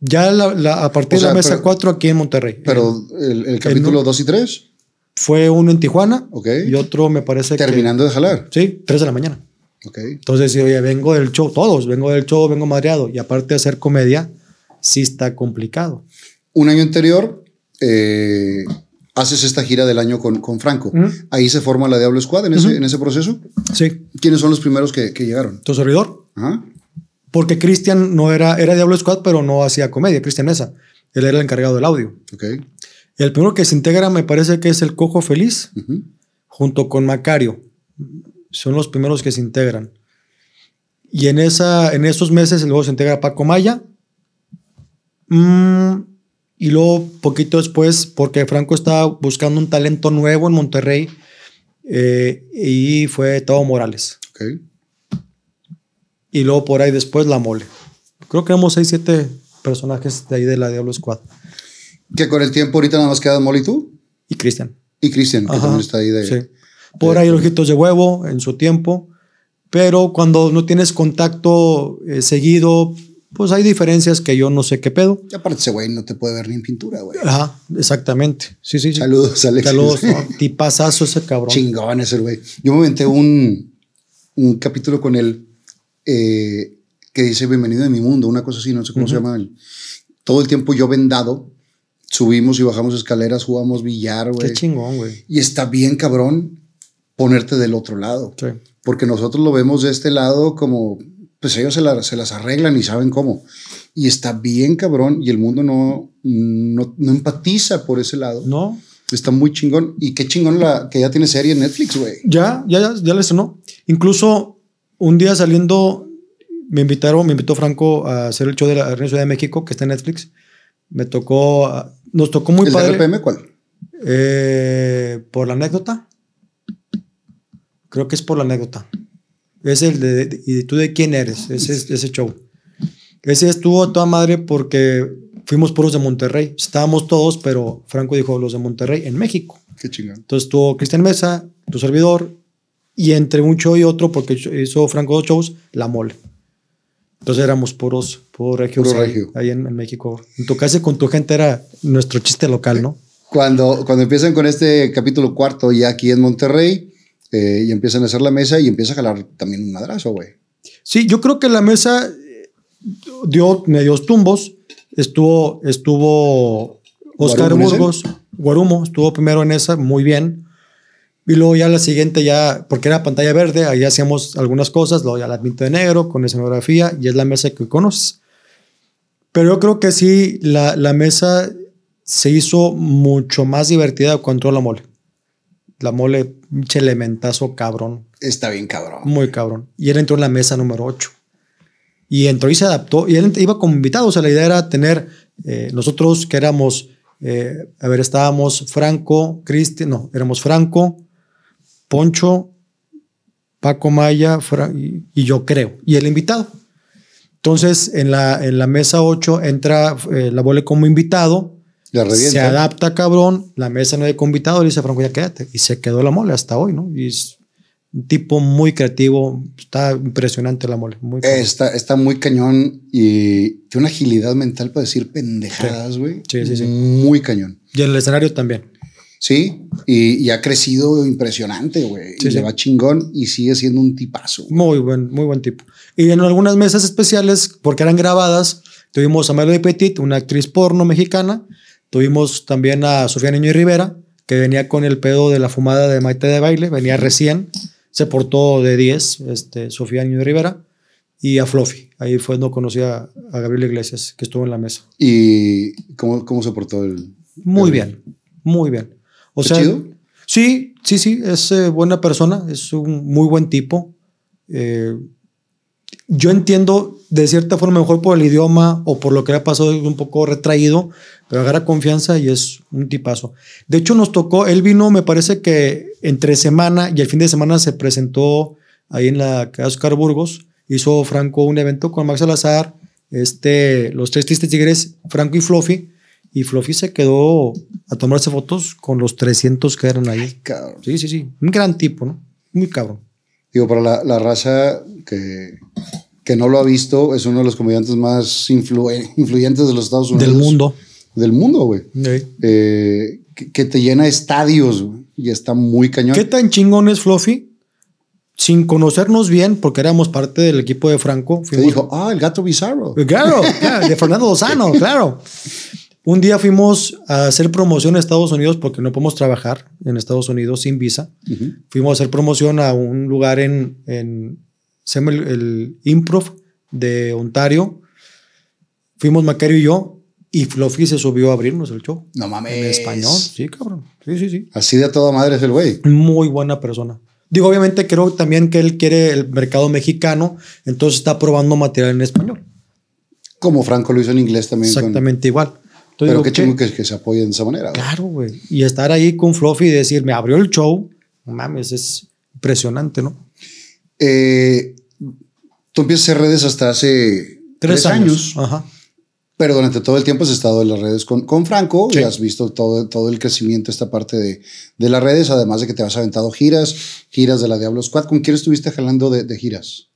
Ya la- la- a partir O sea, de la mesa pero- 4 aquí en Monterrey. Pero el, el capítulo 2 y 3, Fue uno en Tijuana Ok. y otro me parece que... terminando de jalar. Sí, 3 de la mañana. Ok. Entonces, sí, oye, vengo del show, todos, vengo del show, vengo madreado. Y aparte de hacer comedia, sí está complicado. Un año anterior, eh, haces esta gira del año con, con Franco. Ujú. Ahí se forma la Diablo Squad en ese, en ese proceso. Sí. ¿Quiénes son los primeros que, que llegaron? Tu servidor. Ajá. Porque Cristian no era, era Diablo Squad, pero no hacía comedia, Cristian Mesa. Él era el encargado del audio. Ok. El primero que se integra me parece que es el Cojo Feliz, junto con Macario. Son los primeros que se integran. Y en, esa, en esos meses luego se integra Paco Maya. Mm, y luego, poquito después, porque Franco estaba buscando un talento nuevo en Monterrey, eh, y fue Tavo Morales. Y luego por ahí después La Mole. Creo que éramos 6, 7 personajes de ahí de la Diablo Squad. Que con el tiempo ahorita nada más quedan Molly y tú Y Cristian. y Cristian, que también está ahí de... sí. Por ahí ojitos de huevo en su tiempo, pero cuando no tienes contacto eh, seguido, pues hay diferencias que yo no sé qué pedo. Y aparte ese güey no te puede ver ni en pintura, güey. Ajá, exactamente. Sí, sí, sí. Saludos, Alexis. Saludos. no, tipazazo ese cabrón. Chingón ese güey. Yo me inventé un, un capítulo con él eh, que dice Bienvenido a mi mundo, una cosa así, no sé cómo se llama. Todo el tiempo yo vendado, subimos y bajamos escaleras, jugamos billar, güey. Qué chingón, güey. Y está bien cabrón ponerte del otro lado. Sí. Porque nosotros lo vemos de este lado como, pues ellos se, la- se las arreglan y saben cómo. Y está bien cabrón y el mundo no, no, no empatiza por ese lado. ¿No? Está muy chingón. Y qué chingón la, que ya tiene serie en Netflix, güey. Ya, ya, ya, ya le sonó. Incluso un día saliendo, me invitaron, me invitó Franco a hacer el show de la Arena Ciudad de México, que está en Netflix. Me tocó, nos tocó muy ¿El padre. RPM cuál? Eh, por la anécdota. Creo que es por la anécdota. Es el de, ¿y tú de quién eres? Ese, es- ese show. Ese estuvo a toda madre porque fuimos puros de Monterrey. Estábamos todos, pero Franco dijo los de Monterrey en México. Qué chingón. Entonces estuvo Cristian Mesa, tu servidor, y entre un show y otro, porque hizo Franco dos shows, La Mole. Entonces éramos puros, puros regios Puro ahí, regio. ahí en, en México. En tu casa con tu gente era nuestro chiste local, ¿no? Cuando, cuando empiezan con este capítulo cuarto ya aquí en Monterrey eh, y empiezan a hacer la mesa y empieza a jalar también un madrazo, güey. Sí, yo creo que la mesa eh, dio medios tumbos. Estuvo, estuvo Oscar. Burgos, Guarumo, estuvo primero en esa, muy bien. Y luego ya la siguiente ya, porque era pantalla verde, ahí hacíamos algunas cosas, luego ya la pinta de negro con escenografía y es la mesa que conoces. Pero yo creo que sí, la, la mesa se hizo mucho más divertida cuando entró la mole. La mole, pinche elementazo cabrón. Está bien cabrón. Muy cabrón. Y él entró en la mesa número 8. Y entró y se adaptó. Y él iba como invitado. O sea, la idea era tener eh, nosotros que éramos, eh, a ver, estábamos Franco, Cristian, no, éramos Franco, Poncho, Paco Maya Fra- y, yo creo. Y el invitado. Entonces, en la, en la mesa 8 entra eh, la mole como invitado. Se adapta, cabrón. La mesa no hay invitado. Le dice Franco, ya quédate. Y se quedó la mole hasta hoy, ¿no? Y es un tipo muy creativo. Está impresionante la mole. Muy. Está, está muy cañón y tiene una agilidad mental para decir pendejadas, güey. Sí, sí, sí. Muy cañón. Y en el escenario también. Sí, y, y ha crecido impresionante, güey. Sí, y sí. le va chingón y sigue siendo un tipazo. Muy buen, muy buen tipo. Y en algunas mesas especiales, porque eran grabadas, tuvimos a Melody Petit, una actriz porno mexicana. Tuvimos también a Sofía Niño y Rivera, que venía con el pedo de la fumada de Maite de baile, venía recién, se portó de 10, este, Sofía Niño y Rivera, y a Fluffy. Ahí fue donde conocí a, a Gabriel Iglesias, que estuvo en la mesa. ¿Y cómo, cómo se portó el...? Muy el- bien, muy bien. O ¿Está sea, chido? sí, sí, sí, es eh, buena persona, es un muy buen tipo. Eh, yo entiendo de cierta forma, mejor por el idioma o por lo que le ha pasado, es un poco retraído, pero agarra confianza y es un tipazo. De hecho, nos tocó, él vino, me parece que entre semana y el fin de semana se presentó ahí en la Casa Oscar Burgos. Hizo Franco un evento con Max Salazar, este, los tres tristes tigres, Franco y Fluffy. Y Fluffy se quedó a tomarse fotos con los 300 que eran ahí. Cabrón. Sí, sí, sí. Un gran tipo, ¿no? Muy cabrón. Digo, para la, la raza que, que no lo ha visto, es uno de los comediantes más influ- influyentes de los Estados Unidos. Del mundo. Del mundo, güey. Sí. Eh, que, que te llena estadios, güey. Y está muy cañón. ¿Qué tan chingón es Fluffy? Sin conocernos bien, porque éramos parte del equipo de Franco. Te dijo, ah, el gato bizarro. Claro, claro, de Fernando Lozano, claro. Un día fuimos a hacer promoción a Estados Unidos porque no podemos trabajar en Estados Unidos sin visa. Fuimos a hacer promoción a un lugar en, en se llama el, el Improv de Ontario. Fuimos Macario y yo y Fluffy se subió a abrirnos el show. No mames. En español. Sí, cabrón. Sí, sí, sí. Así de a toda madre es el güey. Muy buena persona. Digo, obviamente creo también que él quiere el mercado mexicano, entonces está probando material en español. Como Franco lo hizo en inglés también. con- Exactamente igual. Entonces pero digo, qué chingo que, que se apoyen de esa manera. Claro, güey. Y estar ahí con Fluffy y decir, me abrió el show, no mames, es impresionante, ¿no? Eh, tú empiezas a hacer redes hasta hace tres, años. Ajá. Pero durante todo el tiempo has estado en las redes con, con Franco Sí. y has visto todo, todo el crecimiento, esta parte de, de las redes, además de que te has aventado giras, giras de la Diablo Squad. ¿Con quién estuviste jalando de, de giras?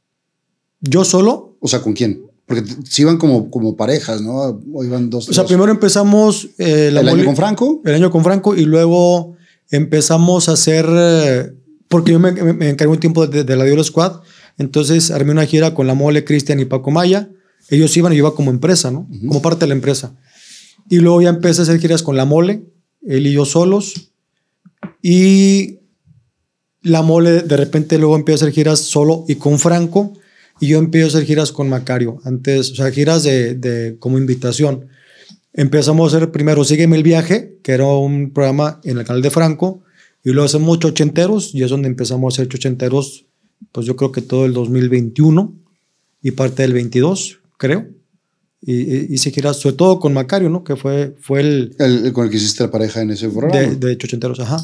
Yo solo, O sea, ¿con quién? Porque sí iban como, como parejas, ¿no? O iban dos, o sea, tres. primero empezamos eh, la el año mole- con Franco. el año con Franco y luego empezamos a hacer, eh, porque yo me, me- me encargué un tiempo de, de la Diablo Squad, entonces armé una gira con la Mole, Cristian y Paco Maya. Ellos iban y yo iba como empresa, ¿no? Como parte de la empresa. Y luego ya empecé a hacer giras con la Mole, él y yo solos. Y la Mole de repente luego empieza a hacer giras solo y con Franco. Y yo empiezo a hacer giras con Macario. Antes, o sea, giras de, de como invitación. Empezamos a hacer primero Sígueme el viaje, que era un programa en el canal de Franco, y luego hacemos Chochenteros, y es donde empezamos a hacer Chochenteros, pues yo creo que todo el 2021 y parte del 22, creo. Y, y hice giras, sobre todo con Macario, ¿no? Que fue, fue el El, el con el que hiciste la pareja en ese programa. de, de Chochenteros, ajá.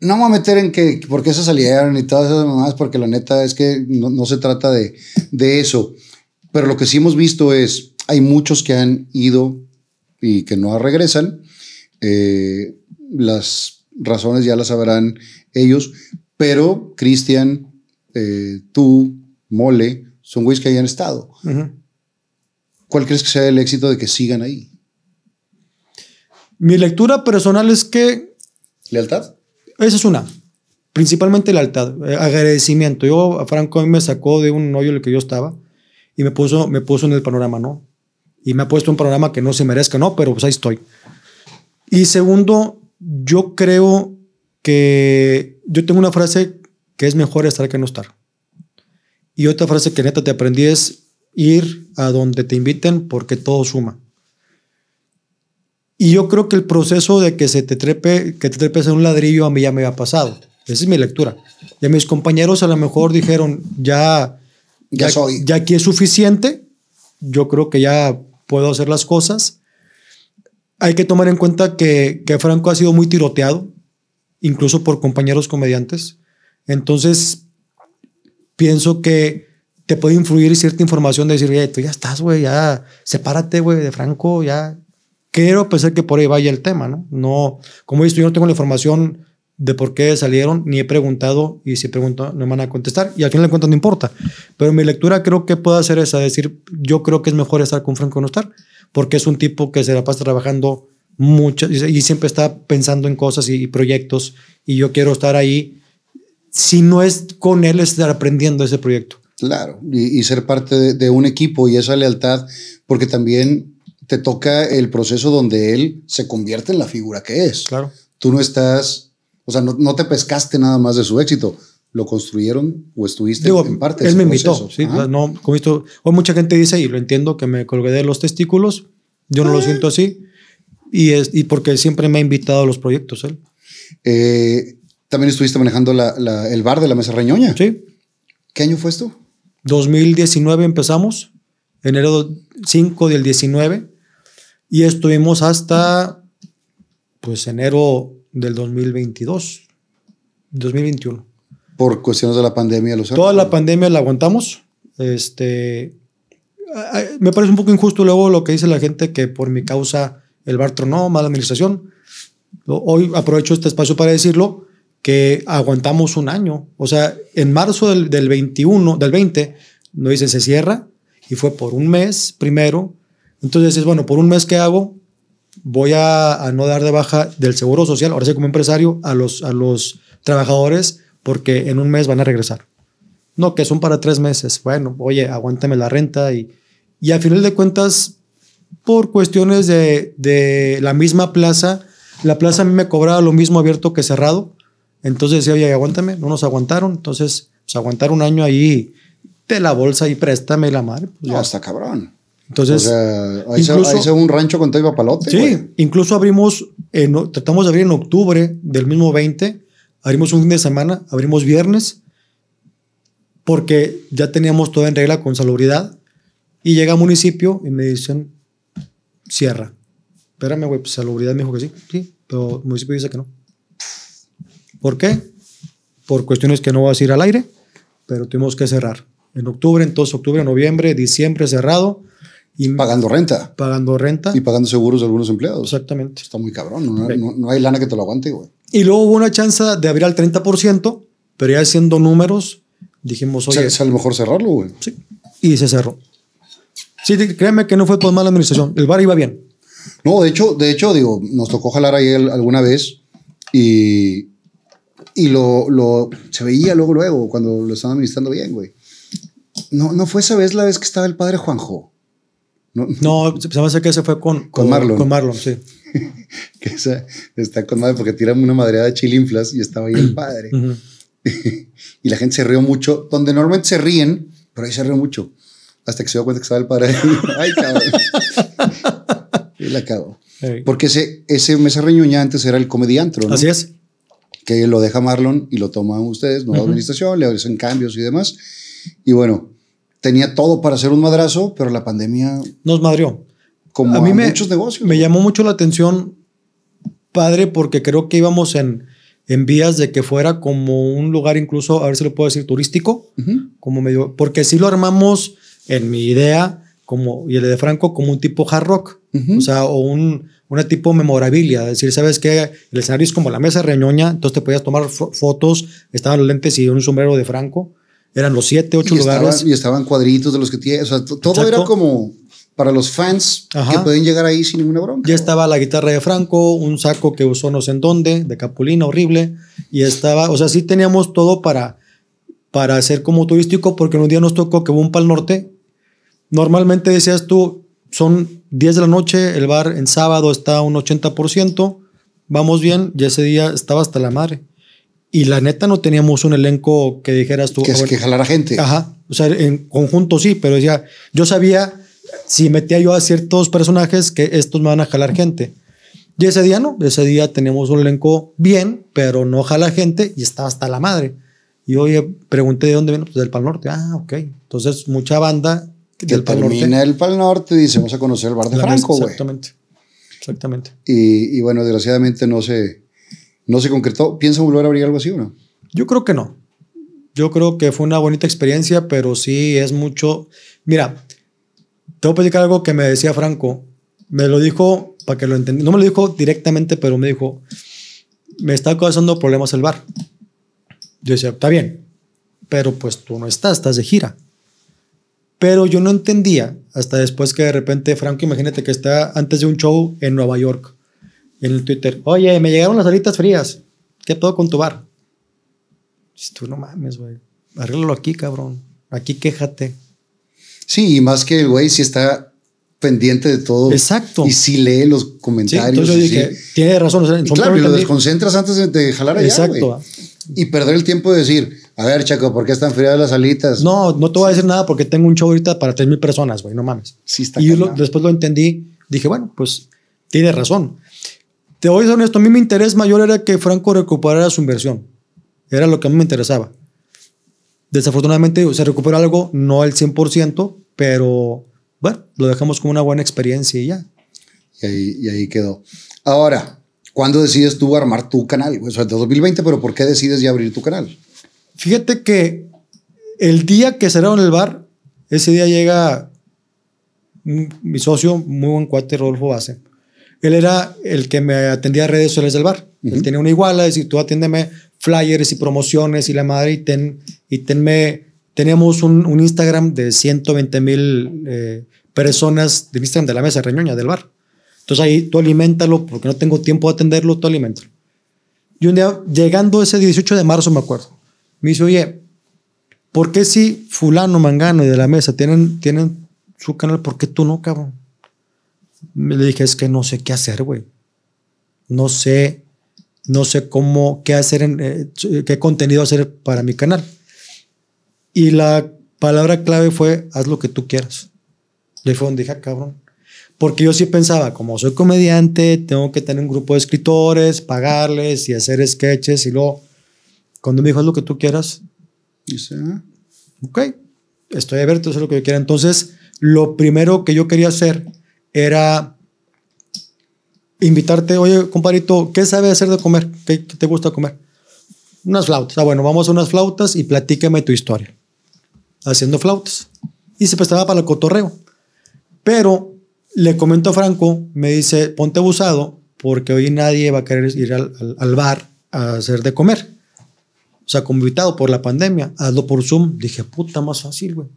No me voy a meter en que por qué se salieron y todas esas mamás, porque la neta es que no, no se trata de, de eso. Pero lo que sí hemos visto es, hay muchos que han ido y que no regresan. Eh, las razones ya las sabrán ellos, pero Cristian, eh, tú, Mole, son güeyes que hayan estado. ¿Cuál crees que sea el éxito de que sigan ahí? Mi lectura personal es que ¿Lealtad? Esa es una. Principalmente lealtad, eh, agradecimiento. Yo, Franco a mí me sacó de un hoyo en el que yo estaba y me puso, me puso en el panorama, ¿no? Y me ha puesto un panorama que no se merezca, ¿no? Pero pues ahí estoy. Y segundo, yo creo que yo tengo una frase que es mejor estar que no estar. Y otra frase que neta te aprendí es ir a donde te inviten porque todo suma. Y yo creo que el proceso de que se te trepe, que te trepes en un ladrillo a mí ya me había pasado. Esa es mi lectura. Y a mis compañeros a lo mejor dijeron, ya, Ya soy. ya aquí es suficiente. Yo creo que ya puedo hacer las cosas. Hay que tomar en cuenta que, que Franco ha sido muy tiroteado, incluso por compañeros comediantes. Entonces, pienso que te puede influir cierta información de decir, oye, tú ya estás, güey, ya sepárate, güey, de Franco, ya. Quiero pensar que por ahí vaya el tema, ¿no? No, como he visto, yo no tengo la información de por qué salieron, ni he preguntado, y si pregunto, no me van a contestar, y al final de cuentas no importa. Pero mi lectura creo que puedo hacer esa, decir, yo creo que es mejor estar con Franco no estar, porque es un tipo que se la pasa trabajando mucho y siempre está pensando en cosas y, y proyectos, y yo quiero estar ahí. Si no es con él, estar aprendiendo ese proyecto. Claro, y, y ser parte de, de, un equipo y esa lealtad, porque también te toca el proceso donde él se convierte en la figura que es. Claro. Tú no estás, o sea, no, no te pescaste nada más de su éxito, lo construyeron o estuviste Digo, en parte. Él ese me invitó, proceso. sí. Ajá. No, como esto, hoy mucha gente dice, y lo entiendo, que me colgué de los testículos. Yo no lo Ah. siento así. Y, es, y porque siempre me ha invitado a los proyectos él. Eh, también estuviste manejando la- la- el bar de la Mesa Reñoña. Sí. ¿Qué año fue esto? 2019 empezamos, enero 5 del 19, y estuvimos hasta, pues, enero del 2022, 2021. Por cuestiones de la pandemia. Los Toda la pandemia la aguantamos. Este, me parece un poco injusto luego lo que dice la gente que por mi causa el bar tronó, mala administración. Hoy aprovecho este espacio para decirlo que aguantamos un año. O sea, en marzo del, del 21, del 20, nos dicen se cierra y fue por un mes primero. Entonces es bueno, por un mes que hago, voy a, a no dar de baja del seguro social, ahora sí como empresario, a los, a los trabajadores porque en un mes van a regresar. No, que son para tres meses. Bueno, oye, aguántame la renta y, y al final de cuentas, por cuestiones de, de la misma plaza, la plaza a mí me cobraba lo mismo abierto que cerrado. Entonces decía, oye, aguántame, no nos aguantaron. Entonces, pues aguantar un año ahí de la bolsa y préstame la madre. pues, No, ya. está cabrón. Entonces, o sea, ahí, incluso- se, ahí se un rancho con todo y papalote. Sí, güey. incluso abrimos, tratamos de abrir en octubre del mismo 20, abrimos un fin de semana, abrimos viernes, porque ya teníamos todo en regla con salubridad, y llega a municipio y me dicen, cierra. Espérame, güey, pues salubridad me dijo que sí, sí, pero el municipio dice que no. ¿Por qué? Por cuestiones que no voy a decir al aire, pero tuvimos que cerrar. En octubre, entonces octubre, noviembre, diciembre cerrado y Pagando renta pagando renta. y pagando seguros de algunos empleados. Exactamente. Está muy cabrón. No, no, no hay lana que te lo aguante, güey. Y luego hubo una chance de abrir al 30%, pero ya haciendo números, dijimos, O sea, oye, es a lo mejor cerrarlo, güey. sí, y se cerró. Sí, créeme que no fue por mala administración. El bar iba bien. No, de hecho, de hecho, digo, nos tocó jalar ahí alguna vez y, y lo, lo se veía luego, luego, cuando lo estaban administrando bien, güey. No, no fue esa vez la vez que estaba el padre Juanjo. No, No, se me hace que se fue con, Con Marlon. Con Marlon, sí. que esa está con madre porque tiran una madreada de chilinflas y estaba ahí el padre. Y la gente se rió mucho, donde normalmente se ríen, pero ahí se rió mucho. Hasta que se dio cuenta que estaba el padre. Ay, cabrón. y la cagó. Ey. Porque ese, ese Mesa Reñoña antes era el comediantro, ¿no? Así es. Que lo deja Marlon y lo toman ustedes, nueva administración, le hacen cambios y demás. Y bueno, tenía todo para hacer un madrazo, pero la pandemia, Nos madrió. como a, muchos negocios. me llamó mucho la atención, padre, porque creo que íbamos en, en vías de que fuera como un lugar incluso, a ver si lo puedo decir, turístico. Como medio, porque sí lo armamos en mi idea, como, y el de Franco, como un tipo hard rock, o sea, o un, una tipo memorabilia, es decir, ¿sabes qué? El escenario es como la mesa reñoña, entonces te podías tomar fo- fotos, estaban los lentes y un sombrero de Franco, eran los siete, ocho y, lugares. estaban, y estaban cuadritos de los que tiene, o sea, to- todo Exacto. era como para los fans Ajá. que pueden llegar ahí sin ninguna bronca. Ya estaba la guitarra de Franco, un saco que usó no sé en dónde, de Capulina, horrible. Y estaba, o sea, sí teníamos todo para, para hacer como turístico, porque un día nos tocó que hubo un pal norte. Normalmente decías tú, son 10 de la noche, el bar en sábado está un 80%, vamos bien, y ese día estaba hasta la madre. Y la neta no teníamos un elenco que dijeras tú. que "Ah, es que jalar a gente. Ajá. O sea, en conjunto sí, pero decía, yo sabía si metía yo a ciertos personajes que estos me van a jalar gente. Y ese día no, ese día teníamos un elenco bien, pero no jala gente y estaba hasta la madre. Y oye, pregunté de dónde viene, pues del Pal Norte. Ah, ok. Entonces, mucha banda que del Pal Norte. termina el Pal Norte y dice, vamos a conocer el bar de La Franco, güey. Exactamente. Exactamente. Y, y bueno, desgraciadamente no se, no se concretó. ¿Piensa volver a abrir algo así o no? Yo creo que no. Yo creo que fue una bonita experiencia, pero sí es mucho. Mira, te voy a algo que me decía Franco. Me lo dijo para que lo entendí. No me lo dijo directamente, pero me dijo: Me está causando problemas el bar. Yo decía: Está bien, pero pues tú no estás, estás de gira. Pero yo no entendía hasta después que de repente Franco, imagínate que está antes de un show en Nueva York, en el Twitter, oye, me llegaron las alitas frías, ¿qué todo con tu bar? Dices, tú no mames, güey, arréglalo aquí, cabrón, aquí quéjate. Sí, y más que el güey sí está pendiente de todo. Exacto. Y sí lee los Sí, comentarios. entonces yo dije, sí. tiene razón. o sea, Y claro, y lo desconcentras antes de, de jalar allá, Exacto. Y perder el tiempo de decir, a ver, Chaco, ¿por qué están frías las alitas? No, no te voy a decir nada porque tengo un show ahorita para 3.000 personas, güey, no mames. Sí está y yo lo- cabrón. después lo entendí, dije, bueno, pues tiene razón. Te voy a ser honesto, a mí mi interés mayor era que Franco recuperara su inversión. Era lo que a mí me interesaba. Desafortunadamente se recuperó algo, no al 100%, pero bueno, lo dejamos como una buena experiencia y ya. Y ahí, y ahí quedó. Ahora, ¿cuándo decides tú armar tu canal? O sea, de 2020, pero ¿por qué decides ya abrir tu canal? Fíjate que el día que cerraron el bar, ese día llega mi socio, muy buen cuate, Rodolfo Base. Él era el que me atendía a redes sociales del bar. Él tenía una iguala, decir, tú atiéndeme flyers y promociones y la madre, y, ten, y tenme. Teníamos un, un Instagram de 120 mil eh, personas de Instagram de la mesa reñoña del bar. Entonces ahí tú aliméntalo, porque no tengo tiempo de atenderlo, tú aliméntalo. Y un día, llegando ese 18 de marzo, me acuerdo, me dice, oye, ¿por qué si fulano, mangano y de la mesa tienen, tienen su canal, por qué tú no, cabrón? Me le dije, es que no sé qué hacer, güey. No sé, no sé cómo, qué hacer, en, eh, qué contenido hacer para mi canal. Y la palabra clave fue, haz lo que tú quieras. Y ahí fue donde dije, "Ah, cabrón. Porque yo sí pensaba, como soy comediante, tengo que tener un grupo de escritores, pagarles y hacer sketches. Y luego, cuando me dijo, haz lo que tú quieras, Dice, ah, ok, estoy abierto a hacer lo que yo quiera. Entonces, lo primero que yo quería hacer era invitarte, oye, compadrito, ¿qué sabes hacer de comer? ¿Qué, te gusta comer? Unas flautas. Ah, bueno, vamos a unas flautas y platícame tu historia. Haciendo flautas. Y se prestaba para el cotorreo. Pero le comento a Franco, me dice, ponte abusado porque hoy nadie va a querer ir al, bar a hacer de comer. O sea, como por la pandemia, hazlo por Zoom. Dije, puta, más fácil, güey.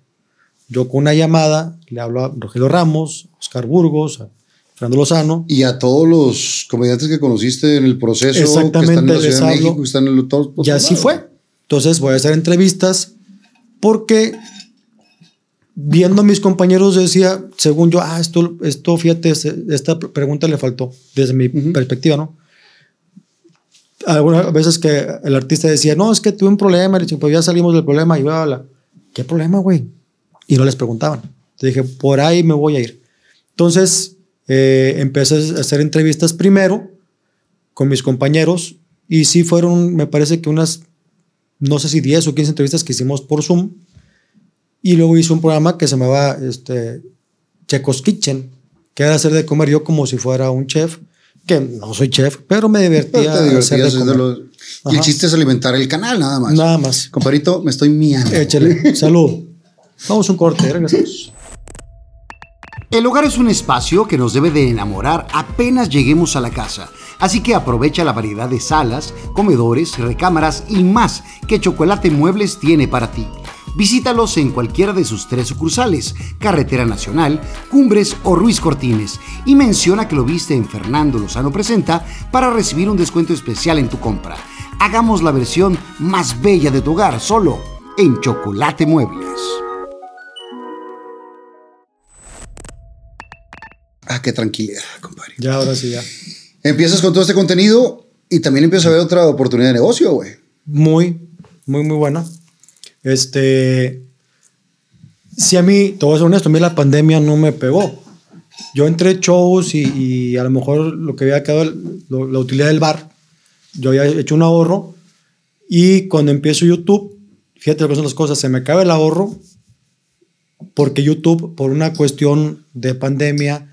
Yo con una llamada le hablo a Rogelio Ramos, Oscar Burgos, a Fernando Lozano. Y a todos los comediantes que conociste en el proceso, que están en Exactamente, la les hablo. México, que están en el todo, Y así fue. Entonces voy a hacer entrevistas porque viendo a mis compañeros decía, según yo, ah, esto, esto fíjate, esta pregunta le faltó desde mi perspectiva, ¿no? Algunas veces que el artista decía, no, es que tuve un problema, le dije, pues ya salimos del problema y bla, bla. ¿Qué problema, güey? Y no les preguntaban. Entonces dije, por ahí me voy a ir. Entonces eh, empecé a hacer entrevistas primero con mis compañeros y sí fueron, me parece que unas, no sé si 10 o 15 entrevistas que hicimos por Zoom. Y luego hice un programa que se llamaba este, Checos Kitchen, que era hacer de comer yo como si fuera un chef, que no soy chef, pero me Pero divertía divertías hacer de comer. los- Y el chiste es alimentar el canal, nada más. Nada más. Comparito, me estoy miando. Échale. Salud. Vamos a un corte, regresamos. El hogar es un espacio que nos debe de enamorar apenas lleguemos a la casa, así que aprovecha la variedad de salas, comedores, recámaras y más que Chocolate Muebles tiene para ti. Visítalos en cualquiera de sus tres sucursales, Carretera Nacional, Cumbres o Ruiz Cortines, y menciona que lo viste en Fernando Lozano Presenta para recibir un descuento especial en tu compra. Hagamos la versión más bella de tu hogar solo en Chocolate Muebles. Ah, qué tranquilidad, compadre. Ya, ahora sí, ya. Empiezas con todo este contenido y también empiezas a ver otra oportunidad de negocio, güey. Muy, muy, muy buena. Este. Si a mí, a ser honesto, a mí la pandemia no me pegó. Yo entré shows y, y a lo mejor lo que había quedado, lo- la utilidad del bar, yo había hecho un ahorro y cuando empiezo YouTube, fíjate lo que son las cosas, se me acaba el ahorro porque YouTube, por una cuestión de pandemia,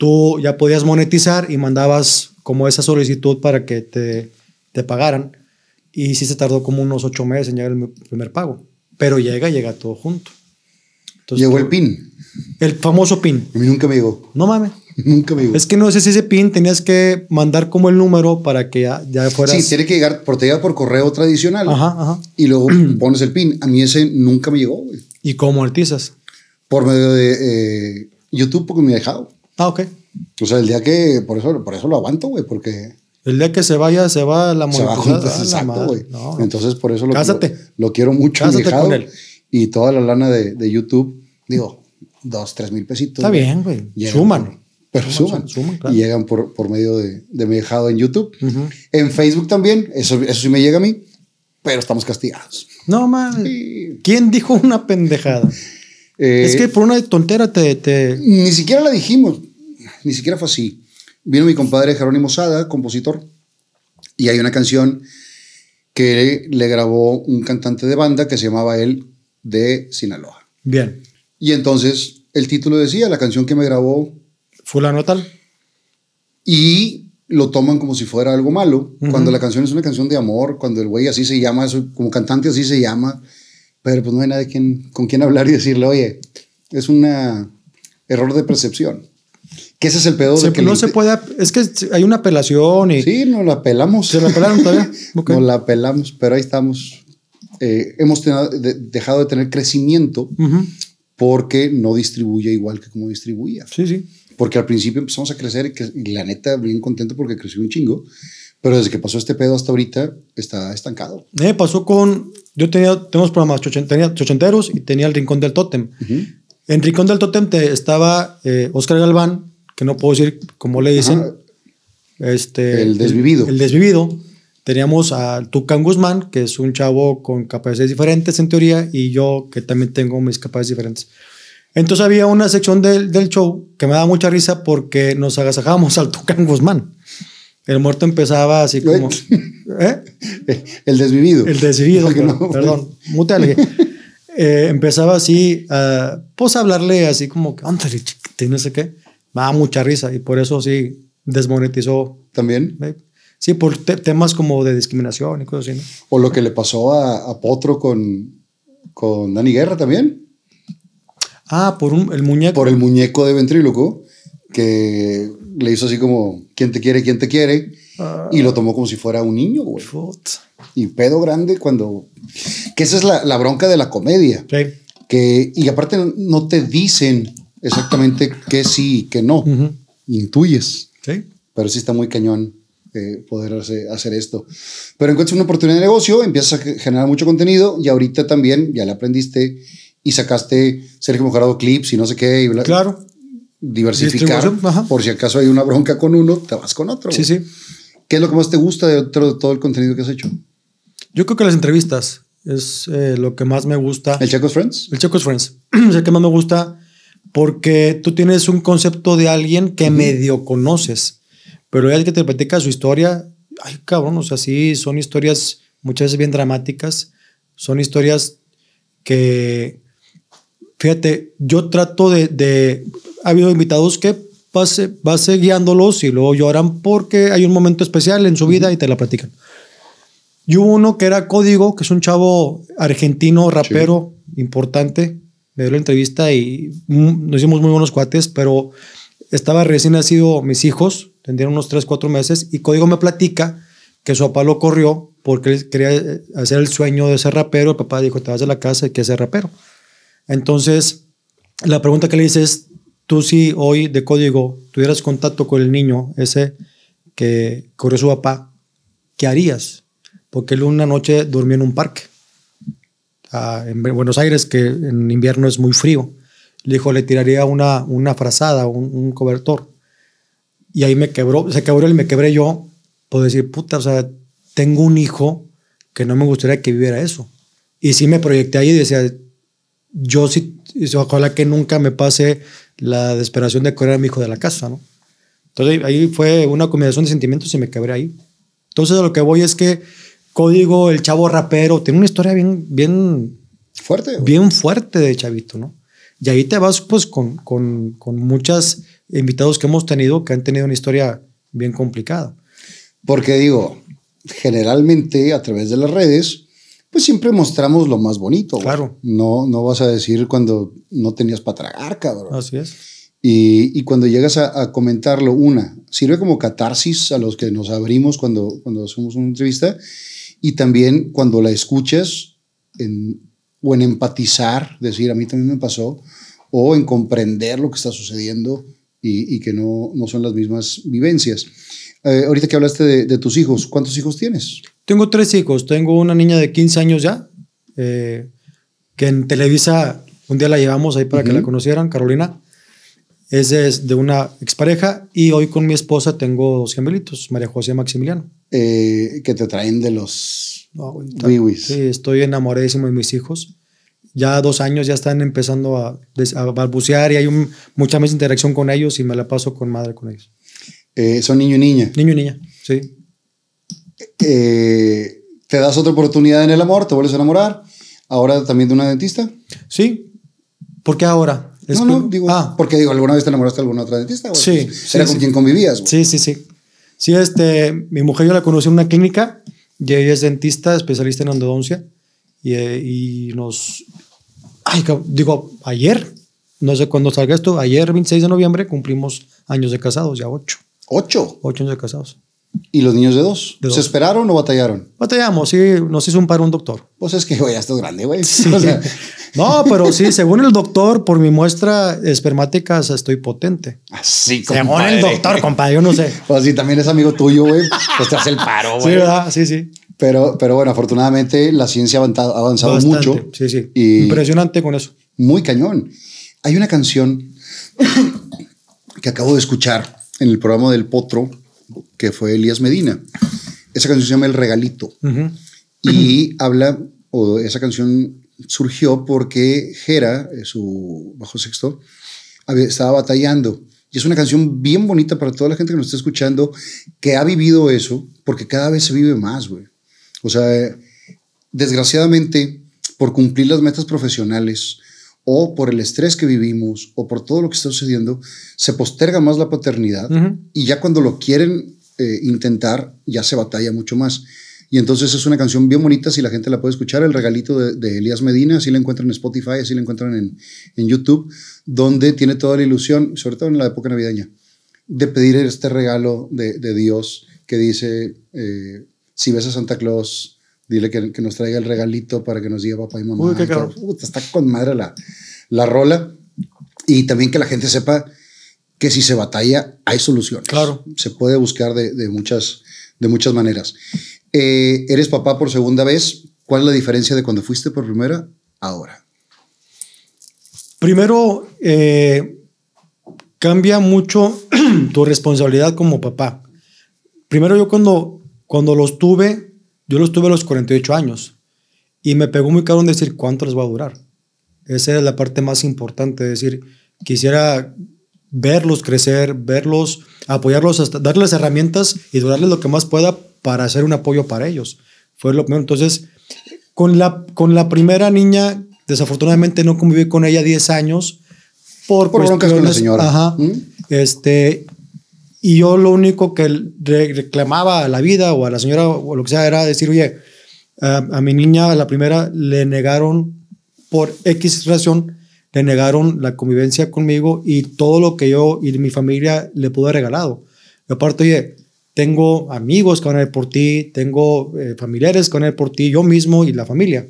tú ya podías monetizar y mandabas como esa solicitud para que te, te pagaran. Y sí se tardó como unos ocho meses en llegar el primer pago. Pero llega, llega todo junto. Entonces, Llegó el PIN. El famoso PIN. A mí nunca me llegó. No mames. Nunca me llegó. Es que no sé si ese PIN tenías que mandar como el número para que ya, ya fueras. Sí, tiene que llegar, por te llega por correo tradicional. Ajá, ajá. Y luego pones el PIN. A mí ese nunca me llegó, güey. ¿Y cómo artizas? Por medio de eh, YouTube, porque me he dejado. Ah, ok. O sea, el día que. Por eso, por eso lo aguanto, güey, porque. El día que se vaya, se va la Se va monetización. juntas, Ah, exacto, güey. No. Entonces, por eso lo, Cásate. lo, lo quiero mucho. Cásate mi con él. Y toda la lana de, de YouTube, digo, dos, tres mil pesitos. Está bien, güey. Suman. por- pero Suman, suman. suman, claro. Y llegan por, por medio de, de mi dejado en YouTube. En Facebook también, eso, eso sí me llega a mí, pero estamos castigados. No. Sí. ¿Quién dijo una pendejada? Eh, es que por una tontera te. te... Ni siquiera la dijimos, ni siquiera fue así. Vino mi compadre Jerónimo Sada, compositor, y hay una canción que le grabó un cantante de banda que se llamaba él de Sinaloa. Bien. Y entonces el título decía, la canción que me grabó, Fulano tal. y lo toman como si fuera algo malo, cuando la canción es una canción de amor, cuando el güey así se llama, como cantante así se llama, pero pues no hay nadie quien, con quien hablar y decirle, oye, es un error de percepción. Que ese es el pedo Se- de que no se puede. Es que hay una apelación y. Sí, nos la pelamos. ¿Se la pelaron todavía? Nos la pelamos, pero ahí estamos. Eh, hemos de- dejado de tener crecimiento porque no distribuye igual que como distribuía. Sí, sí. Porque al principio empezamos a crecer y, que- y la neta, bien contento porque creció un chingo. Pero desde que pasó este pedo hasta ahorita, está estancado. Me pasó con. Yo tenía. Tenemos programas. tenía Chochenteros y tenía el Rincón del Tótem. En Rincón del Tótem te, estaba eh, Oscar Galván, que no puedo decir cómo le dicen. Ajá. Este, El desvivido. El, desvivido. Teníamos a Tucán Guzmán, que es un chavo con capacidades diferentes en teoría, y yo que también tengo mis capacidades diferentes. Entonces había una sección del, del show que me daba mucha risa porque nos agasajábamos al Tucán Guzmán. El muerto empezaba así como... ¿Eh? El desvivido. El desvivido, perdón, no- perdón. Eh, empezaba así, a, pues a hablarle así como que, ándale, chiquito", y no sé qué. Me daba mucha risa y por eso sí desmonetizó. También. Sí, por te- temas como de discriminación y cosas así, ¿no? O lo que le pasó a, a Potro con, con Dani Guerra también. Ah, por un, el muñeco. por el muñeco de ventríloco que le hizo así como ¿quién te quiere? ¿quién te quiere? y lo tomó como si fuera un niño, güey. Y pedo grande cuando... Que esa es la, la bronca de la comedia. Sí. Que, y aparte no te dicen exactamente que sí y que no. Ujú. Intuyes. Sí. Pero sí está muy cañón eh, poder hacer, hacer esto. Pero encuentras una oportunidad de negocio, empiezas a ge- generar mucho contenido y ahorita también ya le aprendiste y sacaste Sergio Mojorado clips y no sé qué. Y bla- Claro. diversificar. Por si acaso hay una bronca con uno, te vas con otro. Sí, güey. sí. ¿Qué es lo que más te gusta de, otro- de todo el contenido que has hecho? Yo creo que las entrevistas es eh, lo que más me gusta. ¿El Chacos Friends? El Checos Friends. es el que más me gusta porque tú tienes un concepto de alguien que medio conoces, pero ya que te platica su historia, ay cabrón, o sea, sí, son historias muchas veces bien dramáticas, son historias que, fíjate, yo trato de, de ha habido invitados que vas, vas guiándolos y luego lloran porque hay un momento especial en su vida y te la platican. Y hubo uno que era Código, que es un chavo argentino, rapero, importante. Me dio la entrevista y nos hicimos muy buenos cuates, pero estaba recién nacido mis hijos, tendrían unos 3, 4 meses, y Código me platica que su papá lo corrió porque él quería eh, hacer el sueño de ser rapero. El papá dijo, te vas de la casa y quieres ser rapero. Entonces, la pregunta que le hice es, tú si hoy de Código tuvieras contacto con el niño ese que corrió su papá, ¿qué harías? Porque él una noche durmió en un parque ah, en Buenos Aires, que en invierno es muy frío. Le dijo, le tiraría una, una frazada, un, cobertor. Y ahí me quebró, se quebró y me quebré yo por decir, puta, o sea, tengo un hijo que no me gustaría que viviera eso. Y sí me proyecté ahí y decía, yo sí, ojalá que nunca me pase la desesperación de correr a mi hijo de la casa, ¿no? Entonces ahí fue una combinación de sentimientos y me quebré ahí. Entonces a lo que voy es que Código, el chavo rapero, tiene una historia bien, bien, Fuerte. güey. bien fuerte de chavito, ¿no? Y ahí te vas pues con, con, con muchos invitados que hemos tenido que han tenido una historia bien complicada. Porque digo, generalmente a través de las redes, pues siempre mostramos lo más bonito. güey. Claro. No, no vas a decir cuando no tenías para tragar, cabrón. Así es. Y, y cuando llegas a, a comentarlo, una, sirve como catarsis a los que nos abrimos cuando, cuando hacemos una entrevista y también cuando la escuchas en, o en empatizar, decir, a mí también me pasó, o en comprender lo que está sucediendo y, y que no, no son las mismas vivencias. Eh, ahorita que hablaste de, de tus hijos, ¿cuántos hijos tienes? Tengo tres hijos. Tengo una niña de 15 años ya, eh, que en Televisa un día la llevamos ahí para que Ujú. la conocieran, Carolina. Es de, de una expareja y hoy con mi esposa tengo dos gemelitos, María José y Maximiliano. Eh, que te traen de los No, wiwis. Sí, estoy enamoradísimo de mis hijos. Ya dos años ya están empezando a, a balbucear y hay un- mucha más interacción con ellos y me la paso con madre con ellos. Eh, son niño y niña. Niño y niña, sí. Eh, te das otra oportunidad en el amor, te vuelves a enamorar. Ahora también de una dentista. Sí. ¿Por qué ahora? Es no, no, digo, Ah, porque digo, ¿alguna vez te enamoraste de alguna otra dentista? güey? Sí, Pues, sí, Era sí. con quien convivías, güey. Sí, sí, sí. Sí, este, mi mujer yo la conocí en una clínica y ella es dentista, especialista en endodoncia y, eh, y nos, ay, digo, ayer, no sé cuándo salga esto, ayer 26 de noviembre cumplimos años de casados, ya ocho, Ocho. ocho años de casados. ¿Y los niños de dos? De ¿Se esperaron o batallaron? Batallamos, sí, nos hizo un paro un doctor. Pues es que, güey, ya estás grande, güey. Sí. O sea, No, pero sí, según el doctor, por mi muestra espermática estoy potente. así, Según compadre. el doctor, compadre, yo no sé. Pues si también es amigo tuyo, güey, pues te hace el paro, Sí, güey. ¿verdad? Sí, sí. pero, pero bueno, afortunadamente la ciencia ha avanzado, mucho. Sí, sí. Y Impresionante con eso. muy cañón. Hay una canción que acabo de escuchar en el programa del Potro, que fue Elías Medina. Esa canción se llama El Regalito. Y habla, o esa canción surgió porque Jera, eh, su bajo sexto, estaba batallando. Y es una canción bien bonita para toda la gente que nos está escuchando, que ha vivido eso, porque cada vez se vive más, güey. O sea, desgraciadamente, por cumplir las metas profesionales, o por el estrés que vivimos, o por todo lo que está sucediendo, se posterga más la paternidad y ya cuando lo quieren eh, intentar, ya se batalla mucho más. Y entonces es una canción bien bonita, si la gente la puede escuchar, El Regalito de, de Elías Medina, así la encuentran en Spotify, así la encuentran en, en YouTube, donde tiene toda la ilusión, sobre todo en la época navideña, de pedir este regalo de, de Dios que dice, eh, si ves a Santa Claus, dile que, que nos traiga el regalito para que nos diga papá y mamá. Uy, qué cabrón. Puta, está con madre la, la rola. Y también que la gente sepa que si se batalla, hay soluciones. Claro. Se puede buscar de, de muchas, de muchas maneras. Eh, eres papá por segunda vez. ¿Cuál es la diferencia de cuando fuiste por primera ahora? Primero, eh, cambia mucho tu responsabilidad como papá. Primero yo cuando, cuando los tuve, yo los tuve a los 48 años y me pegó muy caro en decir cuánto les va a durar. Esa es la parte más importante, es decir, quisiera verlos crecer, verlos, apoyarlos, hasta darles herramientas y darles lo que más pueda para hacer un apoyo para ellos. Fue lo primero. Entonces, con la, con la primera niña, desafortunadamente no conviví con ella 10 años por, Por broncas con la señora. Ajá. ¿Mm? Este, y yo lo único que re- reclamaba a la vida o a la señora o lo que sea era decir, oye, a, a mi niña, a la primera, le negaron por X razón, le negaron la convivencia conmigo y todo lo que yo y mi familia le pude haber regalado. Y aparte, oye, tengo amigos que van a ir por ti, tengo eh, familiares que van a ir por ti, yo mismo y la familia.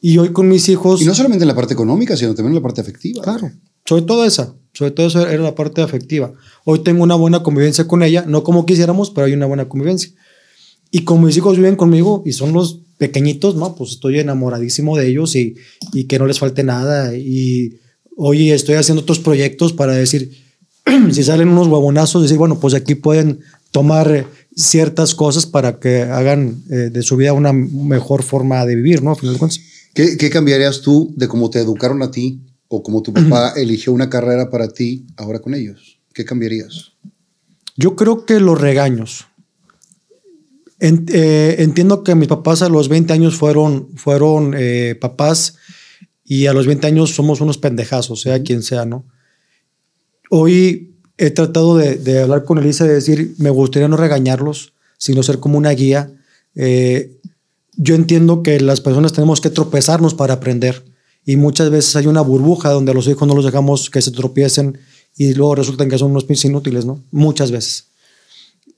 Y hoy con mis hijos... Y no solamente en la parte económica, sino también en la parte afectiva. Claro, sobre todo esa, sobre todo eso era la parte afectiva. Hoy tengo una buena convivencia con ella, no como quisiéramos, pero hay una buena convivencia. Y como mis hijos viven conmigo y son los pequeñitos, ¿no? Pues estoy enamoradísimo de ellos y, y que no les falte nada. Y hoy estoy haciendo otros proyectos para decir, si salen unos huevonazos, decir, bueno, pues aquí pueden tomar ciertas cosas para que hagan eh, de su vida una mejor forma de vivir, ¿no? ¿Qué, qué cambiarías tú de cómo te educaron a ti o cómo tu papá eligió una carrera para ti ahora con ellos? ¿Qué cambiarías? Yo creo que los regaños. En- eh, entiendo que mis papás a los 20 años fueron, fueron eh, papás y a los 20 años somos unos pendejazos, sea quien sea, ¿no? Hoy he tratado de, de hablar con Elisa y de decir, me gustaría no regañarlos, sino ser como una guía Eh, yo entiendo que las personas tenemos que tropezarnos para aprender y muchas veces hay una burbuja donde a los hijos no los dejamos que se tropiecen y luego resultan que son unos pinches inútiles, ¿no? Muchas veces.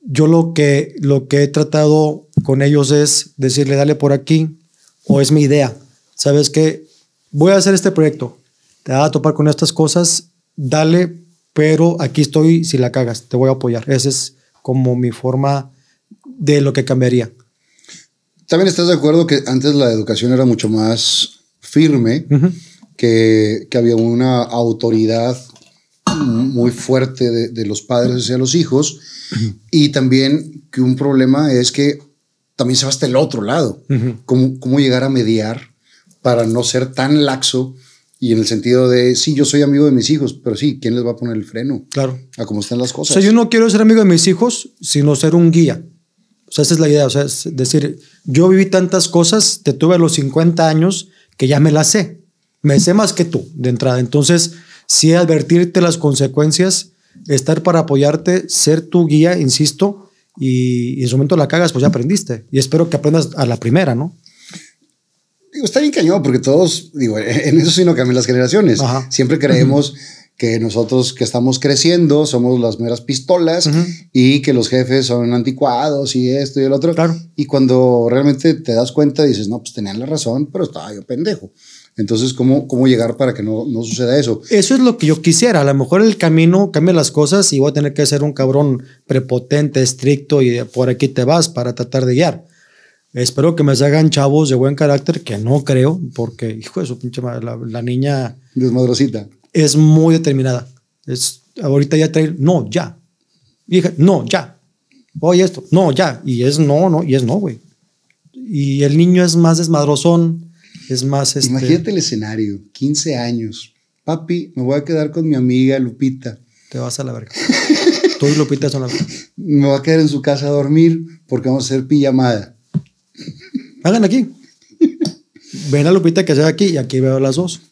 Yo lo que, lo que he tratado con ellos es decirle, dale por aquí, o es mi idea. ¿Sabes qué? Voy a hacer este proyecto, te vas a topar con estas cosas, dale, pero aquí estoy si la cagas, te voy a apoyar. Esa es como mi forma de lo que cambiaría. También estás de acuerdo que antes la educación era mucho más firme, que, que, había una autoridad muy fuerte de, de, los padres hacia los hijos y también que un problema es que también se va hasta el otro lado. ¿Cómo, ¿Cómo llegar a mediar para no ser tan laxo y en el sentido de, sí, yo soy amigo de mis hijos, pero sí, ¿quién les va a poner el freno? Claro. A cómo están las cosas. O sea, yo no quiero ser amigo de mis hijos, sino ser un guía. O sea, esa es la idea. O sea, es decir, yo viví tantas cosas, te tuve a los 50 años que ya me las sé. Me sé más que tú de entrada. Entonces, sí advertirte las consecuencias, estar para apoyarte, ser tu guía, insisto, y, y en su momento la cagas, pues ya aprendiste. Y espero que aprendas a la primera, ¿no? Digo, está bien cañón, porque todos, digo, en eso sí no cambian las generaciones. Ajá. Siempre creemos que nosotros que estamos creciendo somos las meras pistolas uh -huh. y que los jefes son anticuados y esto y el otro. Claro. Y cuando realmente te das cuenta, dices, no, pues tenían la razón, pero estaba yo pendejo. Entonces, ¿cómo, cómo llegar para que no, no suceda eso? Eso es lo que yo quisiera. A lo mejor el camino cambia las cosas y voy a tener que ser un cabrón prepotente, estricto y por aquí te vas para tratar de guiar. Espero que me salgan chavos de buen carácter, que no creo, porque, hijo de su pinche madre, la, la niña. Desmadrosita. Es muy determinada. Es, ahorita ya trae, no, ya. Hija, no, ya. Oye, esto, no, ya. Y es no, no, y es no, güey. Y el niño es más desmadrosón, es más. Este... Imagínate el escenario: 15 años. Papi, me voy a quedar con mi amiga Lupita. Te vas a la verga. Tú y Lupita son la verga. Me voy a quedar en su casa a dormir porque vamos a hacer pijamada. Hagan aquí. Ven a Lupita que sea aquí y aquí veo las dos.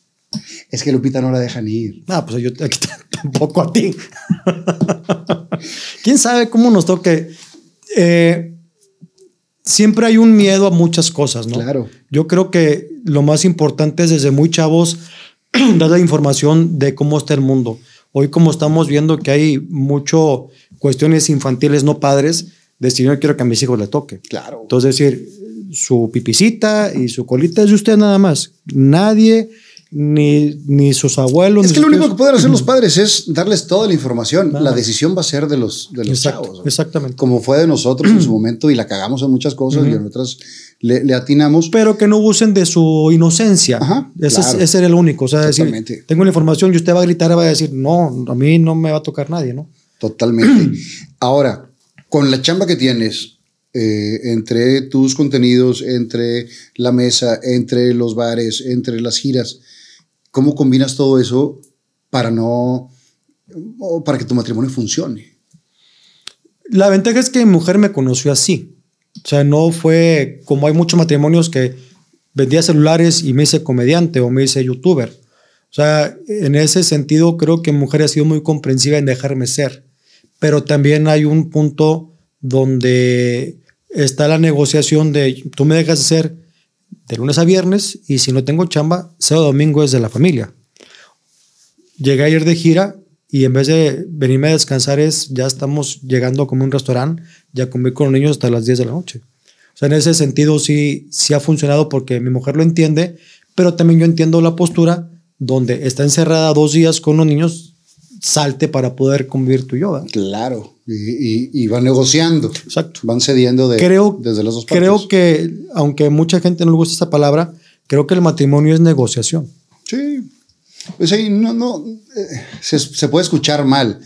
Es que Lupita no la dejan ir. Ah, pues yo aquí tampoco a ti. ¿Quién sabe cómo nos toque? Eh, siempre hay un miedo a muchas cosas, ¿no? Claro. Yo creo que lo más importante es desde muy chavos dar la información de cómo está el mundo. Hoy como estamos viendo que hay mucho cuestiones infantiles no padres, decir, yo quiero que a mis hijos le toque. Claro. Entonces, decir, su pipicita y su colita es de usted nada más. Nadie, ni, ni sus abuelos. Es que lo único que pueden hacer los padres es darles toda la información. Nada. La decisión va a ser de los, de los Exacto, chavos. ¿no? Exactamente. Como fue de nosotros en su momento y la cagamos en muchas cosas uh -huh. y en otras le, le, atinamos. Pero que no usen de su inocencia. Ajá, ese, claro. es, ese era el único. O sea, decir, tengo la información y usted va a gritar y va a decir, no, a mí no me va a tocar nadie, ¿no? Totalmente. Ahora, con la chamba que tienes, eh, entre tus contenidos, entre la mesa, entre los bares, entre las giras, ¿cómo combinas todo eso para no, para que tu matrimonio funcione? La ventaja es que mi mujer me conoció así. O sea, no fue como hay muchos matrimonios que vendía celulares y me hice comediante o me hice youtuber. O sea, en ese sentido creo que mi mujer ha sido muy comprensiva en dejarme ser. Pero también hay un punto donde está la negociación de tú me dejas hacer de lunes a viernes y si no tengo chamba, sábado domingo es de la familia. Llegué ayer de gira y en vez de venirme a descansar es ya estamos llegando como un restaurante, ya comí con los niños hasta las 10 de la noche. O sea, en ese sentido sí, sí ha funcionado porque mi mujer lo entiende, pero también yo entiendo la postura donde está encerrada dos días con los niños, salte para poder convivir tú y yo. Claro, y, y, y, van negociando. Exacto. Van cediendo de, creo, desde las dos partes. Creo que, aunque mucha gente no le gusta esta palabra, creo que el matrimonio es negociación. Sí. Pues ahí no, no, eh, se, se, puede escuchar mal,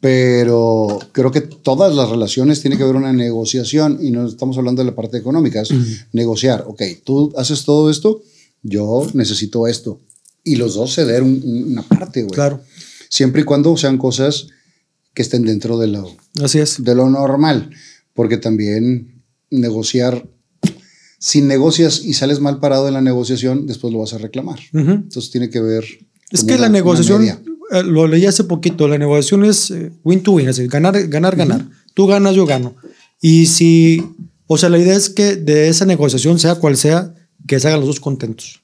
pero creo que todas las relaciones tiene que haber una negociación y no estamos hablando de la parte económica, es uh -huh. negociar. Ok, tú haces todo esto, yo necesito esto. Y los dos ceder un, una parte, güey. Claro. Siempre y cuando sean cosas que estén dentro de lo, Así es. de lo normal, porque también negociar, si negocias y sales mal parado en la negociación, después lo vas a reclamar. Uh -huh. Entonces tiene que ver. Es que una, la negociación, eh, lo leí hace poquito, la negociación es eh, win to win, es decir, ganar, ganar, ganar. Uh -huh. Tú ganas, yo gano. Y si O sea, la idea es que de esa negociación, sea cual sea, que se hagan los dos contentos.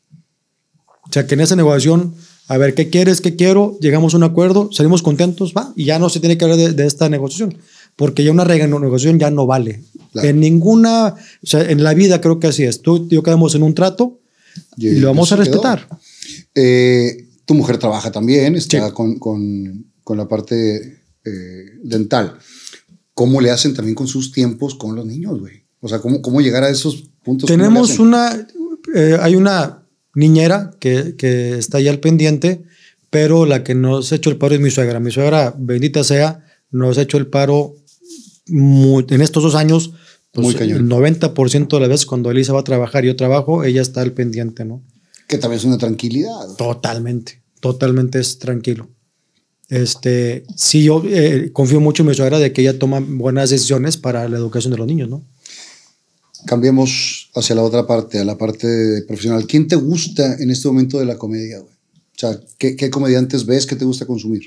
O sea, que en esa negociación, a ver, ¿qué quieres? ¿Qué quiero? Llegamos a un acuerdo, salimos contentos, va, y ya no se tiene que hablar de, de esta negociación, porque ya una negociación ya no vale. Claro. En ninguna, o sea, en la vida creo que así es. Tú y yo quedamos en un trato y, Y lo vamos a respetar. Eh, tu mujer trabaja también, está Sí. con, con, con la parte eh, dental. ¿Cómo le hacen también con sus tiempos con los niños, güey? O sea, ¿cómo, cómo llegar a esos puntos? ¿Cómo le Tenemos una, eh, hay una niñera que, que está ya al pendiente, pero la que nos ha hecho el paro es mi suegra. Mi suegra, bendita sea, nos ha hecho el paro en estos dos años. Pues, Muy cañón. El 90% de las veces cuando Elisa va a trabajar y yo trabajo, ella está al pendiente, ¿no? Que también es una tranquilidad. Totalmente, totalmente es tranquilo. Este, sí, yo eh, confío mucho en mi suegra de que ella toma buenas decisiones para la educación de los niños, ¿no? Cambiemos hacia la otra parte, a la parte profesional. ¿Quién te gusta en este momento de la comedia, güey? O sea, ¿qué, qué comediantes ves que te gusta consumir?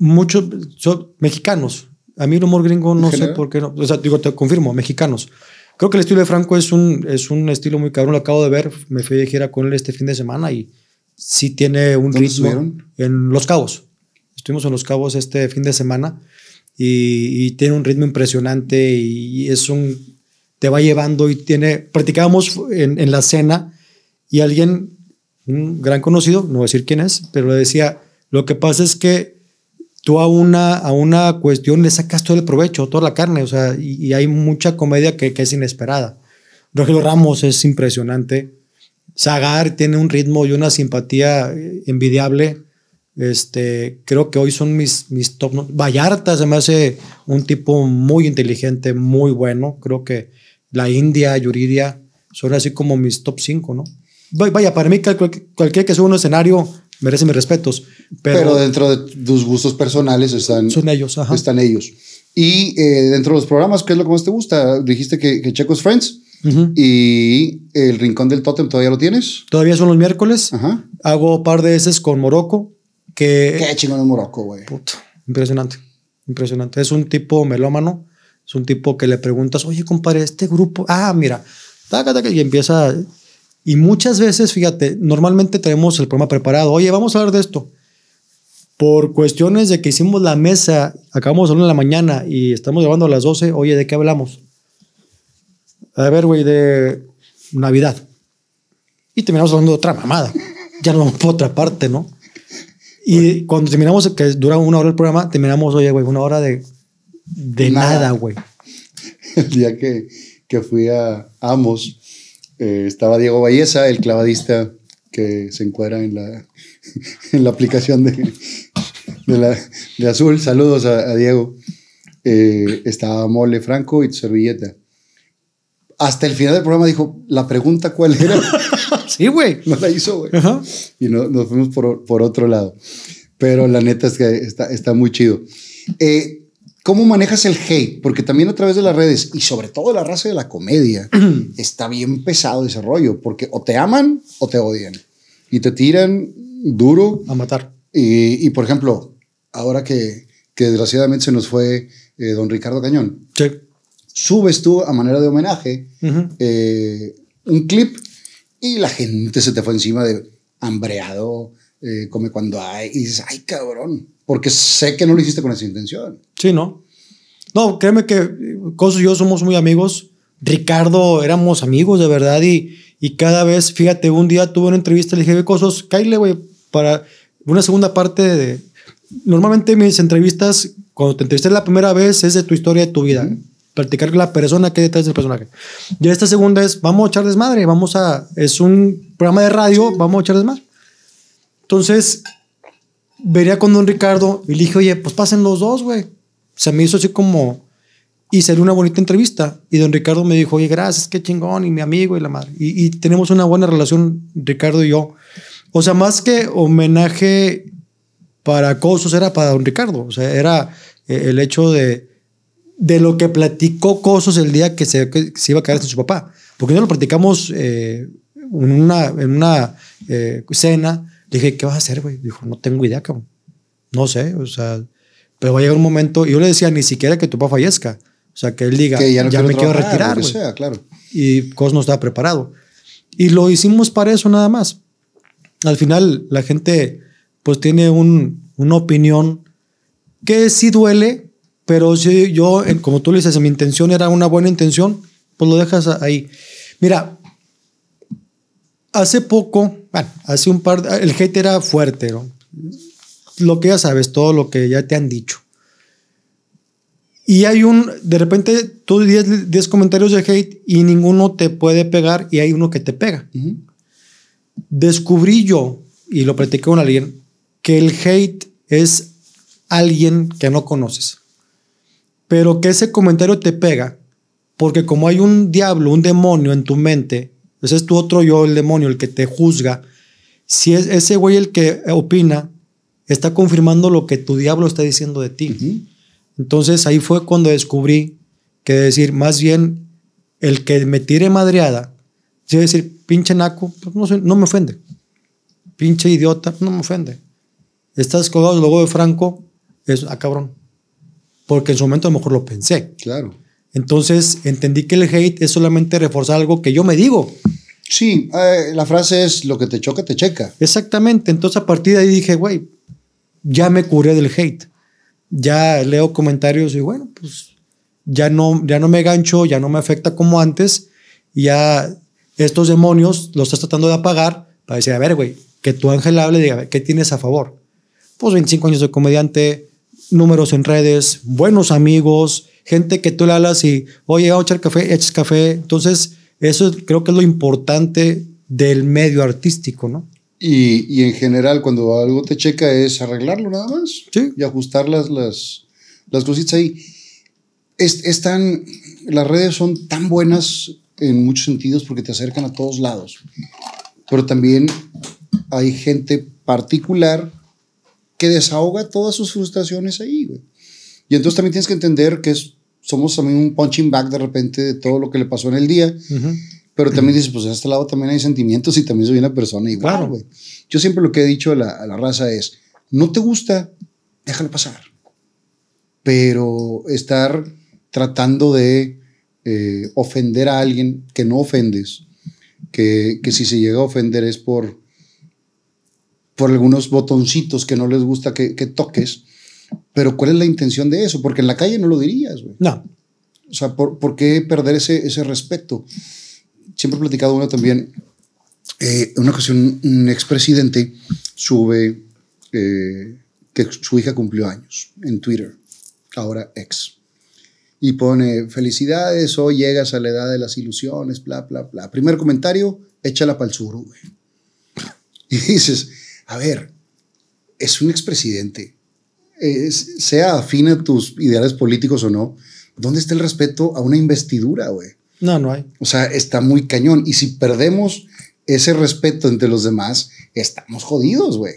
muchos son mexicanos. A mí el humor gringo no sé por qué no. O sea, digo, te confirmo, mexicanos. Creo que el estilo de Franco es un, es un estilo muy cabrón. Lo acabo de ver. Me fui de gira con él este fin de semana y sí tiene un ¿Dónde ritmo. estuvieron? En Los Cabos. Estuvimos en Los Cabos este fin de semana y, y tiene un ritmo impresionante y, es un. Te va llevando y tiene. Practicábamos en, en la cena y alguien, un gran conocido, no voy a decir quién es, pero le decía: Lo que pasa es que tú a una, a una cuestión le sacas todo el provecho, toda la carne, o sea, y, y hay mucha comedia que, que es inesperada. Rogelio Ramos es impresionante. Zagar tiene un ritmo y una simpatía eh, envidiable. Este, creo que hoy son mis, mis top. Vallarta se me hace un tipo muy inteligente, muy bueno. Creo que la India, Yuridia, son así como mis top 5, ¿no? Va- Vaya, para mí, cual- cual- cualquier que suba a un escenario merece mis respetos. Pero, Pero, dentro de tus gustos personales están, son ellos, ajá. están ellos. Y eh, dentro de los programas, ¿qué es lo que más te gusta? Dijiste que, que Checo's Friends Ujú. y El Rincón del Tótem, ¿todavía lo tienes? Todavía son los miércoles. Ajá. Hago un par de veces con Morocco, que Qué chingón es Morocco, güey. Impresionante, impresionante. Es un tipo melómano, es un tipo que le preguntas, oye, compadre, este grupo, ah, mira, taca, taca, y empieza. Y muchas veces, fíjate, normalmente tenemos el programa preparado, oye, vamos a hablar de esto. Por cuestiones de que hicimos la mesa, acabamos de hablar en la mañana y estamos grabando a las 12, oye, ¿de qué hablamos? A ver, güey, de Navidad. Y terminamos hablando de otra mamada. Ya nos vamos por otra parte, ¿no? Y cuando terminamos, que dura una hora el programa, terminamos, oye, güey, una hora de, de Nada. güey. El día que, que fui a Amos, eh, estaba Diego Valleza, el clavadista que se encuadra en la, en la aplicación de, de, la, de Azul. Saludos a, a Diego. Eh, estaba Mole Franco y tu servilleta. Hasta el final del programa dijo, la pregunta cuál era, Sí, güey. no la hizo, güey. Y no, nos fuimos por, por otro lado. Pero la neta es que está, está muy chido. Eh, ¿Cómo manejas el hate? Porque también a través de las redes y sobre todo la raza de la comedia está bien pesado ese rollo. Porque o te aman o te odian. Y te tiran duro. A matar. Y, y, por ejemplo, ahora que, que desgraciadamente se nos fue eh, don Ricardo Cañón, Sí. subes tú a manera de homenaje Ujú. eh, un clip y la gente se te fue encima de hambreado, eh, come cuando hay, y dices, ay cabrón, porque sé que no lo hiciste con esa intención. Sí, ¿no? No, créeme que Coso y yo somos muy amigos. Ricardo, éramos amigos de verdad y, y cada vez, fíjate, un día tuve una entrevista, le dije, "Ve, Cosos, cállale, güey, para una segunda parte de... Normalmente mis entrevistas, cuando te entrevisté la primera vez, es de tu historia de tu vida. Platicar con la persona que hay detrás del personaje. Y esta segunda es, vamos a echar desmadre, vamos a... Es un programa de radio, vamos a echar desmadre. Entonces, venía con don Ricardo y le dije, oye, pues pasen los dos, güey. Se me hizo así como... Y salió una bonita entrevista. Y don Ricardo me dijo, oye, gracias, qué chingón, y mi amigo y la madre. Y, tenemos una buena relación, Ricardo y yo. O sea, más que homenaje para Cosos, era para don Ricardo. O sea, era eh, el hecho de, de lo que platicó Cosos el día que se, que se iba a quedar sin su papá. Porque no lo platicamos eh, en una, en una eh, cena. Le dije, ¿qué vas a hacer, güey? Dijo, no tengo idea, cabrón. No sé, o sea, pero va a llegar un momento, y yo le decía, ni siquiera que tu papá fallezca. O sea, que él diga, Que ya, ya, no me quiero retirar, lo que sea, claro. Y Cos no estaba preparado. Y lo hicimos para eso nada más. Al final, la gente pues tiene un- una opinión que sí duele, pero sí, yo, como tú le dices, mi intención era una buena intención, pues lo dejas ahí. Mira, hace poco, bueno, hace un par, el hate era fuerte, ¿no? Lo que ya sabes, todo lo que ya te han dicho. Y hay un, de repente, tú 10 10 comentarios de hate y ninguno te puede pegar y hay uno que te pega. Descubrí yo, y lo platiqué con alguien, que el hate es alguien que no conoces. Pero que ese comentario te pega, porque como hay un diablo, un demonio en tu mente, ese es tu otro yo, el demonio, el que te juzga. Si es ese güey el que opina, está confirmando lo que tu diablo está diciendo de ti. Entonces ahí fue cuando descubrí que decir, más bien, el que me tire madreada, si decir, pinche naco, pues no, no me ofende. Pinche idiota, no me ofende. Estás colgado luego de Franco, es, ah, cabrón. Porque en su momento a lo mejor lo pensé. Claro. Entonces entendí que el hate es solamente reforzar algo que yo me digo. Sí, eh, la frase es lo que te choca, te checa. Exactamente. Entonces a partir de ahí dije, güey, ya me curé del hate. Ya leo comentarios y bueno, pues ya no, ya no me gancho, ya no me afecta como antes. Y ya estos demonios los estás tratando de apagar para decir, a ver, güey, que tu ángel hable y diga, ¿qué tienes a favor? Pues 25 años de comediante, números en redes, buenos amigos, gente que tú le hablas y, oye, vamos a echar café, echas café. Entonces, eso creo que es lo importante del medio artístico, ¿no? Y, y en general, cuando algo te checa, es arreglarlo nada más. Sí. Y ajustar las, las, las cositas ahí. Es, es tan- las redes son tan buenas en muchos sentidos porque te acercan a todos lados. Pero también hay gente particular que desahoga todas sus frustraciones ahí, güey. Y entonces también tienes que entender que es, somos también un punching bag de repente de todo lo que le pasó en el día. Pero también dices, pues a este lado también hay sentimientos y también soy una persona igual, Claro. güey. Yo siempre lo que he dicho a la, a la raza es, no te gusta, déjalo pasar. Pero estar tratando de eh, ofender a alguien que no ofendes, que, que si se llega a ofender es por, por algunos botoncitos que no les gusta que, que toques. Pero ¿cuál es la intención de eso? Porque en la calle no lo dirías, güey. No, O sea, ¿por, por qué perder ese, ese respeto? Siempre he platicado uno también. Eh, en una ocasión, un expresidente sube eh, que su hija cumplió años en Twitter, ahora ex. Y pone, felicidades, hoy llegas a la edad de las ilusiones, bla, bla, bla. Primer comentario, échala para el sur, güey. Y dices, a ver, es un expresidente. Es- sea afín a tus ideales políticos o no, ¿dónde está el respeto a una investidura, güey? no, no hay. O sea, está muy cañón. Y si perdemos ese respeto entre los demás, estamos jodidos, güey.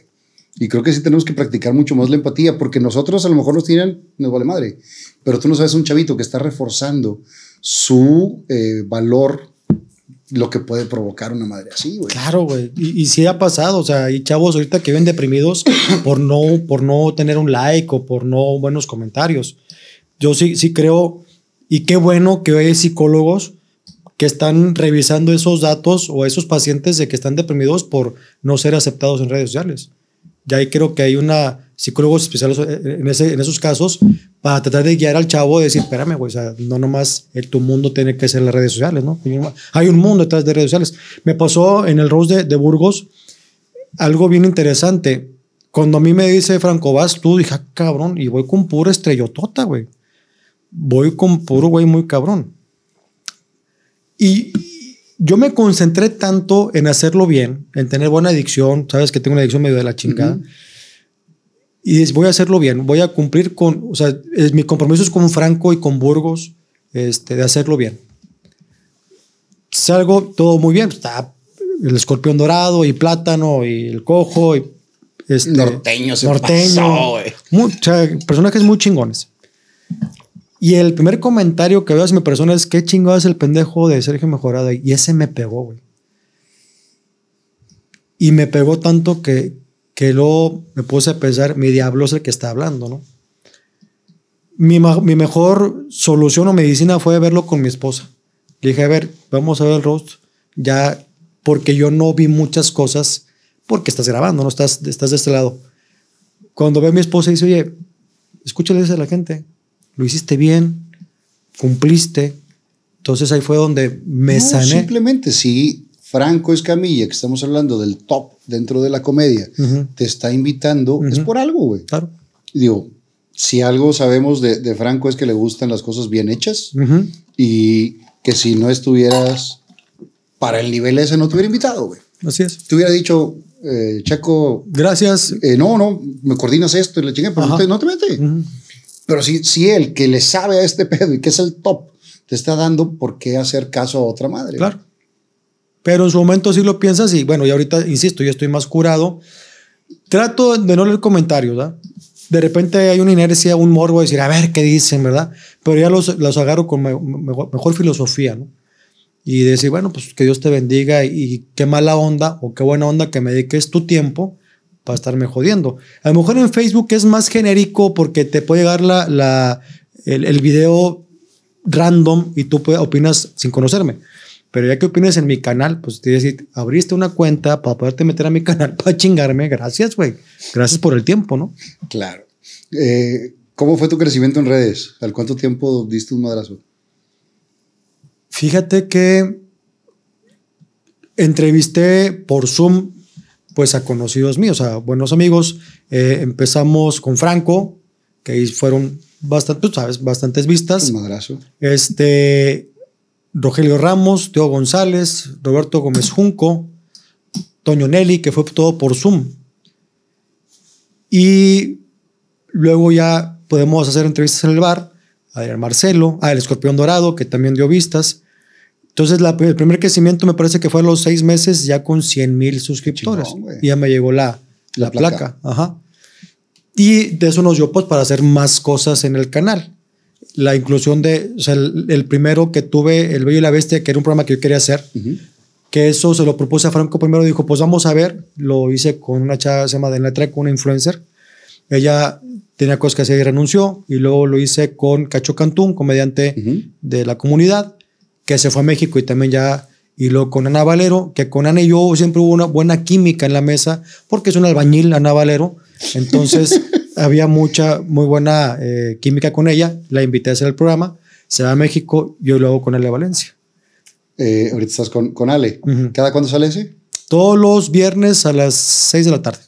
Y creo que sí tenemos que practicar mucho más la empatía, porque nosotros a lo mejor nos tiran, nos vale madre. Pero tú no sabes un chavito que está reforzando su eh, valor, lo que puede provocar una madre así, güey. Claro, güey. Y, y sí ha pasado. O sea, hay chavos ahorita que ven deprimidos por no, por no tener un like o por no buenos comentarios. Yo sí, sí creo, y qué bueno que hay psicólogos que están revisando esos datos o esos pacientes de que están deprimidos por no ser aceptados en redes sociales. Ya ahí creo que hay una psicólogos especiales en, ese, en esos casos para tratar de guiar al chavo y decir, espérame, güey, o sea, no nomás el, tu mundo tiene que ser las redes sociales, ¿no? Hay un- mundo detrás de redes sociales. Me pasó en el Rose de, de Burgos algo bien interesante. Cuando a mí me dice Franco, vas tú, dije, "Ah, cabrón, y voy con pura estrellotota, güey. Voy con puro güey muy cabrón. Y yo me concentré tanto en hacerlo bien, en tener buena adicción, sabes que tengo una adicción medio de la chingada. Y es, voy a hacerlo bien, voy a cumplir con, o sea, es, mi compromiso es con Franco y con Burgos, este, de hacerlo bien. Salgo todo muy bien, está el escorpión dorado y plátano y el cojo y este, Norteño se norteño, pasó. Muy- o sea, personajes muy chingones. Y el primer comentario que veo hacia mi persona es qué chingado es el pendejo de Sergio Mejorado. Y ese me pegó, güey. Y me pegó tanto que, que luego me puse a pensar, mi diablo es el que está hablando, ¿no? mi, mi mejor solución o medicina fue verlo con mi esposa. Le dije, a ver, vamos a ver el roast. Ya, porque yo no vi muchas cosas, porque estás grabando, no estás, estás de este lado. Cuando ve a mi esposa y dice, oye, escúchale eso a la gente, lo hiciste bien, cumpliste. Entonces ahí fue donde me No, sané. Simplemente, si Franco Escamilla, que estamos hablando del top dentro de la comedia, te está invitando, es por algo, güey. Claro. Digo, si algo sabemos de, de Franco es que le gustan las cosas bien hechas y que si no estuvieras para el nivel ese, no te hubiera invitado, güey. Así es. Te hubiera dicho, eh, Chaco, Gracias. eh, no, no, me coordinas esto y la chinga, pero no Ajá. te, no te mete. Pero si, si él, que le sabe a este pedo y que es el top, te está dando, ¿por qué hacer caso a otra madre? Claro. Pero en su momento sí lo piensas y bueno, y ahorita, insisto, yo estoy más curado. Trato de no leer comentarios. De repente hay una inercia, un morbo de decir, a ver qué dicen, ¿verdad? Pero ya los, los agarro con me- mejor, filosofía, ¿no? Y decir, bueno, pues que Dios te bendiga y qué mala onda o qué buena onda que me dediques tu tiempo para estarme jodiendo. A lo mejor en Facebook es más genérico porque te puede llegar la, el, el video random y tú opinas sin conocerme. Pero ya que opines en mi canal, pues te decir, abriste una cuenta para poderte meter a mi canal para chingarme. Gracias, güey. Gracias por el tiempo, ¿no? Claro. Eh, ¿Cómo fue tu crecimiento en redes? ¿Al cuánto tiempo diste un madrazo? Fíjate que entrevisté por Zoom pues a conocidos míos, a buenos amigos. Eh, empezamos con Franco, que ahí fueron bastante, tú sabes, bastantes vistas. Un madrazo. Este, Rogelio Ramos, Teo González, Roberto Gómez Junco, Toño Nelly, que fue todo por Zoom. Y luego ya podemos hacer entrevistas en el bar. Adrián Marcelo, ah, el Escorpión Dorado, que también dio vistas. Entonces, la- el primer crecimiento me parece que fue a los seis meses, ya con 100 mil suscriptores. Chingón, y ya me llegó la, La la, placa. placa. Ajá. Y de eso nos dio pues para hacer más cosas en el canal. La inclusión de, o sea, el, el primero que tuve, El Bello y la Bestia, que era un programa que yo quería hacer, Ujú. que eso se lo propuse a Franco primero, dijo, pues vamos a ver, lo hice con una chava, se llama de letra, con una influencer. Ella tenía cosas que hacer y renunció, y luego lo hice con Cacho Cantú, un comediante Ujú. de la comunidad, que se fue a México y también ya, y luego con Ana Valero, que con Ana y yo siempre hubo una buena química en la mesa, porque es un albañil, Ana Valero, entonces había mucha, muy buena eh, química con ella, la invité a hacer el programa, se va a México, yo lo hago con Ale Valencia. Eh, ahorita estás con, con Ale. Ujú. ¿Cada cuándo sale ese? Todos los viernes a las 6 de la tarde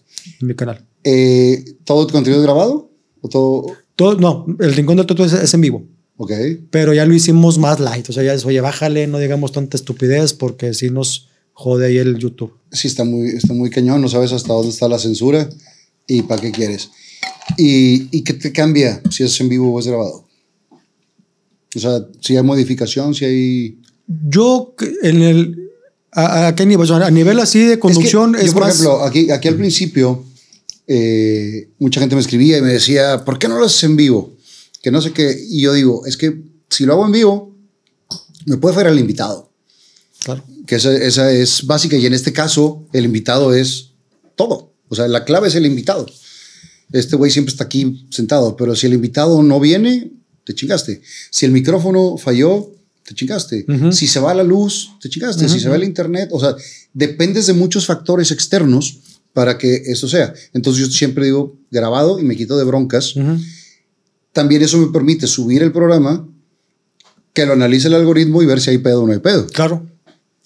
en mi canal. Eh, ¿Todo tu contenido es grabado? ¿O todo? Todo, no, el Rincón del Toto es, es en vivo, Ok. pero ya lo hicimos más light. O sea, ya es, oye, bájale, no digamos tanta estupidez porque si nos jode ahí el YouTube. Sí, está muy, está muy cañón. No sabes hasta dónde está la censura y para qué quieres. ¿Y, ¿Y qué te cambia si es en vivo o es grabado? O sea, si hay modificación, si hay... Yo en el. ¿A, a qué nivel? A nivel así de conducción Es que es, yo, por más. ejemplo, aquí, aquí al principio, eh, mucha gente me escribía y me decía, ¿por qué no lo haces en vivo? Que no sé qué. Y yo digo, es que si lo hago en vivo, me puede fuera el invitado. Claro. Que esa, esa es básica. Y en este caso, el invitado es todo. O sea, la clave es el invitado. Este güey siempre está aquí sentado, pero si el invitado no viene, te chingaste. Si el micrófono falló, te chingaste. Si se va la luz, te chingaste. Si se va el internet, o sea, dependes de muchos factores externos para que eso sea. Entonces yo siempre digo grabado y me quito de broncas. También eso me permite subir el programa, que lo analice el algoritmo y ver si hay pedo o no hay pedo. Claro.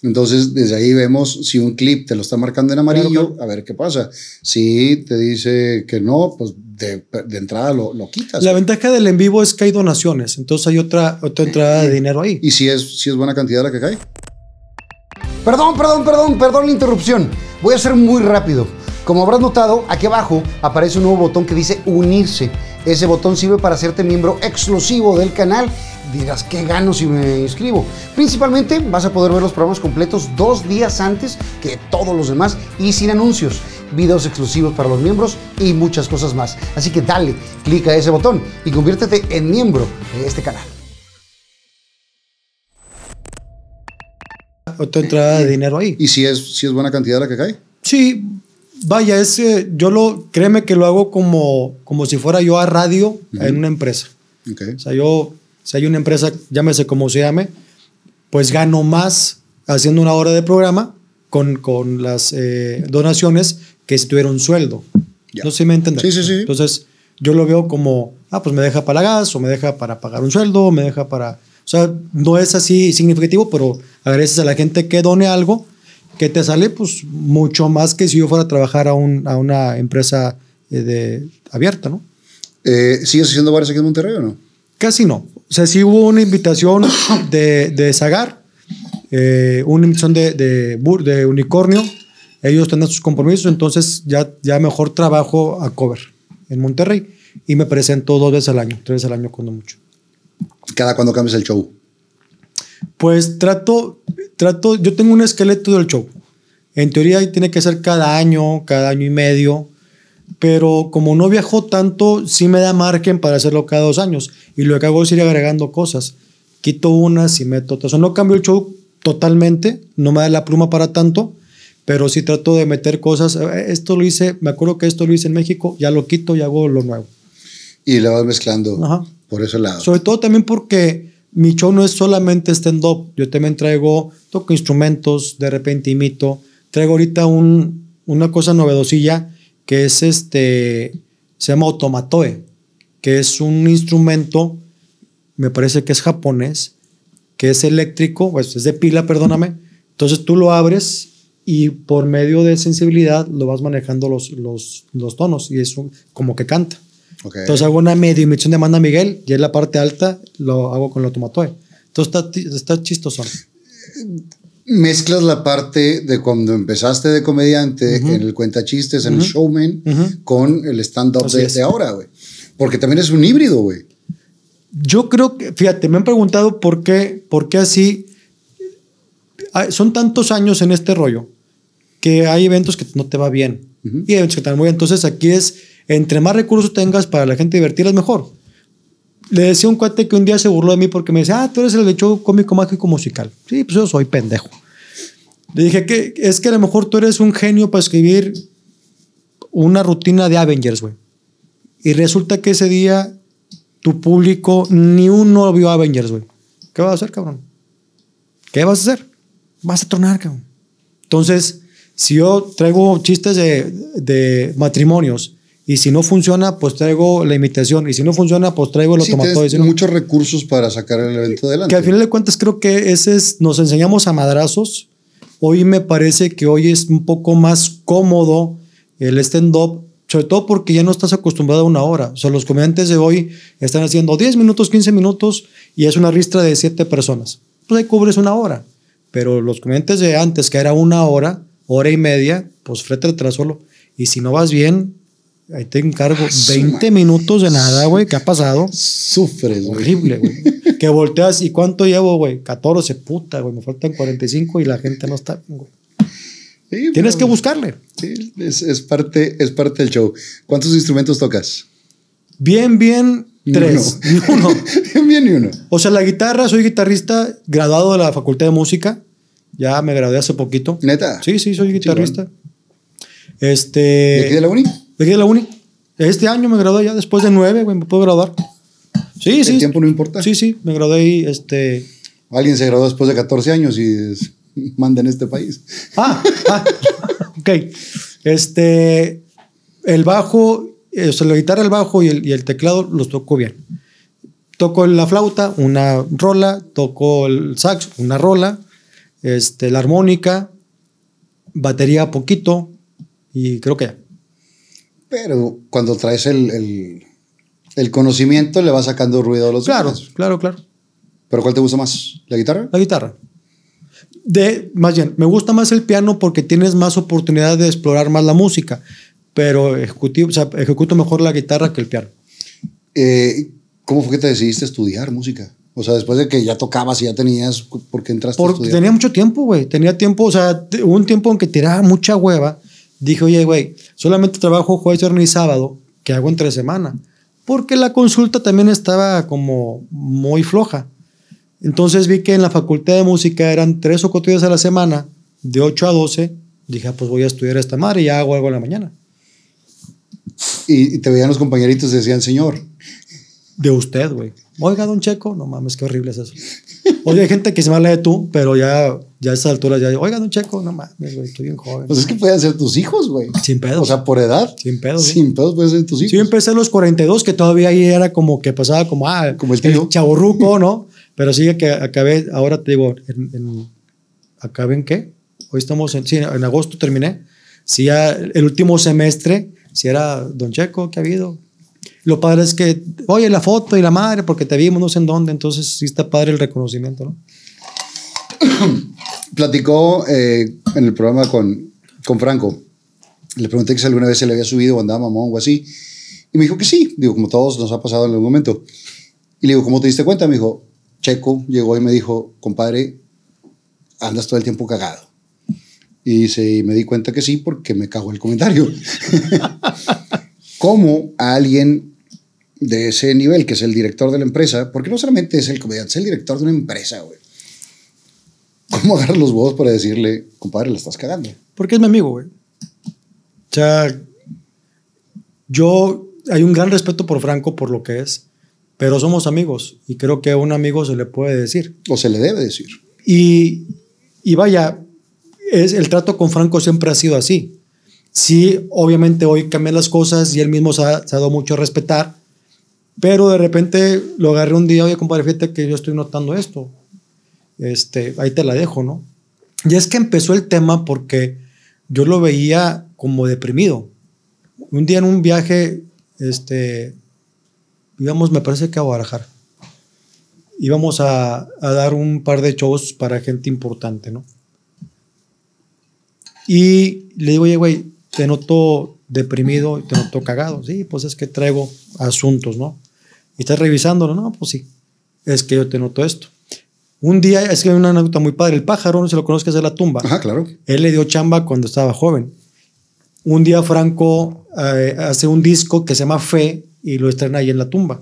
Entonces, desde ahí vemos si un clip te lo está marcando en amarillo, Claro, a ver qué pasa. Si te dice que no, pues de, de entrada lo, lo quitas. La ventaja del en vivo es que hay donaciones. Entonces hay otra, otra entrada de dinero ahí. y si es, si es buena cantidad la que cae. Perdón, perdón, perdón, perdón la interrupción. Voy a ser muy rápido. Como habrás notado, aquí abajo aparece un nuevo botón que dice unirse. Ese botón sirve para hacerte miembro exclusivo del canal. Dirás, ¿qué gano si me inscribo? Principalmente vas a poder ver los programas completos dos días antes que todos los demás y sin anuncios, videos exclusivos para los miembros y muchas cosas más. Así que dale, clica ese botón y conviértete en miembro de este canal. Otra entrada de dinero ahí. Y si es, si es buena cantidad la que cae. Sí, vaya, es, eh, yo lo, créeme que lo hago como, como si fuera yo a radio en una empresa. Ok. O sea, yo, si hay una empresa, llámese como se llame, pues gano más haciendo una hora de programa con, con las eh, donaciones que si tuviera un sueldo. Ya. No sé si me entiendes. Sí, sí, sí. Entonces, yo lo veo como, ah, pues me deja para la gas, o me deja para pagar un sueldo, o me deja para. O sea, no es así significativo, pero agradeces a la gente que done algo que te sale pues mucho más que si yo fuera a trabajar a, un, a una empresa eh, de, abierta, ¿no? Eh, ¿Sigues haciendo bares aquí en Monterrey o no? Casi no. O sea, sí hubo una invitación de, de Zagar, eh, una invitación de, de, de Unicornio. Ellos tenían sus compromisos, entonces ya, ya mejor trabajo a cover en Monterrey y me presento dos veces al año, tres veces al año cuando mucho. Cada cuando cambias el show. Pues trato, trato, yo tengo un esqueleto del show. En teoría tiene que ser cada año, cada año y medio, pero como no viajo tanto, sí me da margen para hacerlo cada dos años. Y lo que hago es ir agregando cosas. Quito unas y meto otras. O sea, no cambio el show totalmente, no me da la pluma para tanto, pero sí trato de meter cosas. Eh, Esto lo hice, me acuerdo que esto lo hice en México, ya lo quito y hago lo nuevo. Y le vas mezclando Ajá. por ese lado. Sobre todo también porque mi show no es solamente stand-up. Yo también traigo, toco instrumentos, de repente imito. Traigo ahorita un, una cosa novedosilla que es este, se llama Otomatoe, que es un instrumento, me parece que es japonés, que es eléctrico, pues es de pila, perdóname. Entonces tú lo abres y por medio de sensibilidad lo vas manejando los, los, los tonos y es un- como que canta. Ok. Entonces hago una medio emisión de Amanda Miguel y en la parte alta lo hago con lo tomatoe. Entonces está, está chistoso. Mezclas la parte de cuando empezaste de comediante en el cuentachistes, en el showman, con el stand-up de, ahora, güey. Porque también es un híbrido, güey. Yo creo que, fíjate, me han preguntado por qué, por qué así. Hay- Son tantos años en este rollo que hay eventos que no te va bien y eventos que te van muy bien. Entonces aquí es, entre más recursos tengas para la gente divertirla, es mejor. Le decía a un cuate que un día se burló de mí porque me decía, ah, tú eres el show cómico, mágico, musical. Sí, pues yo soy pendejo. Le dije que es que a lo mejor tú eres un genio para escribir una rutina de Avengers, güey. Y resulta que ese día tu público ni uno vio Avengers, güey. ¿Qué vas a hacer, cabrón? ¿Qué vas a hacer? Vas a tronar, cabrón. Entonces, si yo traigo chistes de, de matrimonios y si no funciona, pues traigo la imitación y si no funciona, pues traigo el Sí, automatoide. tienes muchos recursos para sacar el evento adelante. que al final de cuentas creo que ese es, nos enseñamos a madrazos. Hoy me parece que hoy es un poco más cómodo el stand-up, sobre todo porque ya no estás acostumbrado a una hora. O sea, los comediantes de hoy están haciendo 10 minutos, 15 minutos y es una ristra de 7 personas. Pues ahí cubres una hora. Pero los comediantes de antes, que era una hora, hora y media, pues frente atrás solo. Y si no vas bien, ahí te encargo su 20 madre. minutos de nada, güey. ¿Qué ha pasado? Sufres, güey. Horrible, güey. que volteas y cuánto llevo, güey. 14, puta, güey. Me faltan 45 y la gente no está bien, güey. Sí, Tienes que buscarle. Sí, es, es parte, es parte del show. ¿Cuántos instrumentos tocas? Bien, bien, Ni tres. uno. Ni uno. Bien y uno. O sea, la guitarra, soy guitarrista, graduado de la Facultad de Música. Ya me gradué hace poquito. ¿Neta? Sí, sí, soy guitarrista. ¿De Este. aquí de la uni? De aquí de la uni. Este año me gradué ya después de nueve, güey. Me puedo graduar. Sí, sí. El tiempo no importa. Sí, sí. Me gradué ahí, este. Alguien se graduó después de 14 años y es- manda en este país. Ah, ah, ok. Este, el bajo, eh, o sea, la guitarra, el bajo y el, y el teclado los toco bien. Toco la flauta, una rola, toco el sax, una rola, este, la armónica, batería poquito y creo que ya. Pero cuando traes el, el, el conocimiento, le vas sacando ruido a los Claro, demás. claro, claro. ¿Pero cuál te gusta más? ¿La guitarra? La guitarra. De, más bien, me gusta más el piano porque tienes más oportunidad de explorar más la música, pero ejecutivo, o sea, ejecuto mejor la guitarra que el piano. Eh, ¿Cómo fue que te decidiste a estudiar música? O sea, después de que ya tocabas y ya tenías, ¿por qué entraste a Porque estudiar? tenía mucho tiempo, güey. Tenía tiempo, o sea, hubo un tiempo en que tiraba mucha hueva. Dije, oye, güey, solamente trabajo jueves, viernes y sábado, que hago entre semana. Porque la consulta también estaba como muy floja. Entonces vi que en la facultad de música eran tres o cuatro días a la semana, de 8 a 12. Dije, ah, pues voy a estudiar esta madre y ya hago algo en la mañana. Y, y te veían los compañeritos y decían, señor. De usted, güey. Oiga, don Checo, no mames, qué horrible es eso. Oye, hay gente que se me habla de tú, pero ya, ya a esa altura ya, oiga, don Checo, no mames, güey, estoy bien joven. Pues es que pueden ser tus hijos, güey. Sin pedos. O sea, por edad. Sin pedos, sí. Sin pedos pueden ser tus hijos. Sí, yo empecé a los 42, que todavía ahí era como que pasaba como, ah, Como el tío. chaborruco, ¿no? Pero sí que acabé, ahora te digo, en, en- ¿acabé en qué? Hoy estamos en, sí, en agosto terminé. Sí, ya el último semestre, si era Don Checo, ¿qué ha habido? Lo padre es que, oye, la foto y la madre, porque te vimos no sé en dónde, entonces sí está padre el reconocimiento, ¿no? Platicó eh, en el programa con, con Franco. Le pregunté que si alguna vez se le había subido o andaba mamón o así. Y me dijo que sí. Digo, como todos nos ha pasado en algún momento. Y le digo, ¿cómo te diste cuenta? Me dijo, Checo llegó y me dijo, compadre, andas todo el tiempo cagado. Y dice, y me di cuenta que sí porque me cagó el comentario. ¿Cómo a alguien de ese nivel, que es el director de la empresa, porque no solamente es el comediante, es el director de una empresa, güey. ¿Cómo agarras los huevos para decirle, compadre, la estás cagando? Porque es mi amigo, güey. O sea, yo hay un gran respeto por Franco por lo que es, pero somos amigos y creo que a un amigo se le puede decir. O se le debe decir. Y, y vaya, es, el trato con Franco siempre ha sido así. Sí, obviamente hoy cambian las cosas y él mismo se ha, se ha dado mucho a respetar, pero de repente lo agarré un día, oye, compadre, fíjate que yo estoy notando esto. Este, ahí te la dejo, ¿no? Y es que empezó el tema porque yo lo veía como deprimido. Un día en un viaje, este, íbamos, me parece que a Guadalajara. Íbamos a, a dar un par de shows para gente importante, ¿no? Y le digo, oye, güey, te noto deprimido y te noto cagado. Sí, pues es que traigo asuntos, ¿no? Y estás revisándolo, no, pues sí. Es que yo te noto esto. Un día, es que hay una anécdota muy padre. El pájaro, no se lo conozcas de la tumba. Ajá, claro. Él le dio chamba cuando estaba joven. Un día Franco eh, hace un disco que se llama Fe y lo estrena ahí en la tumba.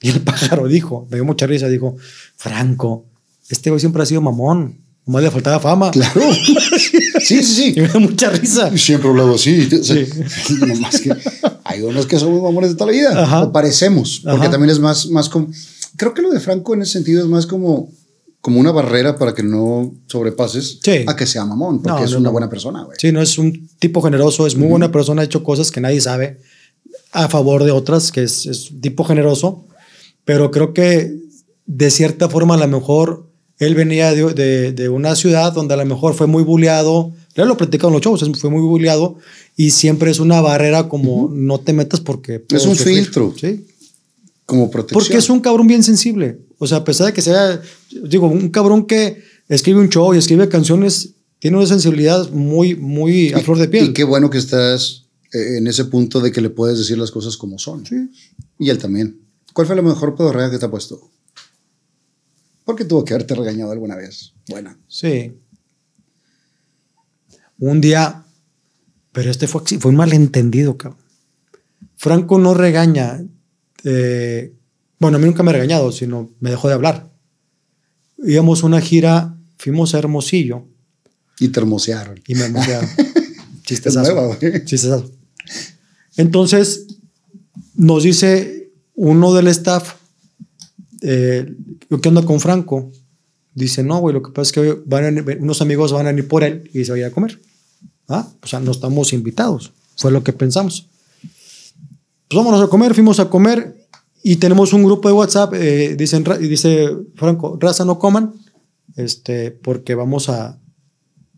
Y el pájaro dijo, me dio mucha risa, dijo, Franco, este güey siempre ha sido mamón. Nomás le faltaba fama. Claro. Sí, sí, Y sí. me dio mucha risa. Siempre hablado así. Sea, nomás que hay unos que somos mamones de toda la vida. Ajá. O parecemos. Porque Ajá. también es más, más como. Creo que lo de Franco en ese sentido es más como, como una barrera para que no sobrepases Sí. a que sea mamón. Porque No, es no, una no. buena persona, güey. Sí, no es un tipo generoso, es muy buena persona, ha hecho cosas que nadie sabe a favor de otras, que es, es tipo generoso, pero creo que de cierta forma a lo mejor él venía de, de- de una ciudad donde a lo mejor fue muy bulleado, ya lo platicado en los shows, es- fue muy bulleado y siempre es una barrera como no te metas porque... puedo un sufrir. filtro. Sí, Como protección. porque es un cabrón bien sensible. O sea, a pesar de que sea, digo, un cabrón que escribe un show y escribe canciones, tiene una sensibilidad muy, muy a flor de piel. Y qué bueno que estás eh, en ese punto de que le puedes decir las cosas como son. Sí. Y él también. ¿Cuál fue la mejor pedorrea que te ha puesto? Porque tuvo que haberte regañado alguna vez. Buena. Sí. Un día, pero este fue, fue un malentendido, cabrón. Franco no regaña. eh, bueno, a mí nunca me ha regañado, sino me dejó de hablar. Íbamos a una gira, fuimos a Hermosillo Y te hermosearon. y me nueva, güey. Chistezazo. Entonces, nos dice uno del staff, eh, ¿qué onda con Franco? Dice, no, güey, lo que pasa es que van a unos amigos van a ir por él y se va a ir a comer. Ah, o sea, no estamos invitados. Fue lo que pensamos. Pues vámonos a comer, fuimos a comer y tenemos un grupo de WhatsApp, eh, dicen, dice Franco, raza no coman, este, porque vamos a,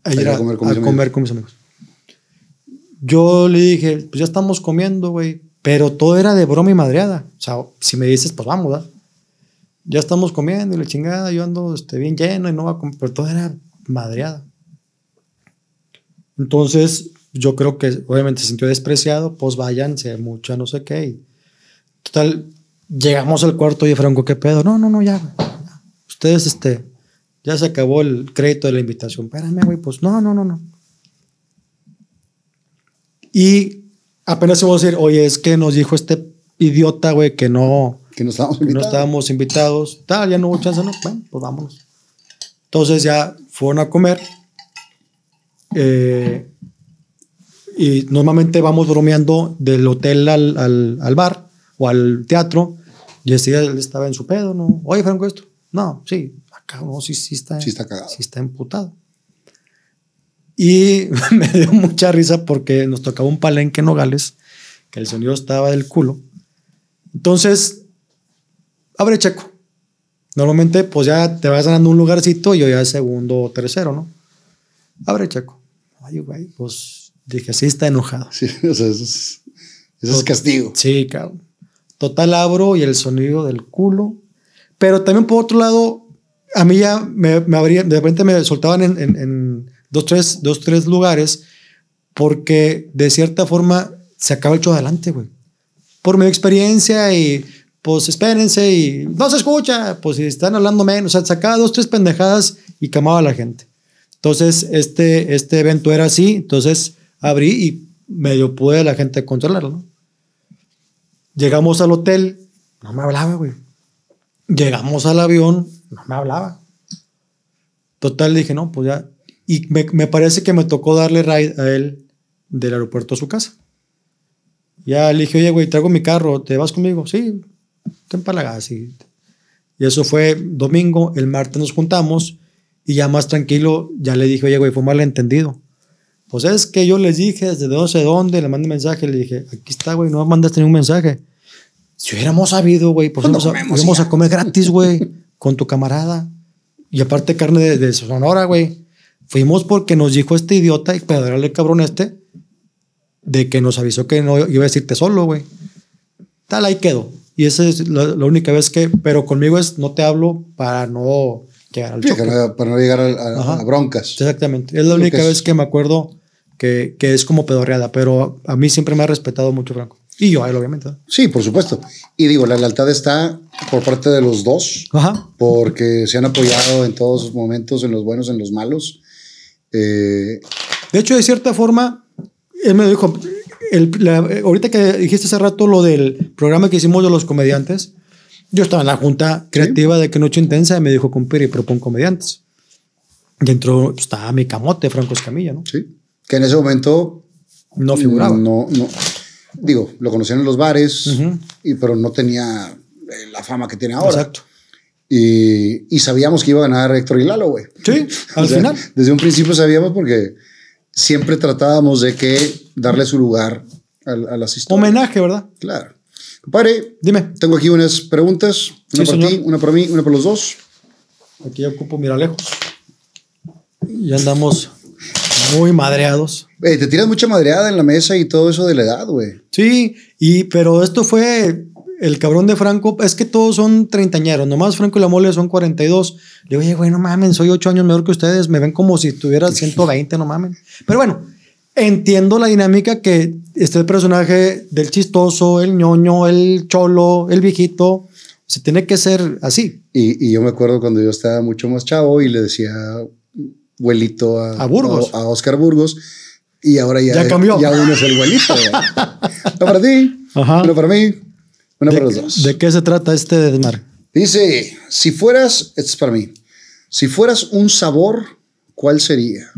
a ir a, a comer, con mis amigos. Yo le dije, pues ya estamos comiendo, güey, pero todo era de broma y madreada. O sea, si me dices, pues vamos, ¿verdad? Ya estamos comiendo y la chingada, yo ando este, bien lleno y no va a comer, pero todo era madreada. Entonces, yo creo que obviamente se sintió despreciado, pues váyanse, mucha no sé qué. Y, total, llegamos al cuarto y Franco, ¿qué pedo? No, no, no, ya. ya. Ustedes, este, ya se acabó el crédito de la invitación. Espérame, güey, pues no, no, no, no. Y apenas se va a decir, oye, es que nos dijo este idiota, güey, que no, Que no estábamos que no invitados. estábamos invitados. Tal, ya no hubo chance, no. Bueno, pues vámonos. Entonces ya fueron a comer. eh, y normalmente vamos bromeando del hotel al, al- al bar o al teatro. Y ese día él estaba en su pedo, ¿no? Oye, Franco, esto. No, sí, acá no, sí, sí está. Sí está cagado. Sí está emputado. Y me dio mucha risa porque nos tocaba un palenque en Nogales, que el sonido estaba del culo. Entonces, abre checo. Normalmente, pues ya te vas ganando un lugarcito y yo ya segundo o tercero, ¿no? Abre checo. Ay, güey, pues dije, sí está enojado. Sí, o sea, eso es, eso es castigo. Sí, cabrón. Total abro y el sonido del culo. Pero también por otro lado, a mí ya me, me abría, de repente me soltaban en, en, en dos, tres, dos, tres lugares porque de cierta forma se acaba el show adelante, güey. Por mi experiencia y pues espérense y no se escucha, pues si están hablando menos, o sea, sacaba dos, tres pendejadas y camaba a la gente. Entonces, este, este evento era así, entonces abrí y medio pude a la gente controlarlo, ¿no? Llegamos al hotel, no me hablaba, güey. Llegamos al avión, no me hablaba. Total, dije, no, pues ya. Y me, me parece que me tocó darle ride a él del aeropuerto a su casa. Ya le dije, oye, güey, traigo mi carro, ¿te vas conmigo? Sí, te empalagas. Y, y eso fue domingo, el martes nos juntamos y ya más tranquilo, ya le dije, oye, güey, fue malentendido. Pues es que yo les dije desde no sé dónde, le mandé mensaje, le dije, aquí está, güey, no mandaste ningún mensaje. Si hubiéramos sabido, güey, pues, no íbamos, a, comemos íbamos ya. a comer gratis, güey, con tu camarada. Y aparte carne de, de Sonora, güey. Fuimos porque nos dijo este idiota, y pedrarle cabrón este, de que nos avisó que no iba a decirte solo, güey. Tal, ahí quedó. Y esa es la, la única vez que, pero conmigo es, no te hablo para no llegar al choque. para no llegar a, a- Ajá. a broncas. Exactamente. Es la única es- vez que me acuerdo que, que es como pedorreada, pero a mí siempre me ha respetado mucho Franco. Y yo a él, obviamente. ¿no? Sí, por supuesto. Y digo, la lealtad está por parte de los dos, Ajá. porque se han apoyado en todos sus momentos, en los buenos, en los malos. Eh, De hecho, de cierta forma, él me dijo, el- la- ahorita que dijiste hace rato lo del programa que hicimos de los comediantes, yo estaba en la junta creativa de que Noche Intensa y me dijo, compiri, propon comediantes. Dentro pues, estaba mi camote, Franco Escamilla, ¿no? sí, que en ese momento No figuraba. No, no. Digo, lo conocían en los bares, Ujú. y, pero no tenía eh, la fama que tiene ahora. Exacto. Y, y sabíamos que iba a ganar Héctor y Lalo, güey. Sí, al O sea, final. Desde un principio sabíamos porque siempre tratábamos de que darle su lugar a, a las historias. Homenaje, ¿verdad? Claro. Compadre, Dime. tengo aquí unas preguntas. Una Sí, para ti, una para mí, una para los dos. Aquí ya ocupo mira lejos. Ya andamos muy madreados. Eh, te tiras mucha madreada en la mesa y todo eso de la edad, güey. Sí, y, pero esto fue el cabrón de Franco. Es que todos son treintañeros. Nomás Franco y la mole son 42. Le digo, oye, güey, no mamen, soy ocho años mejor que ustedes. Me ven como si tuviera 120, no mamen. Pero bueno, entiendo la dinámica que este personaje del chistoso, el ñoño, el cholo, el viejito, se tiene que ser así. Y, y yo me acuerdo cuando yo estaba mucho más chavo y le decía abuelito a, A Burgos. A, a Oscar Burgos. Y ahora ya, Ya cambió. Ya uno es el abuelito. Una para ti, Ajá. una para mí, una ¿De, para los dos. de qué se trata este desmar? Dice, si fueras, esto es para mí, si fueras un sabor, ¿cuál sería?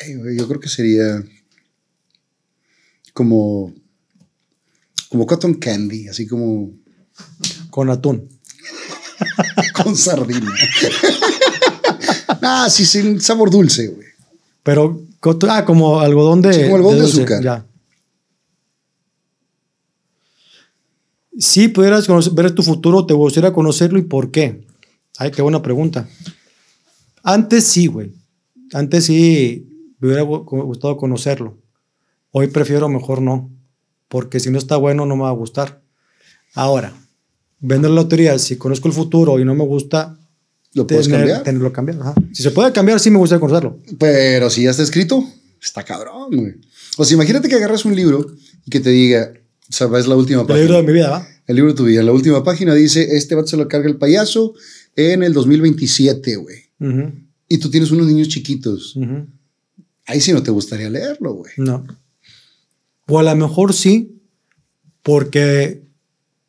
Ay, yo creo que sería como, como cotton candy, así como Con atún. con sardina. ah, sí, sí, un sabor dulce, güey. Pero, ah, como algodón de. Sí, como algodón de dulce, azúcar. Ya. Si pudieras conocer- ver tu futuro, ¿te gustaría conocerlo y por qué? Ay, qué buena pregunta. Antes sí, güey. Antes sí me hubiera gu- gustado conocerlo. Hoy prefiero mejor no. Porque si no está bueno, no me va a gustar. Ahora, vender la lotería, si conozco el futuro y no me gusta, Lo puedes tener- cambiar. tenerlo cambiar. ajá. Si se puede cambiar, sí me gustaría conocerlo. Pero si ya está escrito, está cabrón, güey. O sea, imagínate que agarras un libro y que te diga, o sea, es la última El página. libro de mi vida, ¿va? El libro de tu vida. En la última página dice, este vato se lo carga el payaso en el 2027, güey. Ujú, Y tú tienes unos niños chiquitos. Ahí sí no te gustaría leerlo, güey. No. O a lo mejor sí, porque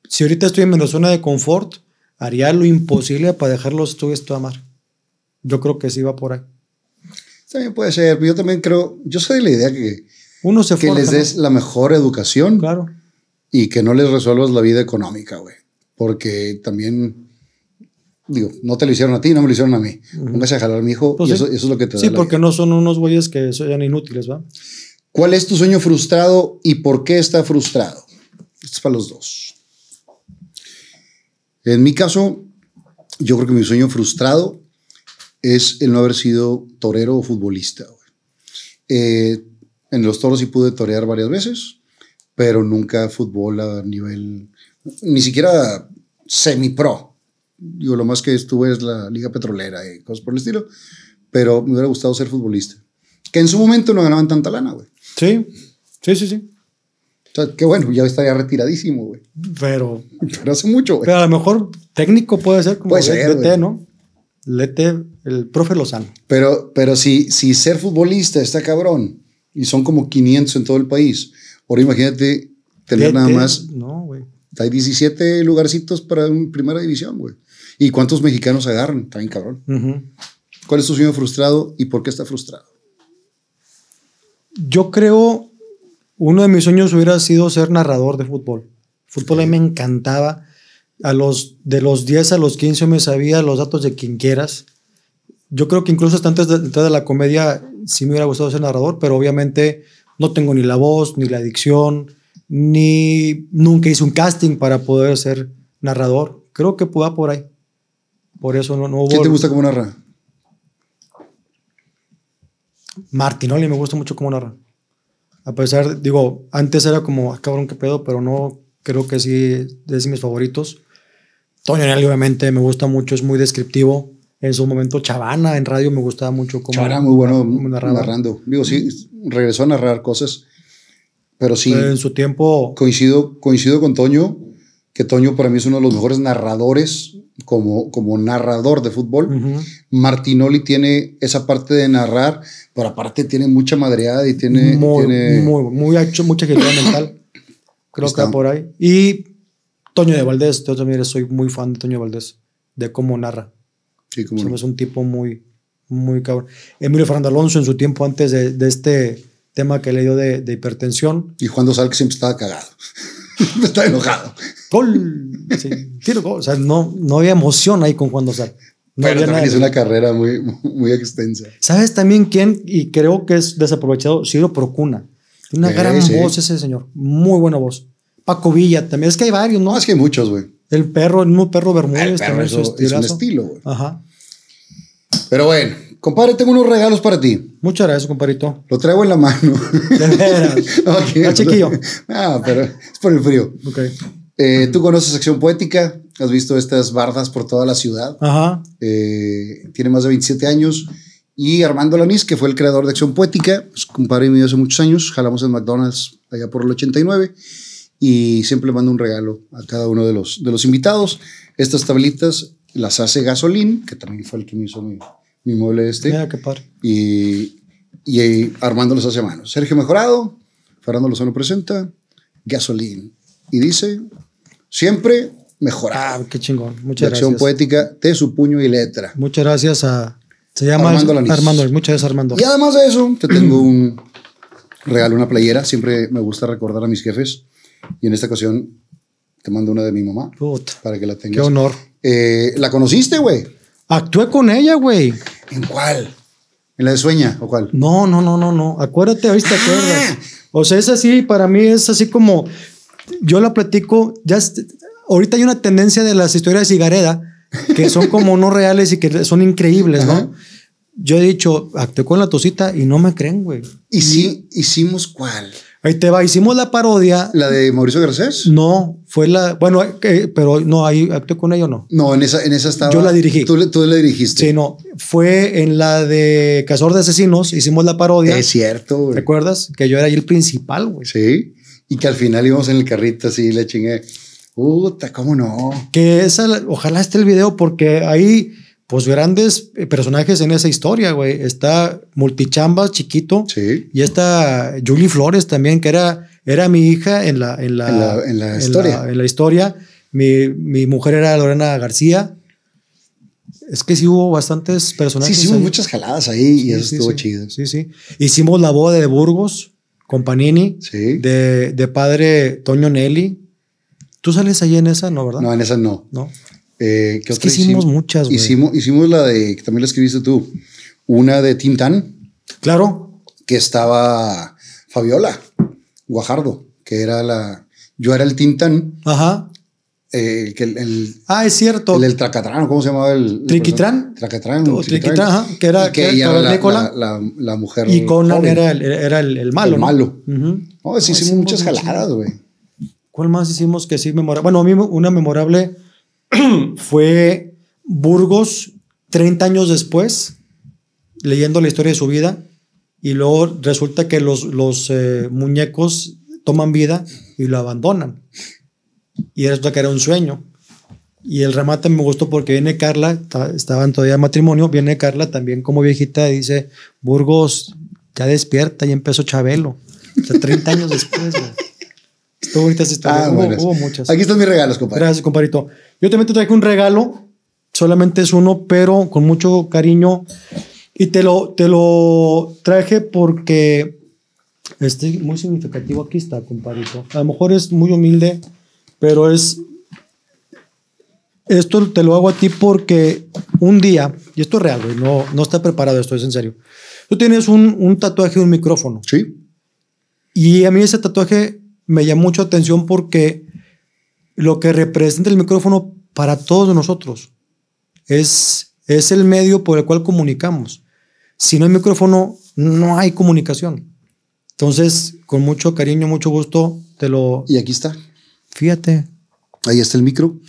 si ahorita estoy en mi zona de confort, haría lo imposible para dejarlos estudios a amar. Yo creo que sí va por ahí. También puede ser, pero yo también creo, yo soy de la idea que, Uno se que forja, les ¿no? des la mejor educación Claro. Y que no les resuelvas la vida económica, güey. Porque también, digo, no te lo hicieron a ti, no me lo hicieron a mí. Póngase a jalar a mi hijo Pues y sí. eso, eso es lo que te da Sí, porque no son unos güeyes que sean inútiles, ¿va? ¿Cuál es tu sueño frustrado y por qué está frustrado? Esto es para los dos. En mi caso, yo creo que mi sueño frustrado es el no haber sido torero o futbolista. Eh, en los toros sí pude torear varias veces, pero nunca fútbol a nivel, ni siquiera semi-pro. Digo, lo más que estuve es la Liga Petrolera y cosas por el estilo, pero me hubiera gustado ser futbolista. Que en su momento no ganaban tanta lana, güey. Sí, sí, sí, sí. O sea, que bueno, ya estaría retiradísimo, güey. Pero, Pero hace mucho, güey. pero a lo mejor técnico puede ser como Puede ser, DT. ¿no? Lete, el profe Lozano. Pero, pero si, si ser futbolista está cabrón y son como 500 en todo el país, ahora imagínate tener nada más, No, güey. hay 17 lugarcitos para una primera división, güey. ¿Y cuántos mexicanos agarran? Bien cabrón. ¿Cuál es tu sueño frustrado y por qué está frustrado? Yo creo, uno de mis sueños hubiera sido ser narrador de fútbol. Fútbol a mí me encantaba. A los, de los 10 a los 15 me sabía los datos de quien quieras. Yo creo que incluso hasta antes de entrar a la comedia sí me hubiera gustado ser narrador, pero obviamente no tengo ni la voz, ni la dicción, ni nunca hice un casting para poder ser narrador. Creo que va por ahí. Por eso no, no hubo... ¿Quién te gusta como narra? Martinoli me gusta mucho como narra. A pesar, digo, antes era como, ah, cabrón, qué pedo, pero no, creo que sí es de mis favoritos. Toño Nelly, obviamente, me gusta mucho, es muy descriptivo. En su momento, Chavana en radio me gustaba mucho como, Chara, muy bueno narraba. narrando. Digo, sí, regresó a narrar cosas, pero sí, Pero en su tiempo, coincido, coincido con Toño, que Toño para mí es uno de los mejores narradores como, como narrador de fútbol. ujú, Martinoli tiene esa parte de narrar, pero aparte tiene mucha madreada y tiene... muy, tiene- muy, muy hecho, mucha agilidad mental. Creo Está. que por ahí. Y Toño de Valdés, yo también soy muy fan de Toño de Valdés, de cómo narra. Sí, como no. un tipo muy, muy cabrón. Emilio Fernando Alonso en su tiempo antes de, de este tema que le dio de, de hipertensión. Y Juan Dosal que siempre estaba cagado. estaba enojado. Gol. Sí, tiro gol. O sea, no, no había emoción ahí con Juan Dosal. No pero también hizo una carrera muy, muy extensa. ¿Sabes también quién? Y creo que es desaprovechado. Ciro Procuna. Tiene una gran sí. voz ese señor. Muy buena voz. Paco Villa también. Es que hay varios. No, es que hay muchos, güey. El perro, el mismo perro Bermúdez El perro también. es, un estilo, güey. Ajá. Pero bueno, compadre, tengo unos regalos para ti. Muchas gracias, compadrito. Lo traigo en la mano. De veras. Ok. Está chiquillo. Ah, pero es por el frío. Ok. Eh, Tú conoces Acción Poética, has visto estas bardas por toda la ciudad. Ajá. Eh, tiene más de 27 años. Y Armando Lanís, que fue el creador de Acción Poética, es compadre mío hace muchos años. Jalamos en McDonald's allá por el 89. Y siempre mando un regalo a cada uno de los, de los invitados. Estas tablitas las hace Gasolín, que también fue el que me hizo mi, mi mueble este. Mira qué padre. Y, y Armando los hace a mano. Sergio Mejorado, Fernando Lozano presenta, Gasolín. Y dice, siempre Ah, mejorado. qué chingón. Muchas acción gracias. poética de su puño y letra. Muchas gracias a. Se llama Armando Armando. Lanís. Armando. Muchas gracias, Armando. Y además de eso, te tengo un regalo, una playera. Siempre me gusta recordar a mis jefes. Y en esta ocasión te mando una de mi mamá Puta, para que la qué tengas. honor. Eh, ¿La conociste, güey? Actué con ella, güey. ¿En cuál? ¿En la de Sueña o cuál? No, no, no, no, no. Acuérdate, ahorita te Ah. acuerdas. O sea, es así, para mí es así como. Yo la platico. Ya ahorita hay una tendencia de las historias de Cigareda que son como no reales y que son increíbles, Ajá. ¿no? Yo he dicho, actué con la tosita y no me creen, güey. ¿Y sí, hicimos cuál? Ahí te va, hicimos la parodia. ¿La de Mauricio Garcés? No, fue la. Bueno, eh, pero no, ahí actué con ella o no. No, en esa, en esa estaba. Yo la dirigí. Tú, tú la dirigiste. Sí, no. Fue en la de Cazador de Asesinos, hicimos la parodia. Es cierto, ¿Te güey. acuerdas? Que yo era ahí el principal, güey. Sí. Y que al final íbamos en el carrito así, le chingué. Puta, ¿cómo no? Que esa, ojalá esté el video porque hay pues grandes eh, personajes en esa historia, güey. Está Multichambas, chiquito. Sí. Y está Julie Flores también, que era, era mi hija en la, en la, En la- en la historia. en la historia. Mi, mi mujer era Lorena García. Es que sí hubo bastantes Sí, personajes. hicimos ahí. muchas jaladas ahí y Sí, eso sí, estuvo sí. chido. Sí, sí. Hicimos la boda de Burgos con Panini, Sí. de, de padre Toño Nelly. ¿Tú sales ahí en esa, no, verdad? No, en esa no. No. Eh, ¿qué Es que hicimos muchas, güey. Hicimos, hicimos la de, que también la escribiste tú, una de Tintán, Claro. que estaba Fabiola Guajardo, que era la, yo era el Tintán, Ajá. eh, que el, el, Ah, es cierto. el del Tracatrán, ¿cómo se llamaba el? ¿Triquitrán? Tracatrán. O Triquitrán, ajá, que era- que era ella era la, la, la- la mujer. y Conan joven. era el, era el, el malo. El ¿no? malo. Ujú. No, sí, No, hicimos muchas muchas. jaladas, güey. ¿Cuál más hicimos que sí memorable? Bueno, a mí una memorable fue Burgos 30 años después, leyendo la historia de su vida, y luego resulta que los, los eh, muñecos toman vida y lo abandonan. Y resulta que era un sueño. Y el remate me gustó porque viene Carla, ta- estaban todavía en matrimonio, viene Carla también como viejita y dice, Burgos, ya despierta, y empezó Chabelo. O sea, 30 años después. Estuvo bonita esa historia. Ah, hubo, buenas. hubo muchas. Aquí están mis regalos, compadre. Gracias, compadrito. Yo también te traje un regalo, solamente es uno, pero con mucho cariño. Y te lo, te lo traje porque este muy significativo. Aquí está, compadrito. A lo mejor es muy humilde, pero es. Esto te lo hago a ti porque un día, y esto es real, güey, no, no está preparado esto, es en serio. Tú tienes un, un tatuaje de un micrófono. Sí. Y a mí ese tatuaje me llamó mucho atención porque lo que representa el micrófono para todos nosotros es, es el medio por el cual comunicamos. Si no hay micrófono, no hay comunicación. Entonces, con mucho cariño, mucho gusto, te lo... Y aquí está. Fíjate. Ahí está el micro.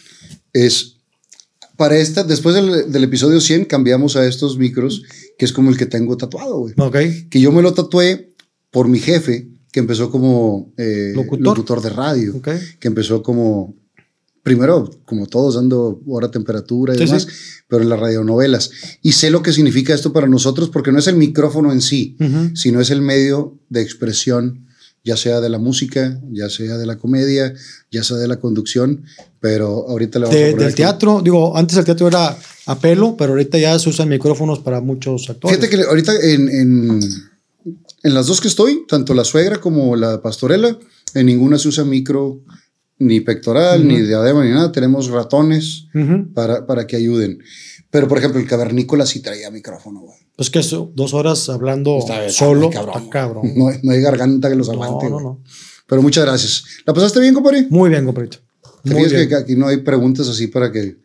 Es para esta, después del, del episodio 100, cambiamos a estos micros, que es como el que tengo tatuado, güey. Ok. Que yo me lo tatué por mi jefe, que empezó como eh, Locutor. locutor. de radio, Ok. que empezó como, primero, como todos, dando hora temperatura y Sí, demás, sí. pero en las radionovelas. Y sé lo que significa esto para nosotros, porque no es el micrófono en sí, Ujú. sino es el medio de expresión, ya sea de la música, ya sea de la comedia, ya sea de la conducción, pero ahorita le vamos a De- poner del aquí. teatro, digo, antes el teatro era a pelo, pero ahorita ya se usan micrófonos para muchos actores. Fíjate que ahorita en, en, en las dos que estoy, tanto la suegra como la pastorela, en ninguna se usa micro ni pectoral, ni diadema, ni nada. Tenemos ratones para, para que ayuden. Pero, por ejemplo, el cavernícola sí traía micrófono, güey. Pues que eso, dos horas hablando Está- solo, cabrón, está cabrón. No, hay- no hay garganta que los aguante. no. Pero muchas gracias. ¿La pasaste bien, compadre? Muy bien, compadrito. ¿Te Muy bien. que aquí no hay preguntas así para que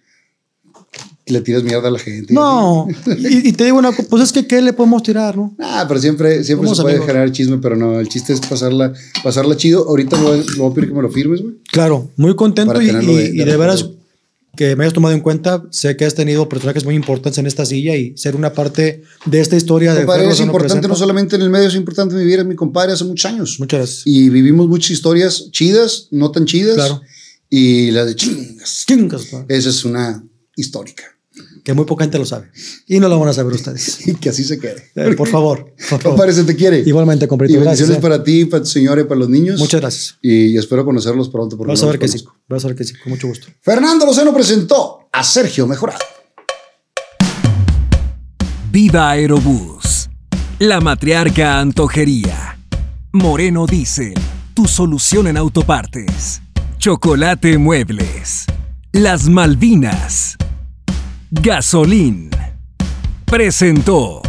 le tires mierda a la gente? No, y, y te digo una cosa, pues es que ¿qué le podemos tirar, no? Ah, pero siempre, siempre se puede amigos. generar chisme, pero no, el chiste es pasarla, pasarla chido. Ahorita lo, voy- voy a pedir que me lo firmes, güey. Claro, muy contento Para y, de- y- de de veras que me hayas tomado en cuenta. Sé que has tenido personajes muy importantes en esta silla y ser una parte de esta historia de Compadre, Ferro es importante no solamente en el medio, es importante vivir en mi compadre hace muchos años. Muchas gracias. Y vivimos muchas historias chidas, no tan chidas. Claro. Y la de chingas. Chingas. Esa es una histórica. Que muy poca gente lo sabe. Y no lo van a saber ustedes. Y que así se quede. Eh, por favor. por favor. Compadre, se te quiere. Igualmente, Y compadrito. Gracias. bendiciones eh. para ti, para tu señora y para los niños. Muchas gracias. Y espero conocerlos pronto. porque Vas a ver que sí. Vas a ver que sí. Con mucho gusto. Fernando Lozano presentó a Sergio Mejorado. Viva Aerobús. La matriarca Antojería. Moreno Diesel. Tu solución en autopartes. Chocolate Muebles. Las Malvinas. Gasolín. Presentó.